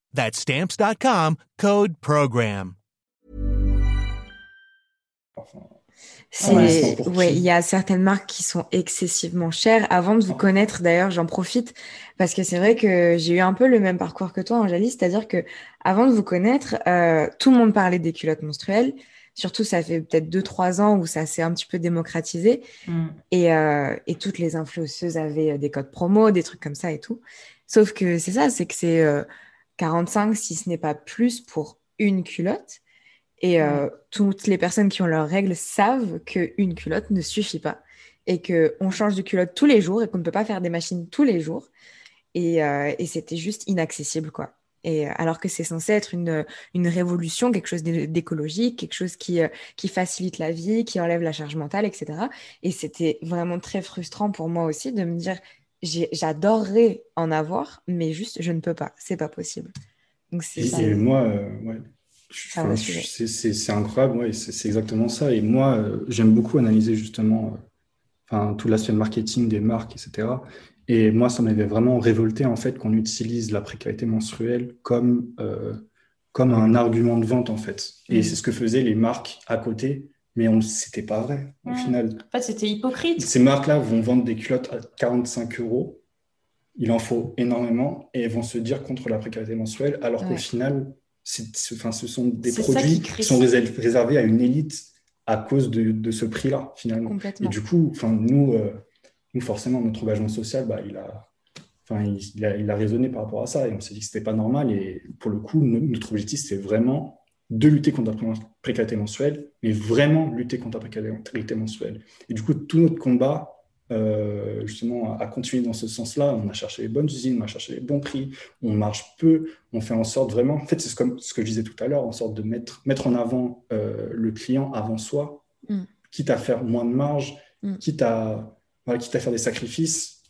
That's Stamps.com code PROGRAM. ouais, il y a certaines marques qui sont excessivement chères. Avant de vous connaître, d'ailleurs, j'en profite parce que c'est vrai que j'ai eu un peu le même parcours que toi, Angélie, c'est-à-dire que avant de vous connaître, euh, tout le monde parlait des culottes menstruelles. Surtout, ça fait peut-être 2-3 ans où ça s'est un petit peu démocratisé. Mm. Et, euh, et, toutes les influenceuses avaient euh, des codes promo, des trucs comme ça et tout. Sauf que c'est ça, c'est que c'est 45, si ce n'est pas plus, pour une culotte. Et euh, toutes les personnes qui ont leurs règles savent qu'une culotte ne suffit pas et qu'on change de culotte tous les jours et qu'on ne peut pas faire des machines tous les jours. Et, euh, et c'était juste inaccessible, quoi. Et euh, alors que c'est censé être une, une, révolution, quelque chose d'écologique, quelque chose qui, qui facilite la vie, qui enlève la charge mentale, etc. Et c'était vraiment très frustrant pour moi aussi de me dire, j'adorerais en avoir, mais juste, je ne peux pas, c'est pas possible. Donc, et, moi, ouais, c'est incroyable, ouais, c'est exactement ça. Et moi, euh, j'aime beaucoup analyser justement euh, enfin, tout l'aspect marketing des marques, etc. Et moi, ça m'avait vraiment révolté en fait qu'on utilise la précarité menstruelle comme, euh, comme un argument de vente en fait. Et mm. c'est ce que faisaient les marques à côté, mais c'était pas vrai au mm. final. En fait, c'était hypocrite. Ces marques-là vont vendre des culottes à 45 euros. Il en faut énormément et vont se dire contre la précarité menstruelle, alors qu'au final, enfin, ce sont des produits qui, sont réservés à une élite à cause de, ce prix-là, finalement. Et du coup, enfin, nous, euh, nous, forcément, notre engagement social, bah, il, a, enfin, il, a, il a raisonné par rapport à ça. Et on s'est dit que ce n'était pas normal. Et pour le coup, notre objectif, c'est vraiment de lutter contre la précarité mensuelle, mais vraiment lutter contre la précarité mensuelle. Et du coup, tout notre combat, euh, justement à, continuer dans ce sens-là. On a cherché les bonnes usines, on a cherché les bons prix, on marche peu, on fait en sorte vraiment, en fait c'est comme ce que je disais tout à l'heure, en sorte de mettre, mettre en avant euh, le client avant soi, mm. quitte à faire moins de marge, mm. quitte, à, quitte à faire des sacrifices.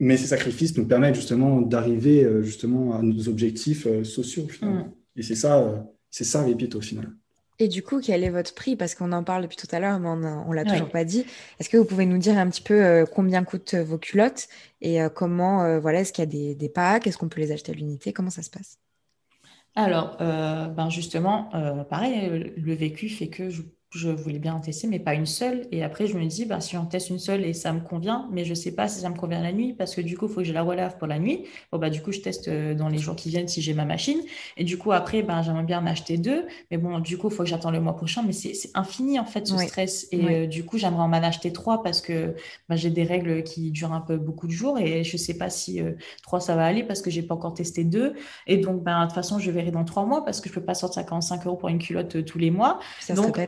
Mais ces sacrifices nous permettent justement d'arriver euh, justement à nos objectifs sociaux. Mm. Et c'est ça, c'est ça Repeat au final. Et du coup, quel est votre prix? Parce qu'on en parle depuis tout à l'heure, mais on ne l'a toujours pas dit. Est-ce que vous pouvez nous dire un petit peu euh, combien coûtent vos culottes? Et euh, comment, euh, voilà, est-ce qu'il y a des, des packs? Est-ce qu'on peut les acheter à l'unité? Comment ça se passe? Alors, ben justement, pareil, le vécu fait que je je voulais bien en tester, mais pas une seule. Et après, je me dis, bah, si j'en teste une seule et ça me convient, mais je ne sais pas si ça me convient la nuit, parce que du coup, il faut que je la relève pour la nuit. Bon, bah, du coup, je teste euh, dans les jours qui viennent si j'ai ma machine. Et du coup, après, bah, j'aimerais bien en acheter deux. Mais bon, du coup, il faut que j'attende le mois prochain. Mais c'est infini, en fait, ce stress. Et euh, du coup, j'aimerais en acheter trois parce que bah, j'ai des règles qui durent un peu beaucoup de jours. Et je ne sais pas si euh, trois, ça va aller parce que je n'ai pas encore testé deux. Et donc, bah, de toute façon, je verrai dans trois mois parce que je ne peux pas sortir 45 euros pour une culotte tous les mois. Ça donc,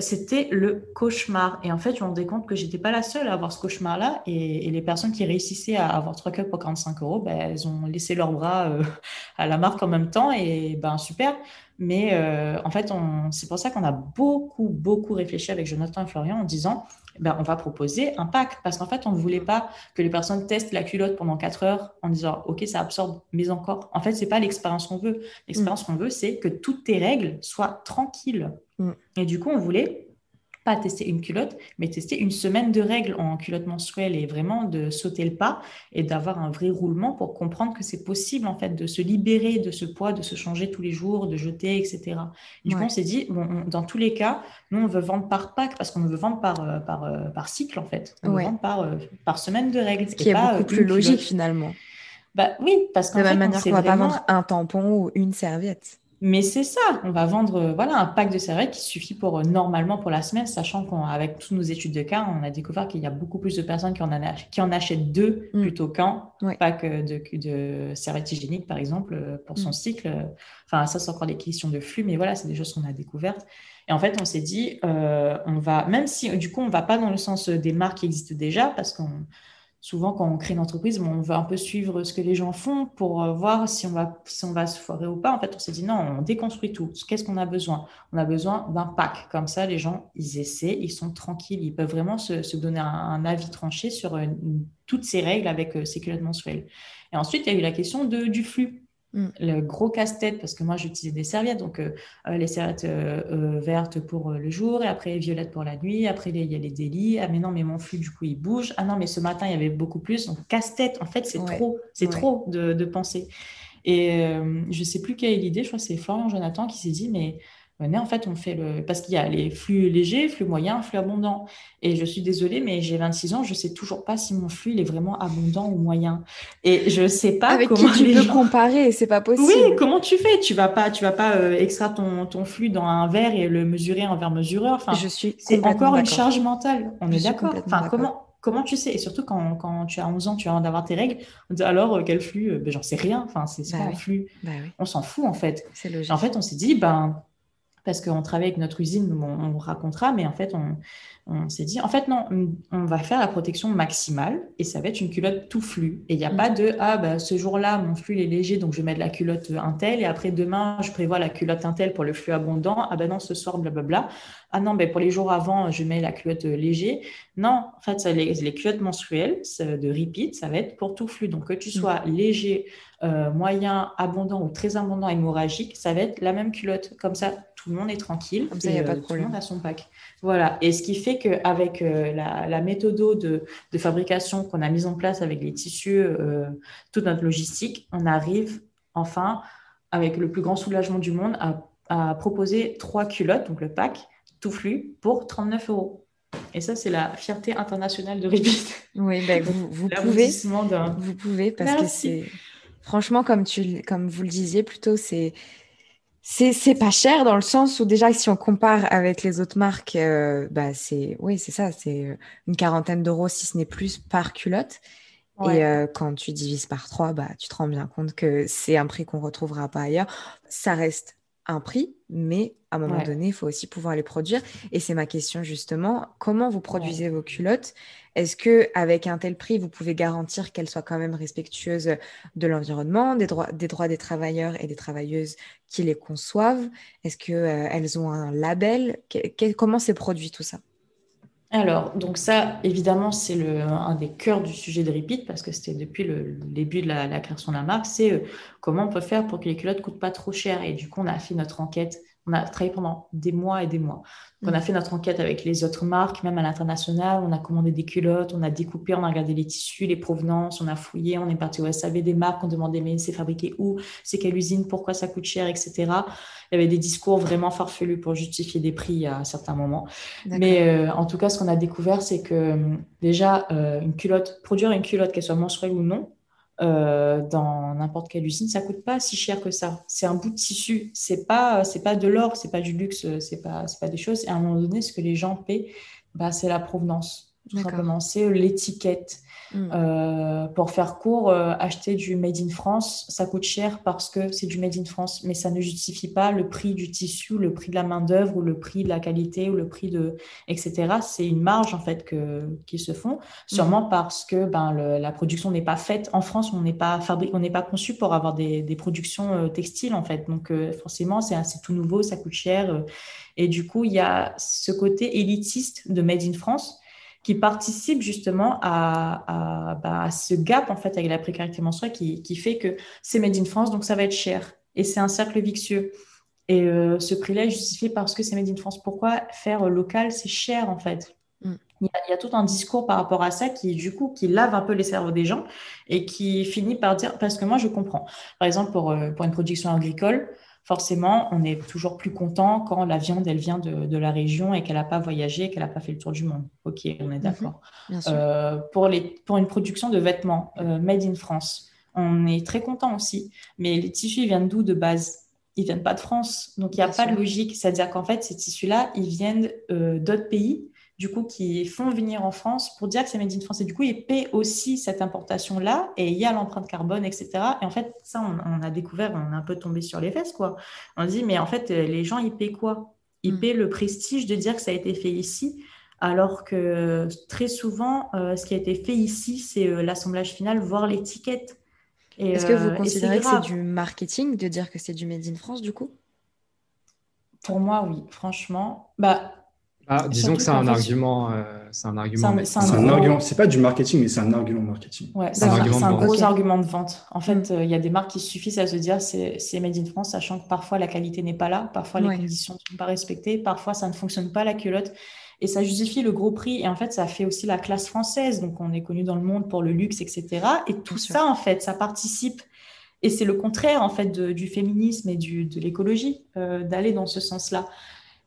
c'était le cauchemar. Et en fait, je me rendais compte que j'étais pas la seule à avoir ce cauchemar-là. Et, les personnes qui réussissaient à avoir trois cups pour 45 euros, ben, elles ont laissé leurs bras euh, à la marque en même temps. Et ben super. Mais euh, en fait, c'est pour ça qu'on a beaucoup, beaucoup réfléchi avec Jonathan et Florian en disant ben, on va proposer un pack. Parce qu'en fait, on ne voulait pas que les personnes testent la culotte pendant 4 heures en disant OK, ça absorbe, mais encore. En fait, ce n'est pas l'expérience qu'on veut. L'expérience mm. qu'on veut, c'est que toutes tes règles soient tranquilles. Mm. Et du coup, on voulait pas tester une culotte, mais tester une semaine de règles en culotte menstruelle et vraiment de sauter le pas et d'avoir un vrai roulement pour comprendre que c'est possible en fait de se libérer de ce poids, de se changer tous les jours, de jeter, etc. du coup, on s'est dit, bon, dans tous les cas, nous, on veut vendre par pack parce qu'on veut vendre par, euh, par, euh, par cycle en fait. On veut vendre par, euh, par semaine de règles. Ce qui est beaucoup plus logique finalement. Bah oui, parce qu'en De la même manière qu'on ne va pas vendre un tampon ou une serviette. Mais c'est ça, on va vendre euh, voilà, un pack de serviettes qui suffit pour euh, normalement pour la semaine, sachant qu'avec toutes nos études de cas, on a découvert qu'il y a beaucoup plus de personnes qui en, qui en achètent deux mm. plutôt qu'un pack euh, de, de serviettes hygiéniques, par exemple, pour son mm. cycle. Enfin, ça, c'est encore des questions de flux, mais voilà, c'est des choses qu'on a découvertes. Et en fait, on s'est dit, on va, même si du coup, on ne va pas dans le sens des marques qui existent déjà, parce qu'on souvent, quand on crée une entreprise, on veut un peu suivre ce que les gens font pour euh, voir si on va, si on va se foirer ou pas. En fait, on s'est dit non, on déconstruit tout. Qu'est-ce qu'on a besoin? On a besoin d'un pack. Comme ça, les gens, ils essaient, ils sont tranquilles, ils peuvent vraiment se, donner un, avis tranché sur euh, toutes ces règles avec euh, ces culottes mensuelles. Et ensuite, il y a eu la question de, du flux. Mm. Le gros casse-tête, parce que moi j'utilisais des serviettes, donc euh, euh, les serviettes euh, vertes pour le jour, et après violettes pour la nuit, après il y a les délits, ah mais non, mais mon flux du coup il bouge, ah non, mais ce matin il y avait beaucoup plus, donc casse-tête, en fait c'est trop, c'est trop de, de, penser. Et je sais plus quelle est l'idée, je crois que c'est Florian Jonathan qui s'est dit, mais en fait, on fait le. Parce qu'il y a les flux légers, flux moyens, flux abondants. Et je suis désolée, mais j'ai 26 ans, je ne sais toujours pas si mon flux il est vraiment abondant ou moyen. Et je ne sais pas Avec comment. Qui tu peux comparer, c'est pas possible. Oui, comment tu fais? Tu vas pas, tu vas pas euh, extraire ton, ton, flux dans un verre et le mesurer en verre mesureur. Enfin, je suis. C'est encore une charge mentale. On est d'accord. Enfin, comment comment tu sais? Et surtout quand, quand, tu as 11 ans, tu as d'avoir tes règles, on dit alors euh, quel flux? Euh, ben, J'en sais rien. Enfin, c'est bah un flux. Bah on s'en fout en fait. C'est logique. En fait, on s'est dit, ben parce qu'on travaille avec notre usine, on, on vous racontera, mais en fait, on, on s'est dit, en fait, non, on va faire la protection maximale et ça va être une culotte tout flux. Et il n'y a mm. pas de, ah, bah, ce jour-là, mon flux est léger, donc je vais mettre la culotte Intel et après demain, je prévois la culotte Intel pour le flux abondant. Ah, ben non, ce soir, blablabla. Ah non, ben pour les jours avant, je mets la culotte léger. Non, en fait, ça, les, les, culottes menstruelles de repeat, ça va être pour tout flux. Donc, que tu mm. sois léger, euh, moyen, abondant ou très abondant hémorragique, ça va être la même culotte. Comme ça, tout le monde est tranquille. Comme ça, il n'y a pas de problème. Tout le monde a son pack. Voilà. Et ce qui fait qu'avec euh, la, la méthode de, fabrication qu'on a mise en place avec les tissus, euh, toute notre logistique, on arrive enfin, avec le plus grand soulagement du monde, à, proposer trois culottes, donc le pack, tout flux, pour 39 euros. Et ça, c'est la fierté internationale de Ribit. Oui, ben vous, vous pouvez. Vous pouvez, parce que c'est. Franchement, comme, tu, comme vous le disiez, plutôt, c'est c'est pas cher dans le sens où déjà si on compare avec les autres marques, euh, bah c'est oui c'est ça, c'est euh, une quarantaine d'euros si ce n'est plus par culotte. Et euh, quand tu divises par trois, bah tu te rends bien compte que c'est un prix qu'on retrouvera pas ailleurs. Ça reste un prix, mais à un moment donné, il faut aussi pouvoir les produire. Et c'est ma question justement, comment vous produisez vos culottes? Est-ce que avec un tel prix, vous pouvez garantir qu'elles soient quand même respectueuses de l'environnement, des droits, des droits des travailleurs et des travailleuses qui les conçoivent? Est-ce qu'elles euh, ont un label? Comment c'est produit tout ça? Alors, donc ça, évidemment, c'est un des cœurs du sujet de Repeat, parce que c'était depuis le, début de la, création de la marque, c'est euh, comment on peut faire pour que les culottes ne coûtent pas trop cher. Et du coup, on a fait notre enquête On a travaillé pendant des mois et des mois. On a mm. fait notre enquête avec les autres marques, même à l'international. On a commandé des culottes, on a découpé, on a regardé les tissus, les provenances, on a fouillé, on est parti au SAV des marques, on demandait mais c'est fabriqué où, c'est quelle usine, pourquoi ça coûte cher, etc. Il y avait des discours vraiment farfelus pour justifier des prix à certains moments. Mais euh, en tout cas, ce qu'on a découvert, c'est que déjà, euh, une culotte, produire une culotte, qu'elle soit menstruelle ou non, euh, dans n'importe quelle usine, ça coûte pas si cher que ça. C'est un bout de tissu. C'est pas, c'est pas de l'or, c'est pas du luxe, c'est pas, c'est pas des choses. Et à un moment donné, ce que les gens paient, bah, c'est la provenance. Tout simplement, c'est l'étiquette. Mm. Euh, pour faire court, euh, acheter du Made in France, ça coûte cher parce que c'est du Made in France, mais ça ne justifie pas le prix du tissu, le prix de la main-d'œuvre ou le prix de la qualité ou le prix de. etc. C'est une marge en fait que, qui se font, sûrement mm. parce que ben, la production n'est pas faite. En France, on n'est pas, on n'est pas conçu pour avoir des, des productions euh, textiles en fait. Donc forcément, c'est tout nouveau, ça coûte cher. et du coup, il y a ce côté élitiste de Made in France qui participe justement à, bah, à, ce gap en fait avec la précarité menstruelle qui, qui fait que c'est made in France, donc ça va être cher. Et c'est un cercle vicieux. Et euh, ce prix-là est justifié parce que c'est made in France. Pourquoi faire local, c'est cher en fait mm. il, y a, tout un discours par rapport à ça qui, du coup, qui lave un peu les cerveaux des gens et qui finit par dire, parce que moi, je comprends. Par exemple, pour, euh, pour une production agricole, forcément, on est toujours plus content quand la viande, elle vient de, la région et qu'elle n'a pas voyagé, qu'elle n'a pas fait le tour du monde. Ok, on est mhm. d'accord. Euh, pour, pour une production de vêtements euh, made in France, on est très content aussi. Mais les tissus, viennent d'où de base? Ils viennent pas de France. Donc, il n'y a pas de logique. C'est-à-dire qu'en fait, ces tissus-là, ils viennent euh, d'autres pays du coup, qui font venir en France pour dire que c'est made in France. Et du coup, ils paient aussi cette importation-là et il y a l'empreinte carbone, etc. Et en fait, ça, on, a découvert, on est un peu tombé sur les fesses, quoi. On dit, mais en fait, les gens, ils paient quoi? Ils mm. paient le prestige de dire que ça a été fait ici, alors que très souvent, euh, ce qui a été fait ici, c'est euh, l'assemblage final, voire l'étiquette. Est-ce que vous euh, considérez que c'est du marketing de dire que c'est du made in France, du coup? Pour moi, oui. Franchement, bah ah, disons que c'est un, argument, euh, c'est un argument. C'est un, argument. C'est pas du marketing, mais c'est un argument marketing. Ouais, c'est un, gros argument de vente. En fait, euh, il y a des marques qui suffisent à se dire c'est made in France, sachant que parfois la qualité n'est pas là, parfois les conditions ne sont pas respectées, parfois ça ne fonctionne pas la culotte. Et ça justifie le gros prix. Et en fait, ça fait aussi la classe française. Donc, on est connu dans le monde pour le luxe, etc. Et tout ça, en fait, ça participe. Et c'est le contraire, en fait, du féminisme et du, de l'écologie, euh, d'aller dans ce sens-là.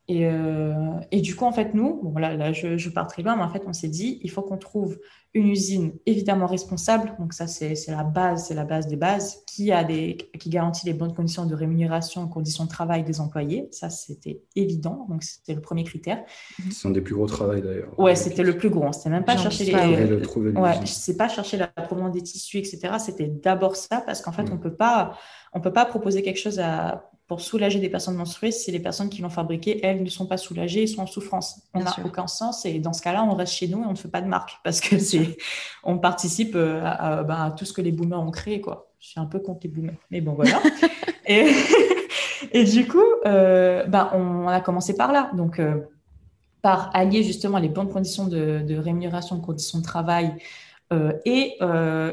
Et, euh, et, du coup, en fait, nous, bon, là, là je, je, pars très loin, mais en fait, on s'est dit, il faut qu'on trouve une usine évidemment responsable. Donc ça, c'est la base, c'est la base des bases, qui, a des, qui garantit les bonnes conditions de rémunération et conditions de travail des employés. Ça, c'était évident. Donc c'était le premier critère. C'est un des plus gros travail d'ailleurs. Ouais, c'était le plus gros. C'était même pas chercher les. Le ouais, c'est pas chercher la provenance des tissus, etc. C'était d'abord ça, parce qu'en fait, mm. on peut pas, on peut pas proposer quelque chose à pour soulager des personnes menstruées si les personnes qui l'ont fabriqué, elles, ne sont pas soulagées et sont en souffrance. On n'a aucun sens et dans ce cas-là, on reste chez nous et on ne fait pas de marque parce que c'est, on participe euh, ben, à, tout ce que les boomers ont créé. Quoi. Je suis un peu contre les boomers, mais bon, voilà. et, et, du coup, euh, ben, on, a commencé par là. Donc, euh, par allier justement les bonnes conditions de, de rémunération, conditions de travail et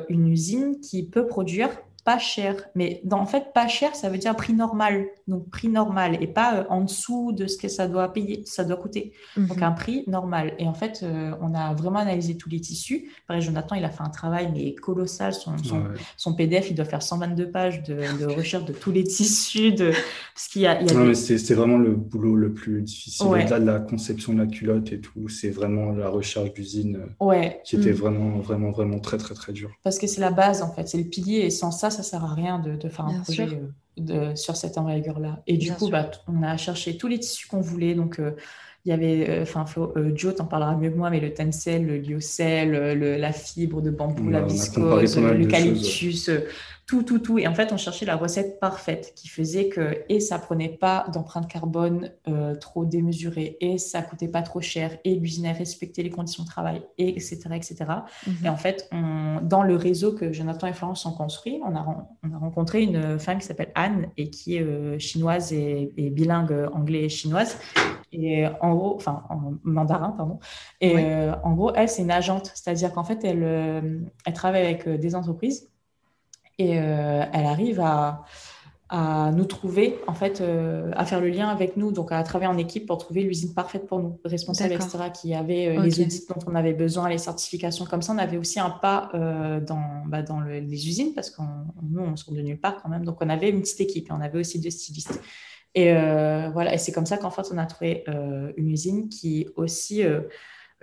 une usine qui peut produire pas cher. Mais dans, en fait, pas cher, ça veut dire prix normal. Donc, prix normal et pas euh, en dessous de ce que ça doit payer, ça doit coûter. Donc, mhm. un prix normal. Et en fait, euh, on a vraiment analysé tous les tissus. Pareil, Jonathan, il a fait un travail mais colossal. Son, son, PDF, il doit faire 122 pages de, recherche de tous les tissus. De... Parce qu'il y a, c'est vraiment le boulot le plus difficile. Au-delà de la conception de la culotte et tout, c'est vraiment la recherche d'usine euh, ouais. qui était mm. vraiment, vraiment, vraiment très, très, très dur. Parce que c'est la base, en fait. C'est le pilier. Et sans ça, ça sert à rien de, faire un projet euh, de, sur cette envergure-là. Et du coup, bah, on a cherché tous les tissus qu'on voulait. Donc, euh, il y avait, euh, enfin, Joe t'en parlera mieux que moi, mais le tencel, le lyocell, la fibre de bambou, la viscose, l'eucalyptus, tout, tout, tout. Et en fait, on cherchait la recette parfaite qui faisait que, et ça prenait pas d'empreinte carbone euh, trop démesurée, et ça coûtait pas trop cher, et l'usine respectait les conditions de travail, et etc., etc. Mhm. Et en fait, on, dans le réseau que Jonathan et Florence ont construit, on a, on a rencontré une femme qui s'appelle Anne, et qui est euh, chinoise et, bilingue anglais et chinoise. Et en gros, enfin, en mandarin, pardon. Et euh, en gros, elle, c'est une agente, c'est-à-dire qu'en fait, elle, elle travaille avec des entreprises et euh, elle arrive à, à nous trouver, en fait, euh, à faire le lien avec nous, donc à travailler en équipe pour trouver l'usine parfaite pour nous, responsable, etc., qui avait euh, les audits dont on avait besoin, les certifications comme ça. On avait aussi un pas dans, bah, dans les usines parce que nous, on sort de nulle part quand même. Donc, on avait une petite équipe et on avait aussi deux stylistes. Et voilà, et c'est comme ça qu'en fait, on a trouvé une usine qui aussi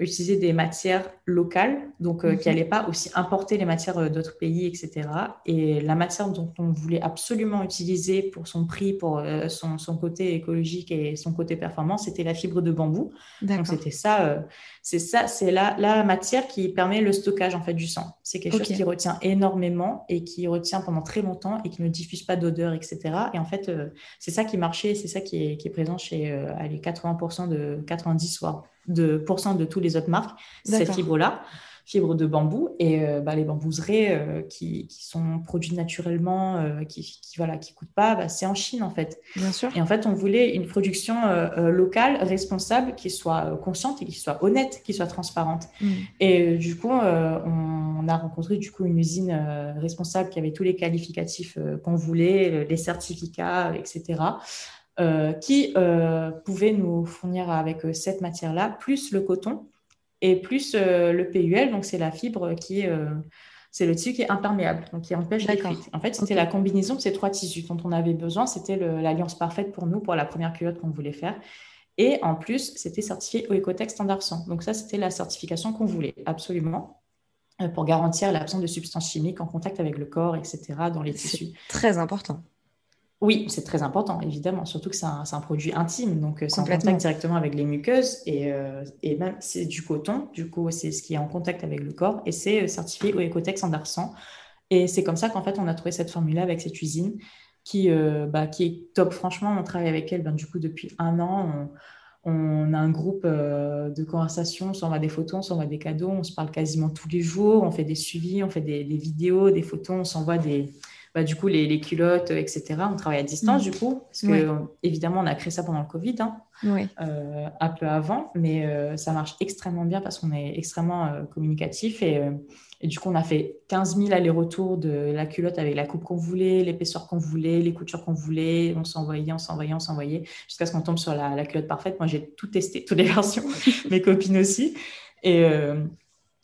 utiliser des matières locales, donc euh, qui n'allaient pas aussi importer les matières euh, d'autres pays, etc. Et la matière dont on voulait absolument utiliser pour son prix, pour euh, son, son, côté écologique et son côté performance, c'était la fibre de bambou. Donc c'était ça, c'est ça, c'est la, la matière qui permet le stockage en fait du sang. C'est quelque chose qui retient énormément et qui retient pendant très longtemps et qui ne diffuse pas d'odeur, etc. Et en fait, c'est ça qui marchait, c'est ça qui est, qui est présent chez les 80% de 90 voire de, de tous les autres marques, cette fibre-là, fibre de bambou. Et euh, bah, les bambouseraies euh, qui, sont produits naturellement, euh, qui, qui, voilà, qui coûtent pas, bah, c'est en Chine en fait. Bien sûr. Et en fait, on voulait une production locale, responsable, qui soit consciente et qui soit honnête, qui soit transparente. Mm. Et du coup, on, a rencontré du coup une usine responsable qui avait tous les qualificatifs qu'on voulait, les certificats, etc. Euh, qui euh, pouvait nous fournir avec euh, cette matière-là, plus le coton et plus le PUL, donc c'est la fibre qui est, c'est le tissu qui est imperméable, donc qui empêche les fuites. En fait, c'était la combinaison de ces trois tissus dont on avait besoin, c'était l'alliance parfaite pour nous, pour la première culotte qu'on voulait faire. Et en plus, c'était certifié au Ecotex Standard 100. Donc ça, c'était la certification qu'on voulait, absolument pour garantir l'absence de substances chimiques en contact avec le corps, etc., dans les tissus. Très important. Oui, c'est très important, évidemment, surtout que c'est un, produit intime, donc euh, c'est en contact directement avec les muqueuses et, euh, et même c'est du coton, du coup c'est ce qui est en contact avec le corps et c'est euh, certifié au Ecotex en arsan. Et c'est comme ça qu'en fait on a trouvé cette formule-là avec cette usine qui, bah, qui est top. Franchement, on travaille avec elle ben, du coup depuis un an. On, a un groupe de conversation, on s'envoie des photos, on s'envoie des cadeaux, on se parle quasiment tous les jours, on fait des suivis, on fait des vidéos, des photos, on s'envoie des, bah, du coup, les, culottes, etc. On travaille à distance, mm. du coup, parce que évidemment, on a créé ça pendant le Covid, hein, euh, un peu avant, mais euh, ça marche extrêmement bien parce qu'on est extrêmement euh, communicatif et, du coup, on a fait 15 000 allers-retours de la culotte avec la coupe qu'on voulait, l'épaisseur qu'on voulait, les coutures qu'on voulait. On s'envoyait, on s'envoyait, on s'envoyait, jusqu'à ce qu'on tombe sur la, culotte parfaite. Moi, j'ai tout testé, toutes les versions, mes copines aussi. Et,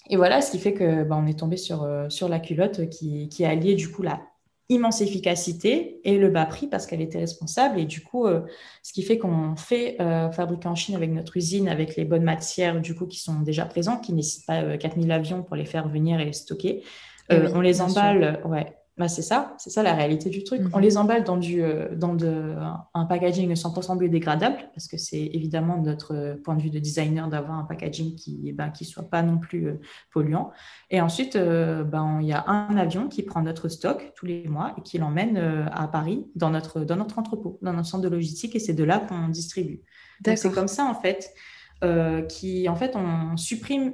et, voilà, ce qui fait que bah, on est tombé sur, sur la culotte qui, qui a allié du coup la immense efficacité et le bas prix parce qu'elle était responsable. Et du coup, euh, ce qui fait qu'on fait euh, fabriquer en Chine avec notre usine, avec les bonnes matières du coup qui sont déjà présentes, qui ne nécessitent pas 4000 euh, avions pour les faire venir et les stocker. on les emballe, ouais, bah, c'est ça, c'est ça la réalité du truc. On mhm. les emballe dans, du, euh, dans de, un packaging 100% biodégradable, parce que c'est évidemment notre point de vue de designer d'avoir un packaging qui ne eh ben, qui soit pas non plus euh, polluant. Et ensuite, euh, ben, il y a un avion qui prend notre stock tous les mois et qui l'emmène à Paris dans notre, dans notre entrepôt, dans notre centre de logistique, et c'est de là qu'on distribue. c'est comme ça, en fait, qui, en fait, on supprime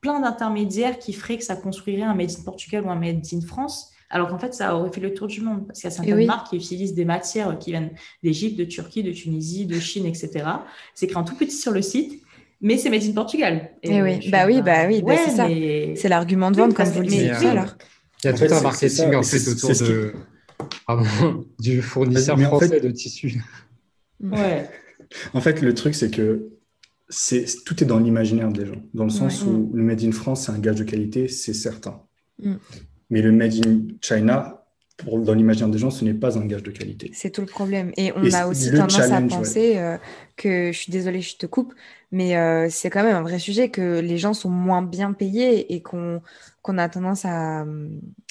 plein d'intermédiaires qui feraient que ça construirait un Made in Portugal ou un Made in France alors qu'en fait, ça aurait fait le tour du monde. Parce qu'il y a certaines marques qui utilisent des matières qui viennent d'Égypte, de Turquie, de Tunisie, de Chine, etc. C'est écrit en tout petit sur le site, mais c'est made in Portugal. Et, oui, bah oui, bah oui, bah c'est ça. C'est l'argument de vente, comme vous le disiez tout à l'heure. Il y a tout un marketing en fait autour de... du fournisseur français de tissus. Ouais. En fait, le truc, c'est que c'est tout est dans l'imaginaire des gens, dans le sens où le Made in France, c'est un gage de qualité, c'est certain. Mm. Mais le Made in China, pour, dans l'imaginaire des gens, ce n'est pas un gage de qualité. C'est tout le problème. Et on a aussi tendance à penser euh, que, je suis désolée, je te coupe, mais euh, c'est quand même un vrai sujet que les gens sont moins bien payés et qu'on a tendance à,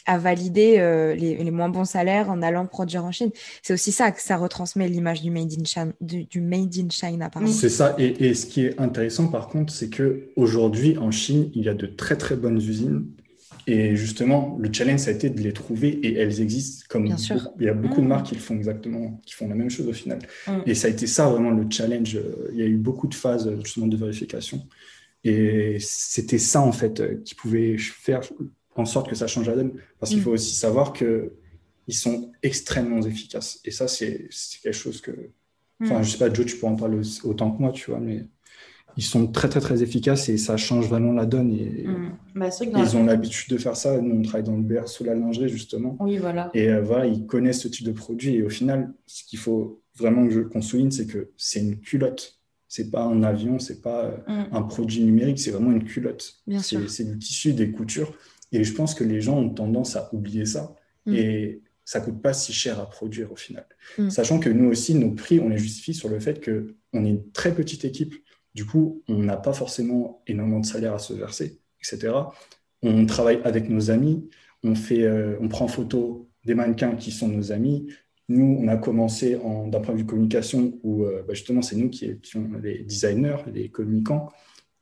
à valider euh, les, les, moins bons salaires en allant produire en Chine. C'est aussi ça que ça retransmet l'image du Made in China. Du, made in China c'est ça. Et, et, ce qui est intéressant, par contre, c'est qu'aujourd'hui, en Chine, il y a de très, très bonnes usines et justement, le challenge, ça a été de les trouver et elles existent comme Bien sûr. il y a beaucoup de mmh. marques qui font exactement, qui font la même chose au final. Mmh. Et ça a été ça vraiment le challenge. Il y a eu beaucoup de phases justement de vérification. Et c'était ça en fait qui pouvait faire en sorte que ça change la donne. Parce qu'il mmh. faut aussi savoir que ils sont extrêmement efficaces. Et ça, c'est quelque chose que. Enfin, je sais pas, Joe, tu peux en parler autant que moi, tu vois, mais ils sont très très très efficaces et ça change vraiment la donne. Et, Mm. Bah, que ils ont l'habitude de faire ça. Nous, on travaille dans le berceau la lingerie justement. Oui, voilà. Et euh, voilà, ils connaissent ce type de produit. Et au final, ce qu'il faut vraiment que je- qu'on souligne, c'est que c'est une culotte. C'est pas un avion, c'est pas euh, Mm. un produit numérique, c'est vraiment une culotte. C'est du tissu, des coutures. Et je pense que les gens ont tendance à oublier ça. Mm. Et ça coûte pas si cher à produire au final. Sachant que nous aussi, nos prix, on les justifie sur le fait qu'on est une très petite équipe. Du coup, on n'a pas forcément énormément de salaire à se verser, etc. On travaille avec nos amis, on, fait, euh, on prend en photo des mannequins qui sont nos amis. Nous, on a commencé en- d'un point de vue communication où euh, bah, justement, c'est nous qui étions les designers, les communicants.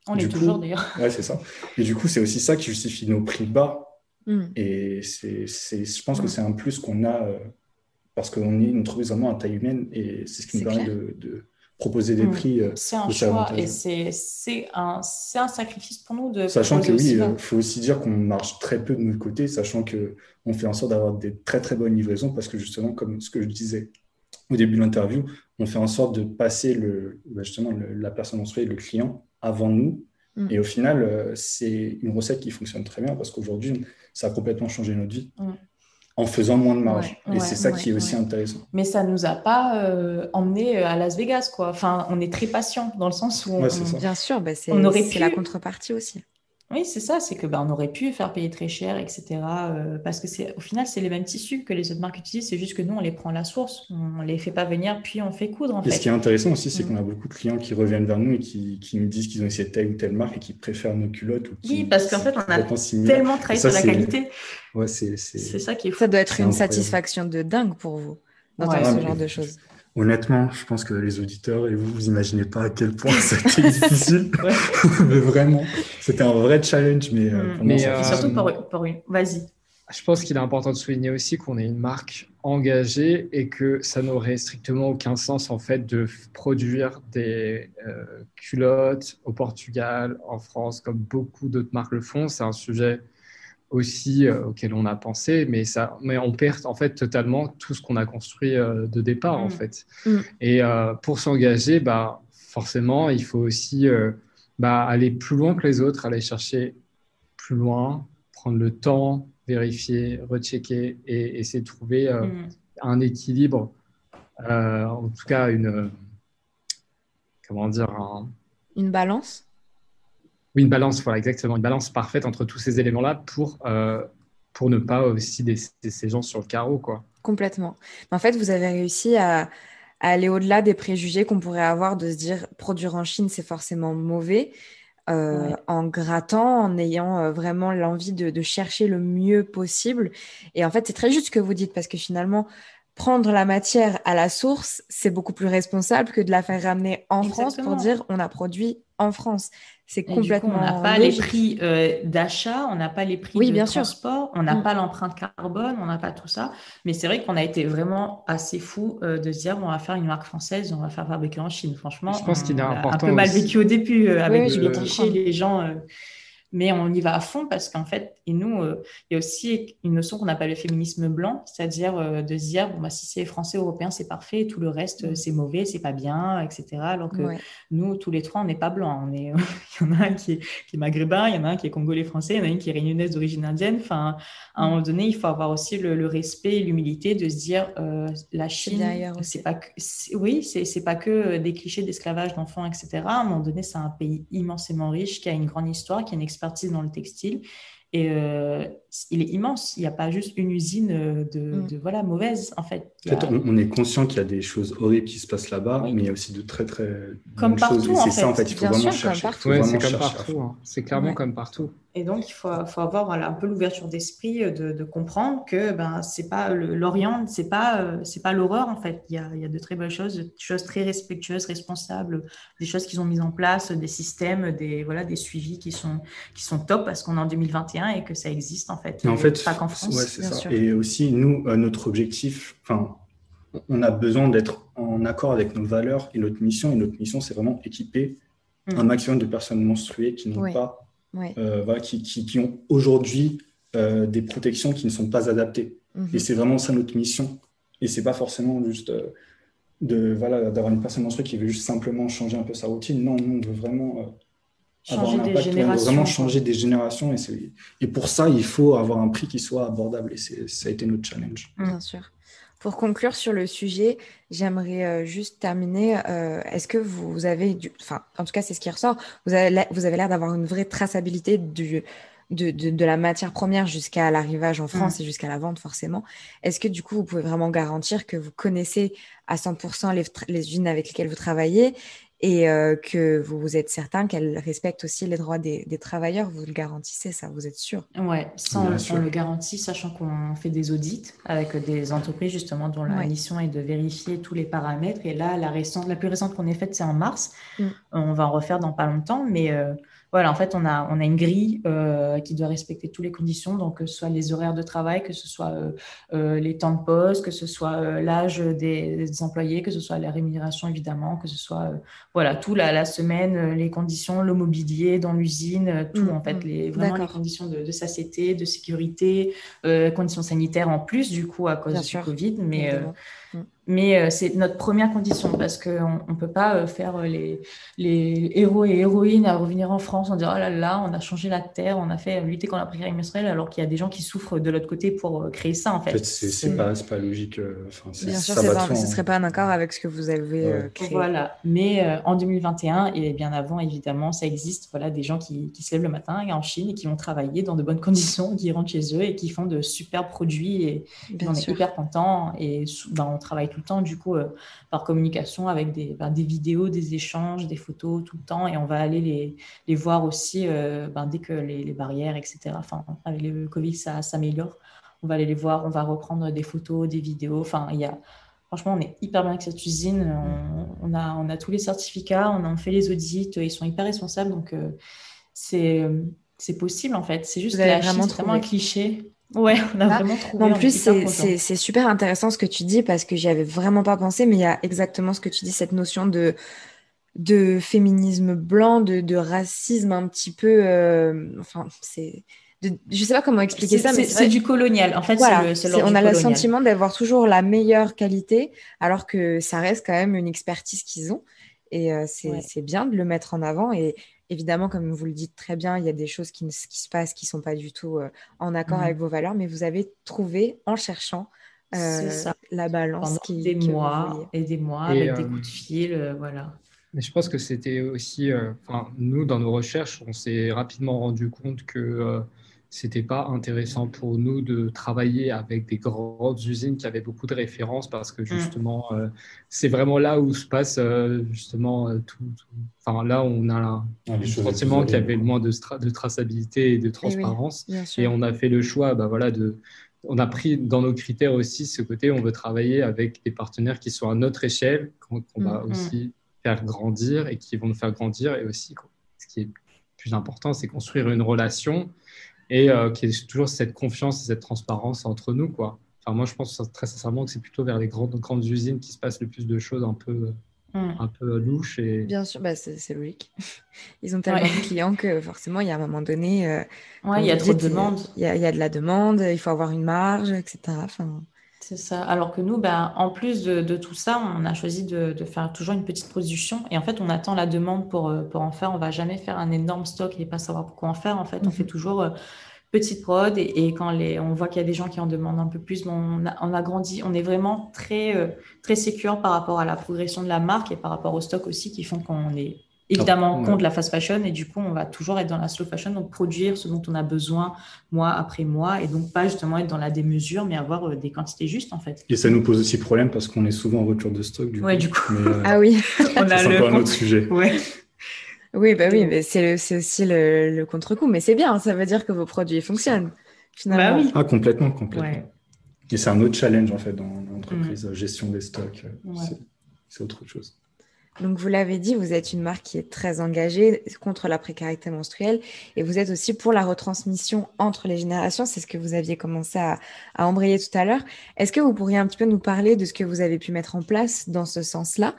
On Du est coup- toujours d'ailleurs. Ouais, c'est ça. Et du coup, c'est aussi ça qui justifie nos prix bas. Mm. Et c'est, je pense que Mm. c'est un plus qu'on a euh, parce qu'on est une entreprise vraiment à taille humaine et c'est ce qui nous permet de proposer des Mm. prix. euh, C'est un choix et c'est un, sacrifice pour nous de Sachant que oui, il faut aussi dire qu'on marche très peu de notre côté, sachant que on fait en sorte d'avoir des très très bonnes livraisons parce que justement, comme ce que je disais au début de l'interview, on fait en sorte de passer le, bah, justement le- la personne menstruée, le client, avant nous. Mm. Et au final, euh, c'est une recette qui fonctionne très bien parce qu'aujourd'hui, ça a complètement changé notre vie Mm. En faisant moins de marge. Ouais, et ouais, c'est ça ouais, qui est aussi ouais. intéressant. Mais ça nous a pas euh, emmené à Las Vegas, quoi. Enfin, on est très patient dans le sens où on. Bien sûr, bah, c'est On aurait c'est pu- la contrepartie aussi. Oui, c'est ça, c'est que ben, on aurait pu faire payer très cher, etc. euh, parce que c'est au final, c'est les mêmes tissus que les autres marques utilisent, c'est juste que nous, on les prend à la source, on les fait pas venir, puis on fait coudre en Et ce qui est intéressant aussi, c'est Mm. qu'on a beaucoup de clients qui reviennent vers nous et qui, qui nous disent qu'ils ont essayé telle ou telle marque et qui préfèrent nos culottes. Ou qui, Oui, parce qu'en fait, on a. Tellement travaillé sur la c'est- qualité, Ouais, c'est, ça qui est fou. Ça doit être une incroyable. satisfaction de dingue pour vous d'entendre Ouais. ce Ah, genre mais- de choses. Honnêtement, je pense que les auditeurs et vous, vous imaginez pas à quel point c'était difficile. Mais vraiment, c'était un vrai challenge. Mais, euh, Mm. ça- euh, surtout pour, pour une. Vas-y. Je pense qu'il est important de souligner aussi qu'on est une marque engagée et que ça n'aurait strictement aucun sens en fait de produire des euh, culottes au Portugal, en France, comme beaucoup d'autres marques le font. C'est un sujet aussi euh, auquel on a pensé, mais ça, mais on perd en fait totalement tout ce qu'on a construit euh, de départ en Mm. fait. Mm. Et euh, pour s'engager, bah forcément, il faut aussi euh, bah, aller plus loin que les autres, aller chercher plus loin, prendre le temps, vérifier, rechecker et essayer de trouver Mm. un équilibre, en tout cas une, comment dire, un- Une balance oui, une balance, voilà, exactement, une balance parfaite entre tous ces éléments-là pour, euh, pour ne pas aussi laisser ces gens sur le carreau, quoi. Complètement. En fait, vous avez réussi à, à aller au-delà des préjugés qu'on pourrait avoir de se dire produire en Chine, c'est forcément mauvais, euh, Ouais. en grattant, en ayant euh, vraiment l'envie de, de chercher le mieux possible. Et en fait, c'est très juste ce que vous dites parce que finalement, prendre la matière à la source, c'est beaucoup plus responsable que de la faire ramener en France pour dire on a produit en France. C'est du coup, complètement on n'a pas les prix euh, d'achat, on n'a pas les prix Oui, de bien sûr. transport, on n'a Mm. pas l'empreinte carbone, on n'a pas tout ça. Mais c'est vrai qu'on a été vraiment assez fou euh, de se dire on va faire une marque française, on va faire fabriquer en Chine. Franchement, Je pense qu'il est important un peu mal vécu au début euh, avec Oui, les les gens. Mais on y va à fond parce qu'en fait, et nous, euh, il y a aussi une notion qu'on appelle le féminisme blanc, c'est-à-dire euh, de se dire bon, bah, si c'est français, européen, c'est parfait, tout le reste, euh, c'est mauvais, c'est pas bien, etc. Alors que Ouais. nous, tous les trois, on n'est pas blancs. On est... il y en a un qui est, qui est maghrébin, il y en a un qui est congolais français, il y en a une qui est réunionnaise d'origine indienne. Enfin, à un moment donné, il faut avoir aussi le, le respect et l'humilité de se dire euh, la Chine, c'est pas que, oui, c'est pas que des clichés d'esclavage d'enfants, etc. À un moment donné, c'est un pays immensément riche qui a une grande histoire, qui a une expertise dans le textile. Et euh, il est immense. Il n'y a pas juste une usine euh, de, Mm. de, voilà, mauvaise, en fait. A- on, on est conscient qu'il y a des choses horribles qui se passent là-bas, Oui. mais il y a aussi de très très Comme bonnes partout, c'est ça, en fait. il faut Bien vraiment sûr, chercher. Ouais, vraiment c'est comme chercher partout. hein. C'est clairement Ouais. comme partout. Et donc, il faut, faut avoir voilà, un peu l'ouverture d'esprit euh, de, de comprendre que ben, c'est pas le- l'Orient, c'est pas, euh, c'est pas l'horreur en fait. Il y a, il y a de très belles choses, des choses très respectueuses, responsables, des choses qu'ils ont mises en place, des systèmes, des, voilà, des suivis qui sont, qui sont top parce qu'on est en 2021 et que ça existe en fait. Et en fait, pas qu'en France. ouais, c'est bien ça. sûr. Et aussi, nous, euh, notre objectif, enfin, on a besoin d'être en accord avec nos valeurs et notre mission. Et notre mission, c'est vraiment équiper Mm. un maximum de personnes menstruées qui n'ont pas, Ouais. euh, voilà, qui, qui, qui ont aujourd'hui euh, des protections qui ne sont pas adaptées. Mhm. Et c'est vraiment ça notre mission. Et c'est pas forcément juste euh, de voilà d'avoir une personne menstruée qui veut juste simplement changer un peu sa routine. Non, nous, on veut vraiment euh, avoir un impact, on veut vraiment changer des générations. Et, et pour ça, il faut avoir un prix qui soit abordable. Et ça a été notre challenge. Bien sûr. Pour conclure sur le sujet, j'aimerais euh, juste terminer. Euh, est-ce que vous avez, du... enfin, en tout cas, c'est ce qui ressort. Vous avez, vous avez l'air d'avoir une vraie traçabilité du, de, de, la matière première jusqu'à l'arrivage en France mm. et jusqu'à la vente, forcément. Est-ce que du coup, vous pouvez vraiment garantir que vous connaissez à 100% les, les usines avec lesquelles vous travaillez? Et euh, que vous, vous êtes certain qu'elle respecte aussi les droits des, travailleurs. Vous le garantissez, ça, vous êtes sûr Oui, ça, on, le garantit, sachant qu'on fait des audits avec des entreprises justement dont la mission est de vérifier tous les paramètres. Et là, la, récente, la plus récente qu'on ait faite, c'est en mars. Mm. On va en refaire dans pas longtemps, mais euh, voilà, en fait, on a, on a une grille euh, qui doit respecter toutes les conditions, donc que ce soit les horaires de travail, que ce soit euh, euh, les temps de poste, que ce soit l'âge des, employés, que ce soit la rémunération évidemment, que ce soit voilà tout la, la semaine, les conditions, le mobilier dans l'usine, tout mmh, en fait, mmh. les, vraiment les conditions de, de satiété, de sécurité, conditions sanitaires en plus du coup à cause du Covid, mais mais euh, c'est notre première condition parce qu'on ne peut pas euh, faire euh, les, les, héros et héroïnes à revenir en France en disant oh là là, on a changé la terre, on a fait lutter contre la précarité menstruelle alors qu'il y a des gens qui souffrent de l'autre côté pour créer ça en fait. En fait c'est pas, pas, logique. Bien sûr, ce ne serait pas un accord avec ce que vous avez créé. Voilà, mais en 2021 et bien avant évidemment, ça existe voilà, des gens qui, qui, se lèvent le matin en Chine et qui vont travailler dans de bonnes conditions, qui rentrent chez eux et qui font de super produits et on est hyper contents et ben, on travaille tout le temps, du coup, euh, par communication avec des, ben, des vidéos, des échanges, des photos tout le temps. Et on va aller les, les voir aussi euh, ben, dès que les, les, barrières, etc. Enfin, avec le Covid, ça s'améliore. On va aller les voir, on va reprendre des photos, des vidéos. Enfin, il y a. Franchement, on est hyper bien avec cette usine. On, a, on a tous les certificats, on a fait les audits, ils sont hyper responsables. Donc, euh, c'est c'est possible en fait. C'est juste la vraiment, vraiment un cliché. Ouais, on a vraiment trouvé. En plus, c'est super intéressant ce que tu dis parce que j'y avais vraiment pas pensé, mais il y a exactement ce que tu dis, cette notion de, de féminisme blanc, de, de racisme un petit peu. Euh, enfin, c'est. je sais pas comment expliquer ça, mais c'est du colonial. En fait, voilà, on a le sentiment d'avoir toujours la meilleure qualité, alors que ça reste quand même une expertise qu'ils ont. Et euh, c'est bien de le mettre en avant. Et, Évidemment, comme vous le dites très bien, il y a des choses qui, qui se passent qui ne sont pas du tout euh, en accord avec mmh. vos valeurs, mais vous avez trouvé en cherchant euh, la balance qui des mois et des mois avec des coups de fil, euh, voilà. Mais je pense que c'était aussi, nous dans nos recherches, on s'est rapidement rendu compte que c'était pas intéressant pour nous de travailler avec des grandes usines qui avaient beaucoup de références parce que mm. justement, euh, c'est vraiment là où se passe euh, justement euh, tout, Enfin, là, on a ah, le sentiment qu'il y avait le moins de, de, traçabilité et de eh transparence. et on a fait le choix, bah, voilà, de. On a pris dans nos critères aussi ce côté, on veut travailler avec des partenaires qui sont à notre échelle, qu'on va mm, mm. aussi faire grandir et qui vont nous faire grandir. Et aussi, ce qui est plus important, c'est construire une relation et euh, qu'il y ait toujours cette confiance et cette transparence entre nous. Quoi. Enfin, moi, je pense très sincèrement que c'est plutôt vers les grandes, grandes usines qui se passent le plus de choses un peu, mm. un peu louches. Et... Bien sûr, bah, c'est logique. Ils ont tellement de clients que forcément, il y a un moment donné, euh, il y a trop de demandes. Il y, a, il y, a de la demande, il faut avoir une marge, etc. Enfin, c'est ça. Alors que nous, ben, en plus de, tout ça, on a choisi de, faire toujours une petite production. Et en fait, on attend la demande pour, euh, pour en faire. On va jamais faire un énorme stock et pas savoir pourquoi en faire. En fait, on fait mhm. toujours euh, petite prod. Et, quand les, on voit qu'il y a des gens qui en demandent un peu plus, on, a, on a grandi. On est vraiment très, euh, très sécure par rapport à la progression de la marque et par rapport au stock aussi qui font qu'on est évidemment contre la fast fashion et du coup on va toujours être dans la slow fashion donc produire ce dont on a besoin mois après mois et donc pas justement être dans la démesure mais avoir euh, des quantités justes en fait. Et ça nous pose aussi problème parce qu'on est souvent en rupture de stock du ouais, du coup. Euh, ah oui. On a le... un autre sujet. Ouais. oui bah oui mais c'est aussi le, contre-coup mais c'est bien ça veut dire que vos produits fonctionnent finalement. Bah oui. ah complètement complètement. Et c'est un autre challenge en fait dans l'entreprise mm. gestion des stocks c'est autre chose donc, vous l'avez dit, vous êtes une marque qui est très engagée contre la précarité menstruelle et vous êtes aussi pour la retransmission entre les générations. C'est ce que vous aviez commencé à, embrayer tout à l'heure. Est-ce que vous pourriez un petit peu nous parler de ce que vous avez pu mettre en place dans ce sens-là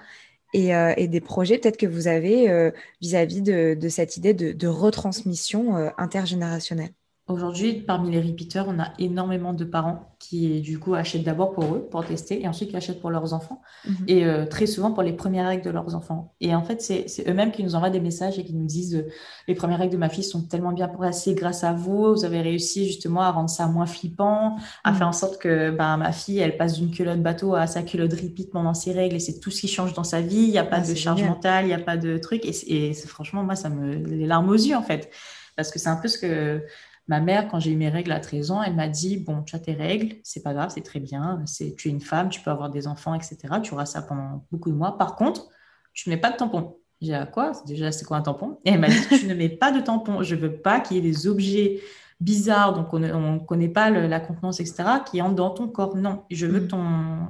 et, euh, des projets peut-être que vous avez euh, vis-à-vis de, cette idée de, retransmission euh, intergénérationnelle? Aujourd'hui, parmi les repeaters, on a énormément de parents qui, du coup, achètent d'abord pour eux, pour tester, et ensuite qui achètent pour leurs enfants. Mhm. Et euh, très souvent pour les premières règles de leurs enfants. Et en fait, c'est eux-mêmes qui nous envoient des messages et qui nous disent euh, Les premières règles de ma fille sont tellement bien passées grâce à vous. Vous avez réussi justement à rendre ça moins flippant, à mhm. faire en sorte que ben, ma fille, elle passe d'une culotte bateau à sa culotte repeat pendant ses règles, et c'est tout ce qui change dans sa vie. Il n'y a pas ah, de charge mentale, il n'y a pas de truc. Et, et franchement, moi, ça me. les larmes aux yeux, en fait. Parce que c'est un peu ce que Ma mère, quand j'ai eu mes règles à 13 ans, elle m'a dit Bon, tu as tes règles, c'est pas grave, c'est très bien, c'est, tu es une femme, tu peux avoir des enfants, etc. Tu auras ça pendant beaucoup de mois. Par contre, tu ne mets pas de tampon. J'ai dit à quoi? Déjà, c'est quoi un tampon? Et elle m'a dit Tu ne mets pas de tampon. Je veux pas qu'il y ait des objets bizarres, donc on ne connaît pas la contenance, etc., qui entrent dans ton corps. Non, je veux que mm. ton.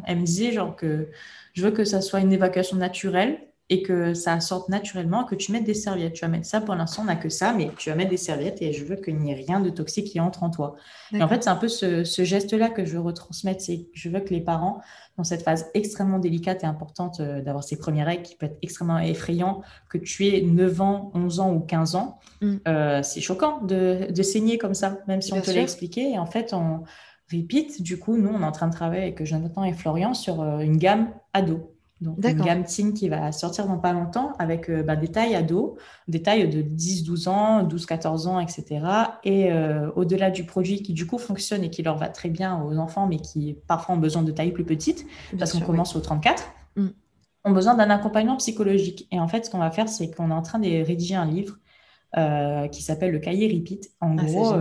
Elle me disait genre que je veux que ça soit une évacuation naturelle et que ça sorte naturellement, que tu mettes des serviettes. Tu vas mettre ça, pour l'instant, on n'a que ça, mais tu vas mettre des serviettes et je veux qu'il n'y ait rien de toxique qui entre en toi. Et en fait, c'est un peu ce, geste-là que je veux retransmettre, c'est que je veux que les parents, dans cette phase extrêmement délicate et importante euh, d'avoir ces premières règles, qui peut être extrêmement effrayant, que tu aies 9 ans, 11 ans ou 15 ans, mm. euh, c'est choquant de, saigner comme ça, même si on te l'a expliqué. Et en fait, on repeat, du coup, nous, on est en train de travailler avec Jonathan et Florian sur euh, une gamme ado. Donc, une gamme teen qui va sortir dans pas longtemps avec euh, bah, des tailles ados, des tailles de 10, 12 ans, 12, 14 ans, etc. Et euh, au-delà du produit qui, du coup, fonctionne et qui leur va très bien aux enfants, mais qui parfois ont besoin de tailles plus petites, parce qu'on commence au 34, mm. ont besoin d'un accompagnement psychologique. Et en fait, ce qu'on va faire, c'est qu'on est en train de rédiger un livre euh, qui s'appelle Le cahier Repeat. En ah, gros,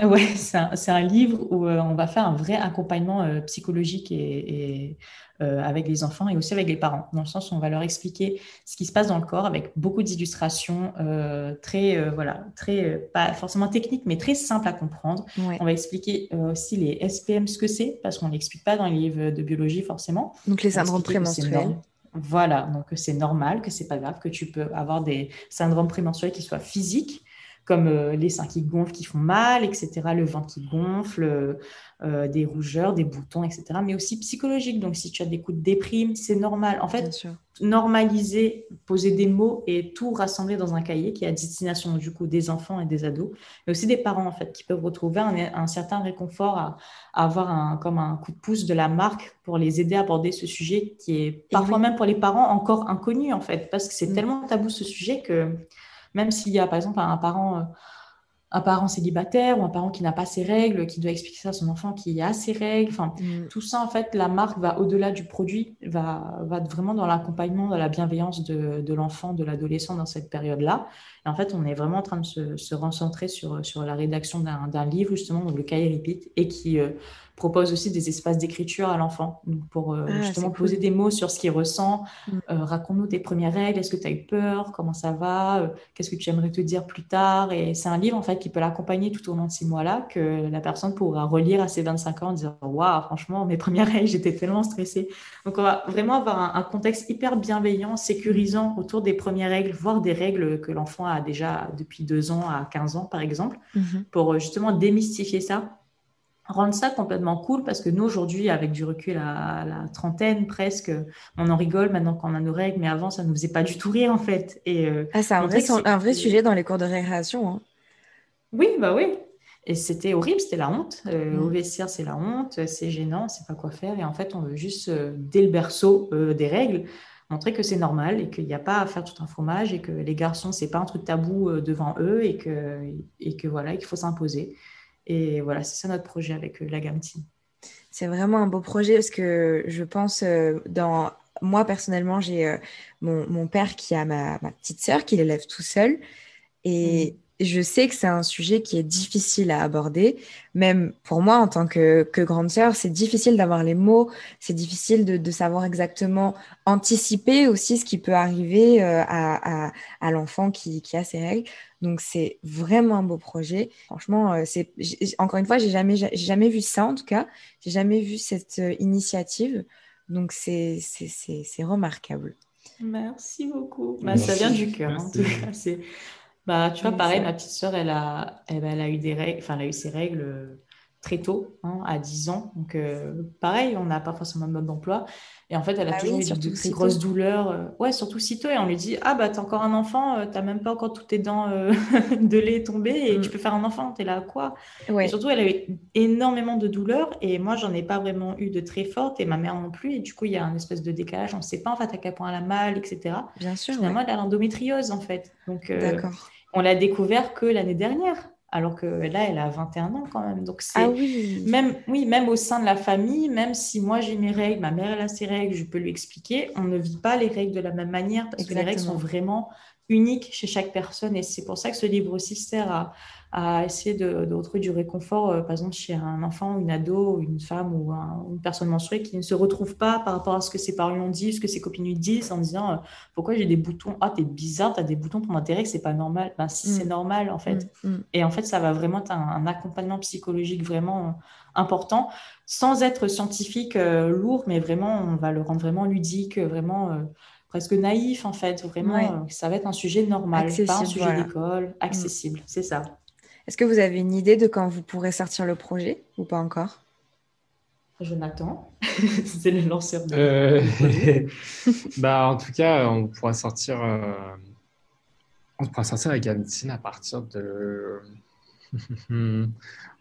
Ouais, c'est un, un, livre où on va faire un vrai accompagnement psychologique et, et euh, avec les enfants et aussi avec les parents, dans le sens où on va leur expliquer ce qui se passe dans le corps avec beaucoup d'illustrations euh, très, euh, voilà, très, pas forcément techniques, mais très simples à comprendre. On va expliquer aussi les SPM, ce que c'est, parce qu'on n'explique pas dans les livres de biologie forcément. Donc les syndromes prémenstruels. Voilà, donc c'est normal, que c'est pas grave, que tu peux avoir des syndromes prémenstruels qui soient physiques, comme les seins qui gonflent, qui font mal, etc., le ventre qui gonfle, euh, des rougeurs, des boutons, etc. Mais aussi psychologique. Donc, si tu as des coups de déprime, c'est normal. En fait, normaliser, poser des mots et tout rassembler dans un cahier qui est à destination du coup des enfants et des ados, mais aussi des parents en fait qui peuvent retrouver un, certain réconfort à, avoir un, comme un coup de pouce de la marque pour les aider à aborder ce sujet qui est parfois même pour les parents encore inconnu en fait parce que c'est mm. tellement tabou ce sujet que même s'il y a par exemple un parent euh, un parent célibataire ou un parent qui n'a pas ses règles, qui doit expliquer ça à son enfant qui a ses règles. Enfin, mm. tout ça, en fait, la marque va au-delà du produit, va, va vraiment dans l'accompagnement, dans la bienveillance de, de l'enfant, de l'adolescent dans cette période-là. Et en fait, on est vraiment en train de se, se recentrer sur, sur la rédaction d'un livre, justement, donc le cahier Repeat, et qui euh, propose aussi des espaces d'écriture à l'enfant pour euh, ah, justement poser des mots sur ce qu'il ressent. Mm. Euh, raconte-nous tes premières règles. Est-ce que tu as eu peur? Comment ça va? Euh, Qu'est-ce que tu aimerais te dire plus tard? Et c'est un livre en fait qui peut l'accompagner tout au long de ces mois-là que la personne pourra relire à ses 25 ans en disant Waouh, franchement, mes premières règles, j'étais tellement stressée. Donc on va vraiment avoir un, contexte hyper bienveillant, sécurisant autour des premières règles, voire des règles que l'enfant a déjà depuis 2 ans à 15 ans par exemple, mm-hmm. pour justement démystifier ça rendre ça complètement cool parce que nous aujourd'hui avec du recul à, la trentaine presque on en rigole maintenant qu'on a nos règles mais avant ça nous faisait pas du tout rire en fait. Et euh, ah, c'est un vrai, un vrai sujet dans les cours de récréation hein. oui bah oui. Et c'était horrible c'était la honte. Euh, mm. au vestiaire c'est la honte c'est gênant c'est pas quoi faire. Et en fait on veut juste euh, dès le berceau des règles montrer que c'est normal et qu'il n'y a pas à faire tout un fromage et que les garçons c'est pas un truc tabou devant eux et que et que voilà qu'il faut s'imposer et voilà, c'est ça notre projet avec euh, la gamme Team. C'est vraiment un beau projet parce que je pense euh, dans moi personnellement, j'ai euh, mon, mon, père qui a ma, ma petite sœur qui l'élève tout seul. Et, mmh je sais que c'est un sujet qui est difficile à aborder. Même pour moi, en tant que, grande sœur, c'est difficile d'avoir les mots, c'est difficile de, savoir exactement anticiper aussi ce qui peut arriver euh, à, l'enfant qui, a ses règles. Donc, c'est vraiment un beau projet. Franchement, euh, c'est encore une fois, j'ai jamais, jamais vu ça en tout cas. J'ai jamais vu cette euh, initiative. Donc, c'est remarquable. Merci beaucoup. Bah, ça vient du cœur, en tout cas. Bah, tu vois, pareil, ma petite sœur, elle a, elle, a eu des règles, enfin, elle a eu ses règles. Très tôt, hein, à 10 ans. Donc, pareil, on n'a pas forcément de mode d'emploi. Et en fait, elle a ah toujours eu de très grosses douleurs. ouais, surtout si tôt. Et on lui dit Ah, bah, t'as encore un enfant, t'as même pas encore toutes tes dents de lait tombées et tu mm. peux faire un enfant. T'es là à quoi et Surtout, elle avait énormément de douleurs. Et moi, j'en ai pas vraiment eu de très fortes. Et ma mère non plus. Et du coup, il y a un espèce de décalage. On ne sait pas en fait à quel point elle a mal, etc. Bien sûr. Finalement, elle a l'endométriose, en fait. Donc, on l'a découvert que l'année dernière alors que là, elle a 21 ans quand même. Donc, c'est ah oui. même, oui, même au sein de la famille, même si moi j'ai mes règles, ma mère elle a ses règles, je peux lui expliquer, on ne vit pas les règles de la même manière parce que les règles sont vraiment uniques chez chaque personne. Et c'est pour ça que ce livre aussi sert à, à essayer de, de, retrouver du réconfort, euh, par exemple, chez un enfant, une ado, une femme ou une personne menstruée qui ne se retrouve pas par rapport à ce que ses parents lui ont dit, ce que ses copines lui disent, en disant euh, pourquoi j'ai des boutons? Ah, t'es bizarre, t'as des boutons tes règles, c'est pas normal. Ben, si, c'est mm. normal, en fait. Mm, mm. Et en fait, ça va vraiment être un, accompagnement psychologique vraiment euh, important, sans être scientifique lourd, mais vraiment, on va le rendre vraiment ludique, vraiment presque naïf en fait. Vraiment, ça va être un sujet normal, pas un sujet d'école, accessible. C'est ça. Est-ce que vous avez une idée de quand vous pourrez sortir le projet ou pas encore? Jonathan, c'est le lanceur de. Euh, bah, en tout cas, on pourra sortir, euh, on pourra sortir avec Amtine à partir de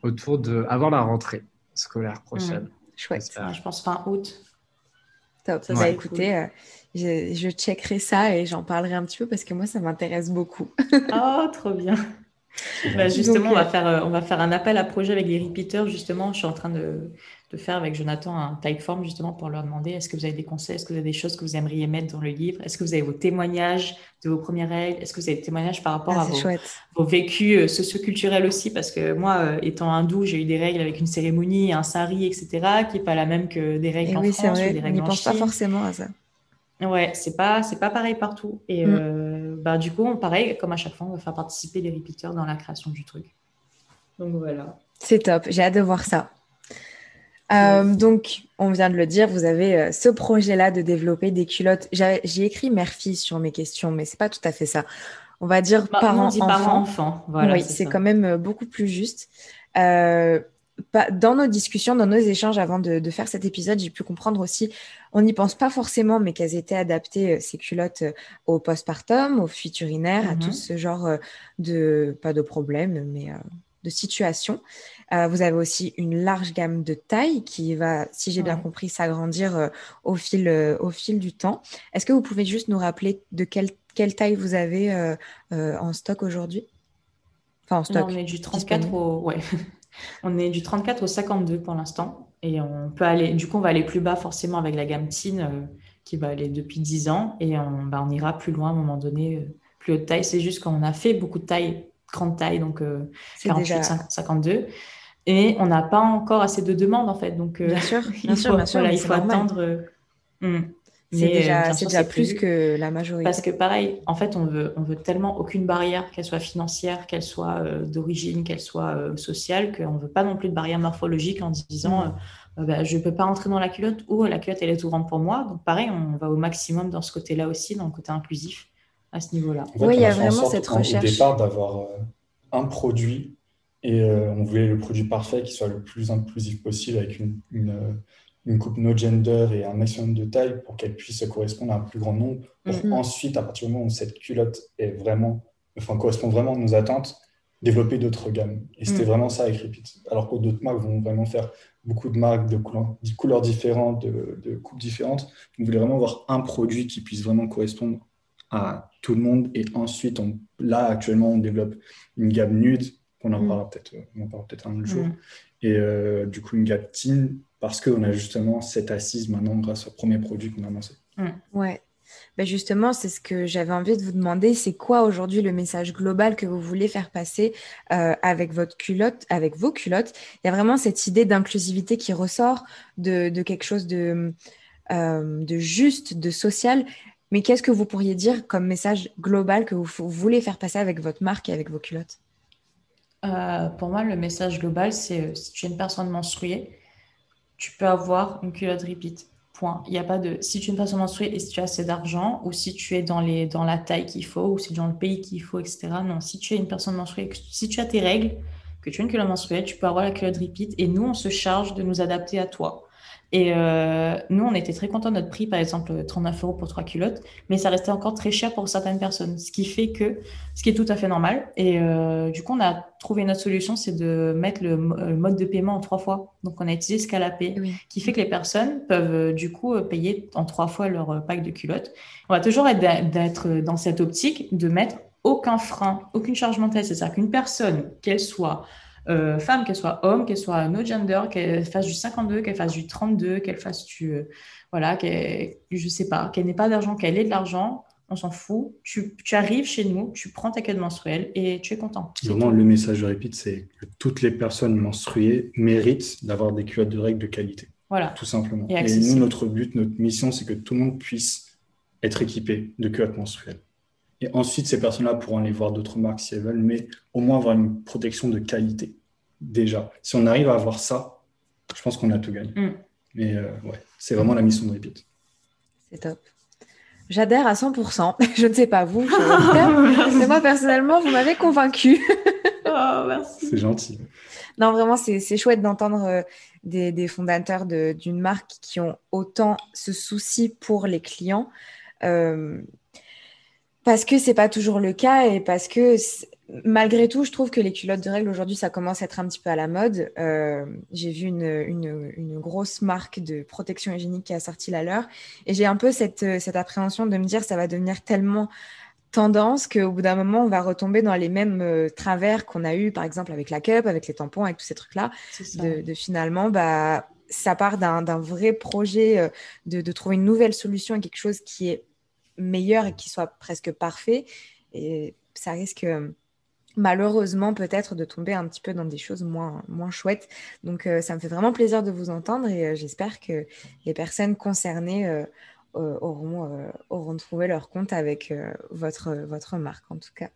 autour de avant la rentrée scolaire prochaine. Chouette. je pense fin août. Top. Ça, va écouter. Euh, je, je checkerai ça et j'en parlerai un petit peu parce que moi, ça m'intéresse beaucoup. oh, trop bien. Bah, justement, on, va euh, faire, euh, on va faire un appel à projet avec les repeaters. Justement, je suis en train de, de faire avec Jonathan un typeform justement pour leur demander est-ce que vous avez des conseils, est-ce que vous avez des choses que vous aimeriez mettre dans le livre, est-ce que vous avez vos témoignages de vos premières règles, est-ce que vous avez des témoignages par rapport ah, à vos, vos, vécus euh, socioculturels aussi, parce que moi, étant hindou, j'ai eu des règles avec une cérémonie, un sari, etc., qui n'est pas la même que des règles en France ou des règles on n'y pense pas forcément à ça. Ouais, c'est pas c'est pas pareil partout. Et mm. euh, bah du coup, pareil, comme à chaque fois, on va faire participer les repeaters dans la création du truc. Donc voilà. C'est top. J'ai hâte de voir ça. Euh, donc, on vient de le dire, vous avez euh, ce projet-là de développer des culottes. J'ai écrit mère-fille sur mes questions, mais c'est pas tout à fait ça. On va dire bah, parents-enfants. Voilà, oui, c'est quand même beaucoup plus juste dans nos discussions, dans nos échanges avant de, faire cet épisode, j'ai pu comprendre aussi, on n'y pense pas forcément, mais qu'elles étaient adaptées, euh, ces culottes, euh, au postpartum, aux fuites urinaires, à tout mhm. ce genre euh, de, pas de problèmes, mais de situations. vous avez aussi une large gamme de tailles qui va, si j'ai bien compris, s'agrandir au, fil, au fil du temps. Est-ce que vous pouvez juste nous rappeler de quelle, quelle taille vous avez en stock aujourd'hui? Enfin, en stock. on est du 34 au... Ouais. On est du 34 au 52 pour l'instant. Et on peut aller, du coup, on va aller plus bas forcément avec la gamme Teen euh, qui va aller depuis 10 ans. Et on, bah, on, ira plus loin à un moment donné, euh, plus haute taille. C'est juste qu'on a fait beaucoup de taille, grande taille, donc 48, euh, 52. Et on n'a pas encore assez de demandes en fait. Donc, bien sûr, bien sûr, bien sûr, il faut attendre. Hmm. C'est déjà, déjà plus que la majorité. Parce que pareil, en fait, on veut, on veut tellement aucune barrière, qu'elle soit financière, qu'elle soit euh, d'origine, qu'elle soit euh, sociale, qu'on ne veut pas non plus de barrière morphologique en disant mm. euh, bah, je ne peux pas entrer dans la culotte ou la culotte, elle est tout grande pour moi. Donc pareil, on va au maximum dans ce côté-là aussi, dans le côté inclusif, à ce niveau-là. oui, il y a vraiment cette recherche. Au départ, d'avoir un produit et on voulait le produit parfait qui soit le plus inclusif possible avec une une coupe no gender et un maximum de taille pour qu'elle puisse correspondre à un plus grand nombre. Pour mhm. ensuite, à partir du moment où cette culotte est vraiment, enfin, correspond vraiment à nos attentes, développer d'autres gammes. Et c'était mhm. vraiment ça avec Repeat. Alors que d'autres marques vont vraiment faire beaucoup de marques de couleurs, de couleurs différentes, de, coupes différentes. On voulait vraiment avoir un produit qui puisse vraiment correspondre à tout le monde. Et ensuite, on, là, actuellement, on développe une gamme nude, qu'on en mhm. parlera peut-être peut un autre jour. Et euh, du coup, une teen parce qu'on a justement cette assise maintenant grâce au premier produit qu'on a lancé. Mm. Ouais. Ben justement, c'est ce que j'avais envie de vous demander. C'est quoi aujourd'hui le message global que vous voulez faire passer euh, avec votre culotte, avec vos culottes? Il y a vraiment cette idée d'inclusivité qui ressort de, quelque chose de, euh, de juste, de social. Mais qu'est-ce que vous pourriez dire comme message global que vous, voulez faire passer avec votre marque et avec vos culottes? Euh, Pour moi, le message global, c'est si tu es une personne menstruée, tu peux avoir une culotte repeat. Point. Il n'y a pas de si tu es une personne menstruée et si tu as assez d'argent ou si tu es dans, les, dans la taille qu'il faut ou si tu es dans le pays qu'il faut, etc. Non, si tu es une personne menstruée, si tu as tes règles, que tu as une culotte menstruelle, tu peux avoir la culotte repeat et nous, on se charge de nous adapter à toi. Et euh, nous, on était très contents de notre prix, par exemple 39 euros pour trois culottes, mais ça restait encore très cher pour certaines personnes, ce qui fait que, ce qui est tout à fait normal. Et euh, du coup, on a trouvé notre solution, c'est de mettre le, mode de paiement en trois fois. Donc, on a utilisé Scalapay, qui fait que les personnes peuvent euh, du coup payer en trois fois leur pack de culottes. On va toujours être dans cette optique de mettre aucun frein, aucune charge mentale. C'est-à-dire qu'une personne, qu'elle soit euh, femme, qu'elle soit homme, qu'elle soit no gender, qu'elle fasse du 52, qu'elle fasse du 32, qu'elle fasse du. Euh, voilà, qu'elle, je sais pas, qu'elle n'ait pas d'argent, qu'elle ait de l'argent, on s'en fout. Tu, arrives chez nous, tu prends ta quête menstruelle et tu es content. Vraiment, le message de Repeat, c'est que toutes les personnes menstruées méritent d'avoir des culottes de règles de qualité. Voilà. Tout simplement. Et, et nous, notre but, notre mission, c'est que tout le monde puisse être équipé de culottes menstruelles. Et ensuite, ces personnes-là pourront aller voir d'autres marques si elles veulent, mais au moins avoir une protection de qualité. Déjà, si on arrive à avoir ça, je pense qu'on a tout gagné. Mm. Mais euh, ouais, c'est vraiment la mission de Repeat. C'est top. J'adhère à 100%. Je ne sais pas vous, mais moi personnellement, vous m'avez convaincu. oh, merci. C'est gentil. Non, vraiment, c'est chouette d'entendre euh, des, des, fondateurs d'une marque qui ont autant ce souci pour les clients. Euh, parce que c'est pas toujours le cas et parce que malgré tout, je trouve que les culottes de règles aujourd'hui, ça commence à être un petit peu à la mode. Euh, j'ai vu une, une, une, grosse marque de protection hygiénique qui a sorti la leur et j'ai un peu cette, cette appréhension de me dire ça va devenir tellement tendance qu'au bout d'un moment, on va retomber dans les mêmes euh, travers qu'on a eu, par exemple, avec la cup, avec les tampons, avec tous ces trucs-là. De, de, finalement, bah, ça part d'un vrai projet euh, de, de trouver une nouvelle solution et quelque chose qui est meilleur et qui soit presque parfait. Et ça risque malheureusement peut-être de tomber un petit peu dans des choses moins, moins chouettes. Donc euh, ça me fait vraiment plaisir de vous entendre et euh, j'espère que les personnes concernées euh, auront, auront trouvé leur compte avec votre, votre marque en tout cas.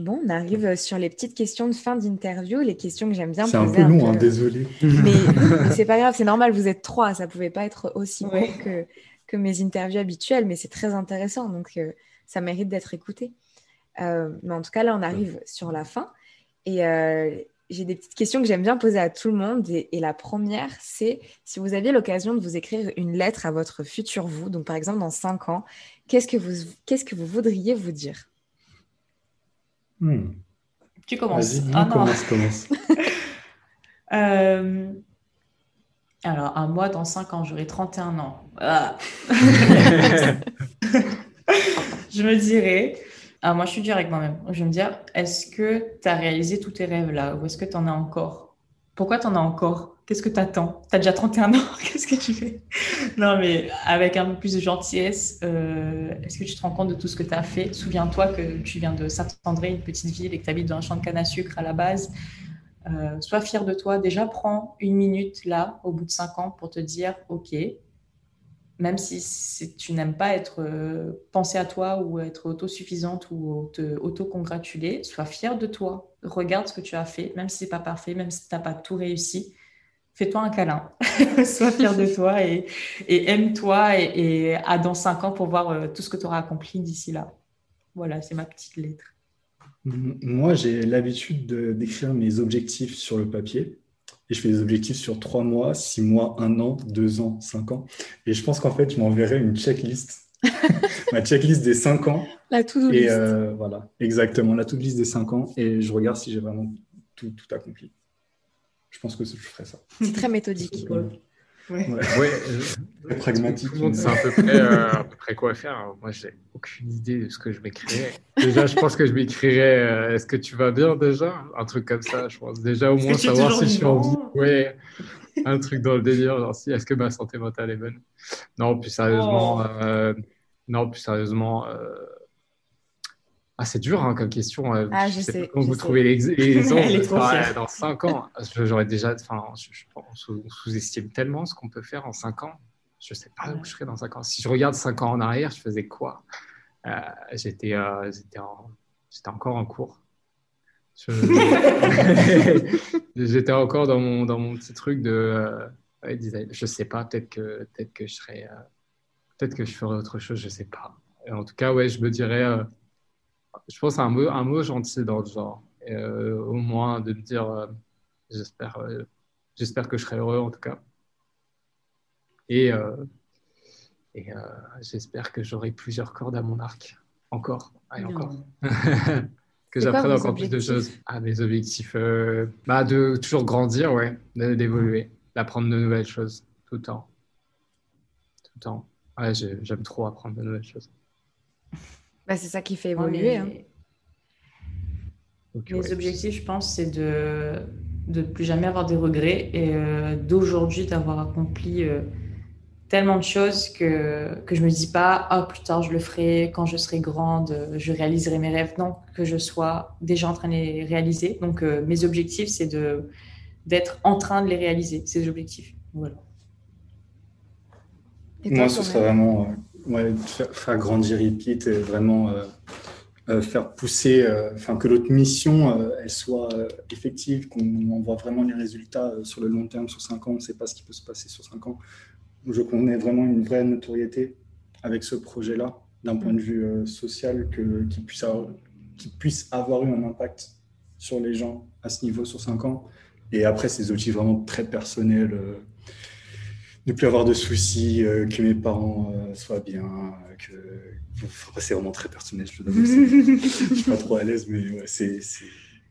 bon, on arrive sur les petites questions de fin d'interview, les questions que j'aime bien poser. C'est un peu long, hein, désolé. Mais, c'est pas grave, c'est normal, vous êtes trois, ça pouvait pas être aussi court que, que mes interviews habituelles, mais c'est très intéressant, donc euh, ça mérite d'être écouté. Euh, mais en tout cas, là, on arrive sur la fin. Et euh, j'ai des petites questions que j'aime bien poser à tout le monde. Et, la première, c'est si vous aviez l'occasion de vous écrire une lettre à votre futur vous, donc par exemple dans cinq ans, qu'est-ce que vous, qu'est-ce que vous voudriez vous dire? Hmm. Tu commences. Ah, commence, commence. Alors, à moi, dans 5 ans, j'aurai 31 ans. Ah. je me dirais, ah, moi, je suis dure avec moi-même. Je vais me dire, est-ce que tu as réalisé tous tes rêves là ou est-ce que tu en as encore? Pourquoi tu en as encore? Qu'est-ce que tu attends Tu as déjà 31 ans? Qu'est-ce que tu fais? Non, mais avec un peu plus de gentillesse, euh, est-ce que tu te rends compte de tout ce que tu as fait? Souviens-toi que tu viens de Saint-André, une petite ville, et que tu habites dans un champ de canne à sucre à la base. Euh, sois fier de toi. Déjà, prends une minute là, au bout de cinq ans, pour te dire, OK, même si, tu n'aimes pas être euh, penser à toi ou être autosuffisante ou te auto-congratuler, sois fier de toi. Regarde ce que tu as fait, même si c'est pas parfait, même si tu n'as pas tout réussi. Fais-toi un câlin, sois fier de toi et, aime-toi et, à dans cinq ans pour voir euh, tout ce que tu auras accompli d'ici là. Voilà, c'est ma petite lettre. Moi, j'ai l'habitude d'écrire mes objectifs sur le papier. Et je fais des objectifs sur trois mois, six mois, un an, deux ans, cinq ans. Et je pense qu'en fait, je m'enverrai une checklist. ma checklist des cinq ans. La to-do list. Et euh, voilà, exactement, la to-do list des cinq ans. Et je regarde si j'ai vraiment tout, tout, accompli. Je pense que je ferai ça. C'est très méthodique. Ouais. ouais. Euh, pragmatique. Tout le monde sait à peu, près, euh, à peu près quoi faire. Moi, j'ai aucune idée de ce que je m'écrirais. Déjà, je pense que je m'écrirais euh, Est-ce que tu vas bien déjà? Un truc comme ça, je pense. Déjà, au moins savoir si je suis en vie. Ouais. Un truc dans le délire, genre si est-ce que ma santé mentale est bonne? Non, plus sérieusement, oh. euh, non, plus sérieusement, ah, c'est dur hein, comme question. Euh, ah, je, sais. Quand vous trouvez les, exemples dans 5 ans, j'aurais déjà. Enfin, je, on sous-estime tellement ce qu'on peut faire en 5 ans. Je ne sais pas où je serais dans 5 ans. Si je regarde 5 ans en arrière, je faisais quoi? Euh, J'étais euh, encore en cours. J'étais encore dans mon, dans mon petit truc de euh, design. Je sais pas, peut-être que, peut que je serais. peut-être que je ferais autre chose, je sais pas. en tout cas, ouais, je me dirais je pense un mot, un mot gentil dans le genre. au moins de me dire, j'espère, j'espère que je serai heureux en tout cas. Et, et j'espère que j'aurai plusieurs cordes à mon arc. Encore, et encore. que j'apprenne encore plus de choses. Ah, mes objectifs, euh, bah, de toujours grandir, ouais, d'évoluer, d'apprendre de nouvelles choses tout le temps. Tout le temps. Ouais, j'aime trop apprendre de nouvelles choses. Bah, c'est ça qui fait évoluer. Hein. mes objectifs, je pense, c'est de ne plus jamais avoir des regrets et euh, d'aujourd'hui d'avoir accompli euh, tellement de choses que, que je me dis pas, ah, plus tard je le ferai, quand je serai grande, je réaliserai mes rêves. Non, que je sois déjà en train de les réaliser. Donc, euh, mes objectifs, c'est de, d'être en train de les réaliser, ces objectifs. Voilà. Moi, ce serait vraiment euh, faire, grandir Repeat et vraiment euh, faire pousser, enfin que notre mission, elle soit effective, qu'on voit vraiment les résultats sur le long terme, sur 5 ans. On ne sait pas ce qui peut se passer sur 5 ans je connais vraiment une vraie notoriété avec ce projet-là, d'un point de vue euh, social, que, qui, puisse avoir, puisse avoir eu un impact sur les gens à ce niveau sur 5 ans. Et après, ces outils vraiment très personnels, euh, ne plus avoir de soucis, euh, que mes parents soient bien, que c'est vraiment très personnel, je ne suis pas trop à l'aise, mais c'est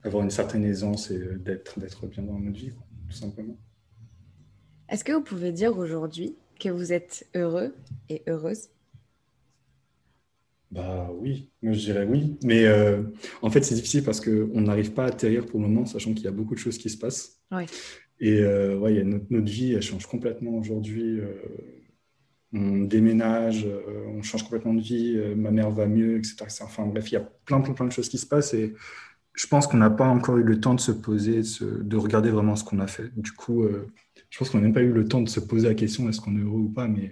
avoir une certaine aisance et d'être bien dans notre vie, tout simplement. Est-ce que vous pouvez dire aujourd'hui que vous êtes heureux et heureuse? Bah oui, moi je dirais oui. Mais euh, en fait, c'est difficile parce qu'on n'arrive pas à atterrir pour le moment, sachant qu'il y a beaucoup de choses qui se passent. Et euh, ouais, notre, vie, elle change complètement aujourd'hui. Euh, on déménage, on change complètement de vie, ma mère va mieux, etc. Enfin bref, il y a plein, plein, plein de choses qui se passent et je pense qu'on n'a pas encore eu le temps de se poser, de, regarder vraiment ce qu'on a fait. Du coup, je pense qu'on n'a même pas eu le temps de se poser la question est-ce qu'on est heureux ou pas, mais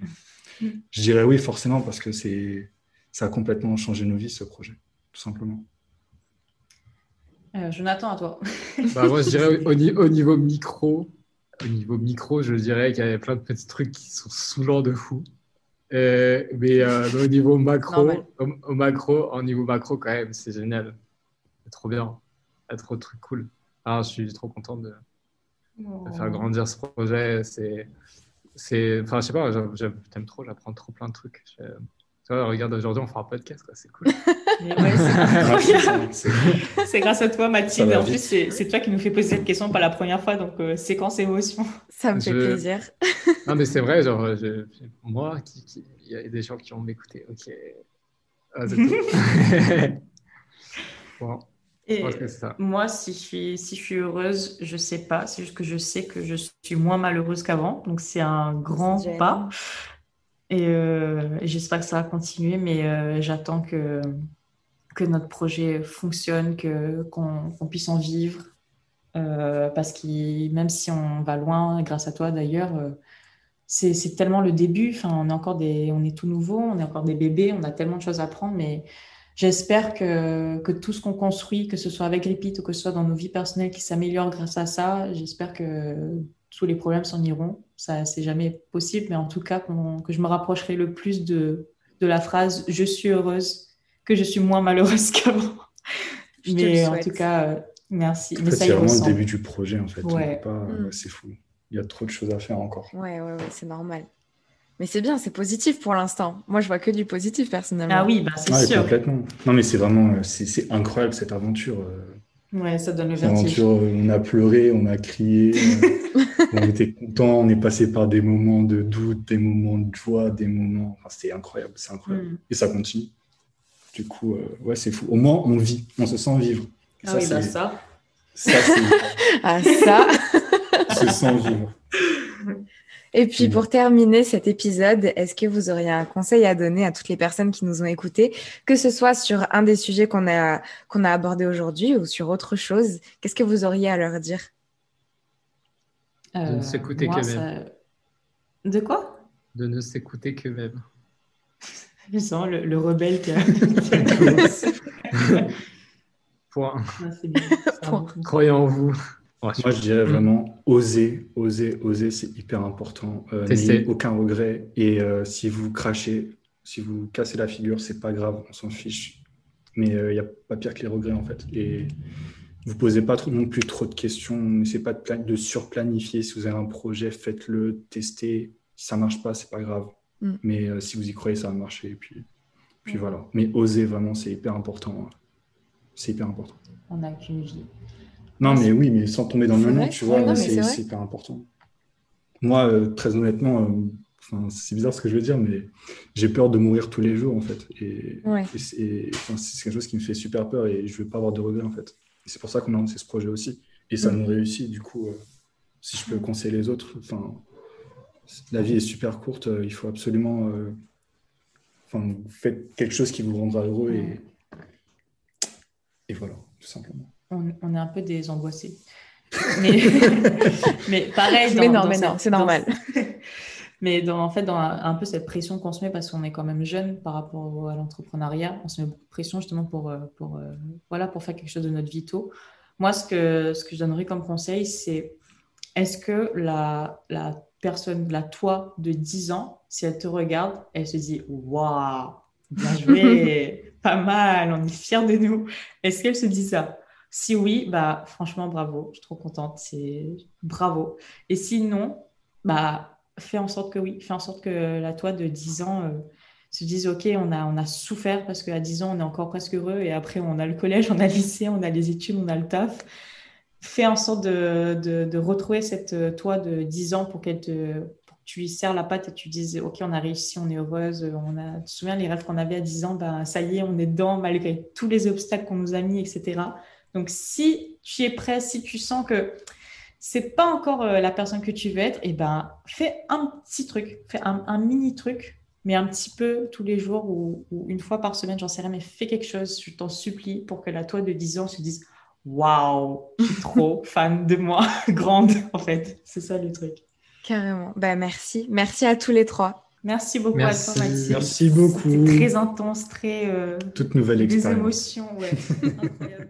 mm. je dirais oui forcément parce que c'est ça a complètement changé nos vies ce projet, tout simplement. Euh, Jonathan, à toi. bah, moi, je dirais au, niveau micro, au niveau micro, je dirais qu'il y avait plein de petits trucs qui sont saoulants de fou. Euh, mais, au niveau macro, au, macro, au niveau macro quand même, c'est génial. C'est trop bien. C'est trop truc cool. Ah, je suis trop content de, faire grandir ce projet. C'est, c'est, enfin, je sais pas, j'aime trop, j'apprends trop plein de trucs. tu vois, regarde, aujourd'hui, on fera un podcast, c'est cool. c'est grâce à toi, Mathilde. En plus, c'est toi qui nous fais poser cette question pas la première fois, donc euh, séquence émotion. Ça me fait plaisir. non, mais c'est vrai, genre, moi, il y a des gens qui vont m'écouter. Ok. Ah, bon. Et moi, si je, suis, si je suis heureuse, je sais pas. C'est juste que je sais que je suis moins malheureuse qu'avant. Donc, c'est un grand pas. Euh, et, j'espère que ça va continuer, mais euh, j'attends que, que notre projet fonctionne, que, qu'on, puisse en vivre. Euh, parce que même si on va loin, grâce à toi d'ailleurs, c'est, c'est tellement le début. Enfin, on est encore des, on est tout nouveau, on est encore des bébés, on a tellement de choses à apprendre, mais J'espère que, que, tout ce qu'on construit, que ce soit avec Repeat ou que ce soit dans nos vies personnelles qui s'améliorent grâce à ça, j'espère que tous les problèmes s'en iront. Ça, c'est jamais possible, mais en tout cas, que je me rapprocherai le plus de, de la phrase je suis heureuse que je suis moins malheureuse qu'avant. mais en tout cas, euh, merci. c'est vraiment le début du projet, en fait. Mm. C'est fou. Il y a trop de choses à faire encore. Ouais, ouais, ouais, c'est normal. Mais c'est bien, c'est positif pour l'instant. Moi, je vois que du positif personnellement. Ah oui, bah, c'est sûr. Complètement. Non, mais c'est vraiment, euh, c'est incroyable cette aventure. Euh. Ouais, ça donne le vertige. Euh, on a pleuré, on a crié, on était content, on est passé par des moments de doute, des moments de joie, des moments. Enfin, c'était incroyable, c'est incroyable. Mm. Et ça continue. Du coup, ouais, c'est fou. Au moins, on vit, on se sent vivre. ah oui, bah ça. Ça, c'est. ah, ça. se sent vivre. Et puis pour terminer cet épisode, est-ce que vous auriez un conseil à donner à toutes les personnes qui nous ont écoutés, que ce soit sur un des sujets qu'on a, qu'on a abordé aujourd'hui ou sur autre chose Qu'est-ce que vous auriez à leur dire? De ne s'écouter qu'eux-mêmes. De quoi? De ne s'écouter qu'eux-mêmes. Je sens le, le rebelle qui a... Point. Croyez en vous. Moi, je dirais mm. vraiment oser, oser, oser, c'est hyper important. Euh, N'ayez aucun regret. Et euh, si vous crachez, si vous cassez la figure, c'est pas grave, on s'en fiche. Mais il euh, n'y a pas pire que les regrets, en fait. Et vous posez pas trop, non plus trop de questions. N'essayez pas de, de surplanifier. Si vous avez un projet, faites-le, testez. Si ça marche pas, c'est pas grave. Mm. Mais euh, si vous y croyez, ça va marcher. Et puis, puis voilà. Mais oser vraiment, c'est hyper important. C'est hyper important. On n'a qu'une vie. Non, mais oui, mais sans tomber dans le nom, tu vois, c'est hyper important. Moi, euh, très honnêtement, euh, c'est bizarre ce que je veux dire, mais j'ai peur de mourir tous les jours, en fait. Et, c'est quelque chose qui me fait super peur et je veux pas avoir de regrets, en fait. c'est pour ça qu'on a lancé ce projet aussi. Et ça mm. nous réussit, du coup, si je peux conseiller les autres, enfin, la vie est super courte, il faut absolument Enfin, faites quelque chose qui vous rendra heureux et, et voilà, tout simplement. On, est un peu des angoissés. Mais, mais pareil. mais non, mais non, c'est normal. mais dans, en fait, dans un, peu cette pression qu'on se met parce qu'on est quand même jeune par rapport à l'entrepreneuriat, on se met beaucoup de pression justement pour, euh, pour, euh, voilà, pour faire quelque chose de notre vie tôt. Moi, ce que, ce que je donnerais comme conseil, c'est est-ce que la, la personne, la toi de 10 ans, si elle te regarde, elle se dit Waouh, bien joué, pas mal, on est fiers de nous. Est-ce qu'elle se dit ça? Si oui, bah franchement, bravo, je suis trop contente, c'est bravo. Et sinon, bah fais en sorte que oui, fais en sorte que la toi de 10 ans euh, se dise Ok, on a, on a souffert parce qu'à 10 ans, on est encore presque heureux, et après, on a le collège, on a le lycée, on a les études, on a le taf fais en sorte de, retrouver cette euh, toi de 10 ans pour, qu'elle te, pour que tu lui serres la patte et tu dises Ok, on a réussi, on est heureuse. On a, tu te souviens les rêves qu'on avait à 10 ans? Ben, Ça y est, on est dedans malgré tous les obstacles qu'on nous a mis, etc. Donc, si tu es prêt, si tu sens que c'est pas encore euh, la personne que tu veux être, et eh ben, fais un petit truc, fais un, mini truc, mais un petit peu tous les jours ou, ou une fois par semaine, j'en sais rien, mais fais quelque chose, je t'en supplie, pour que la toi de 10 ans se dise waouh, je suis trop fan de moi, grande en fait. C'est ça le truc. Carrément. Ben, merci. Merci à tous les trois. Merci beaucoup à toi, Maxime. Merci beaucoup. très intense, très. Euh, Toute nouvelle expérience. Des émotions, ouais. Incroyable.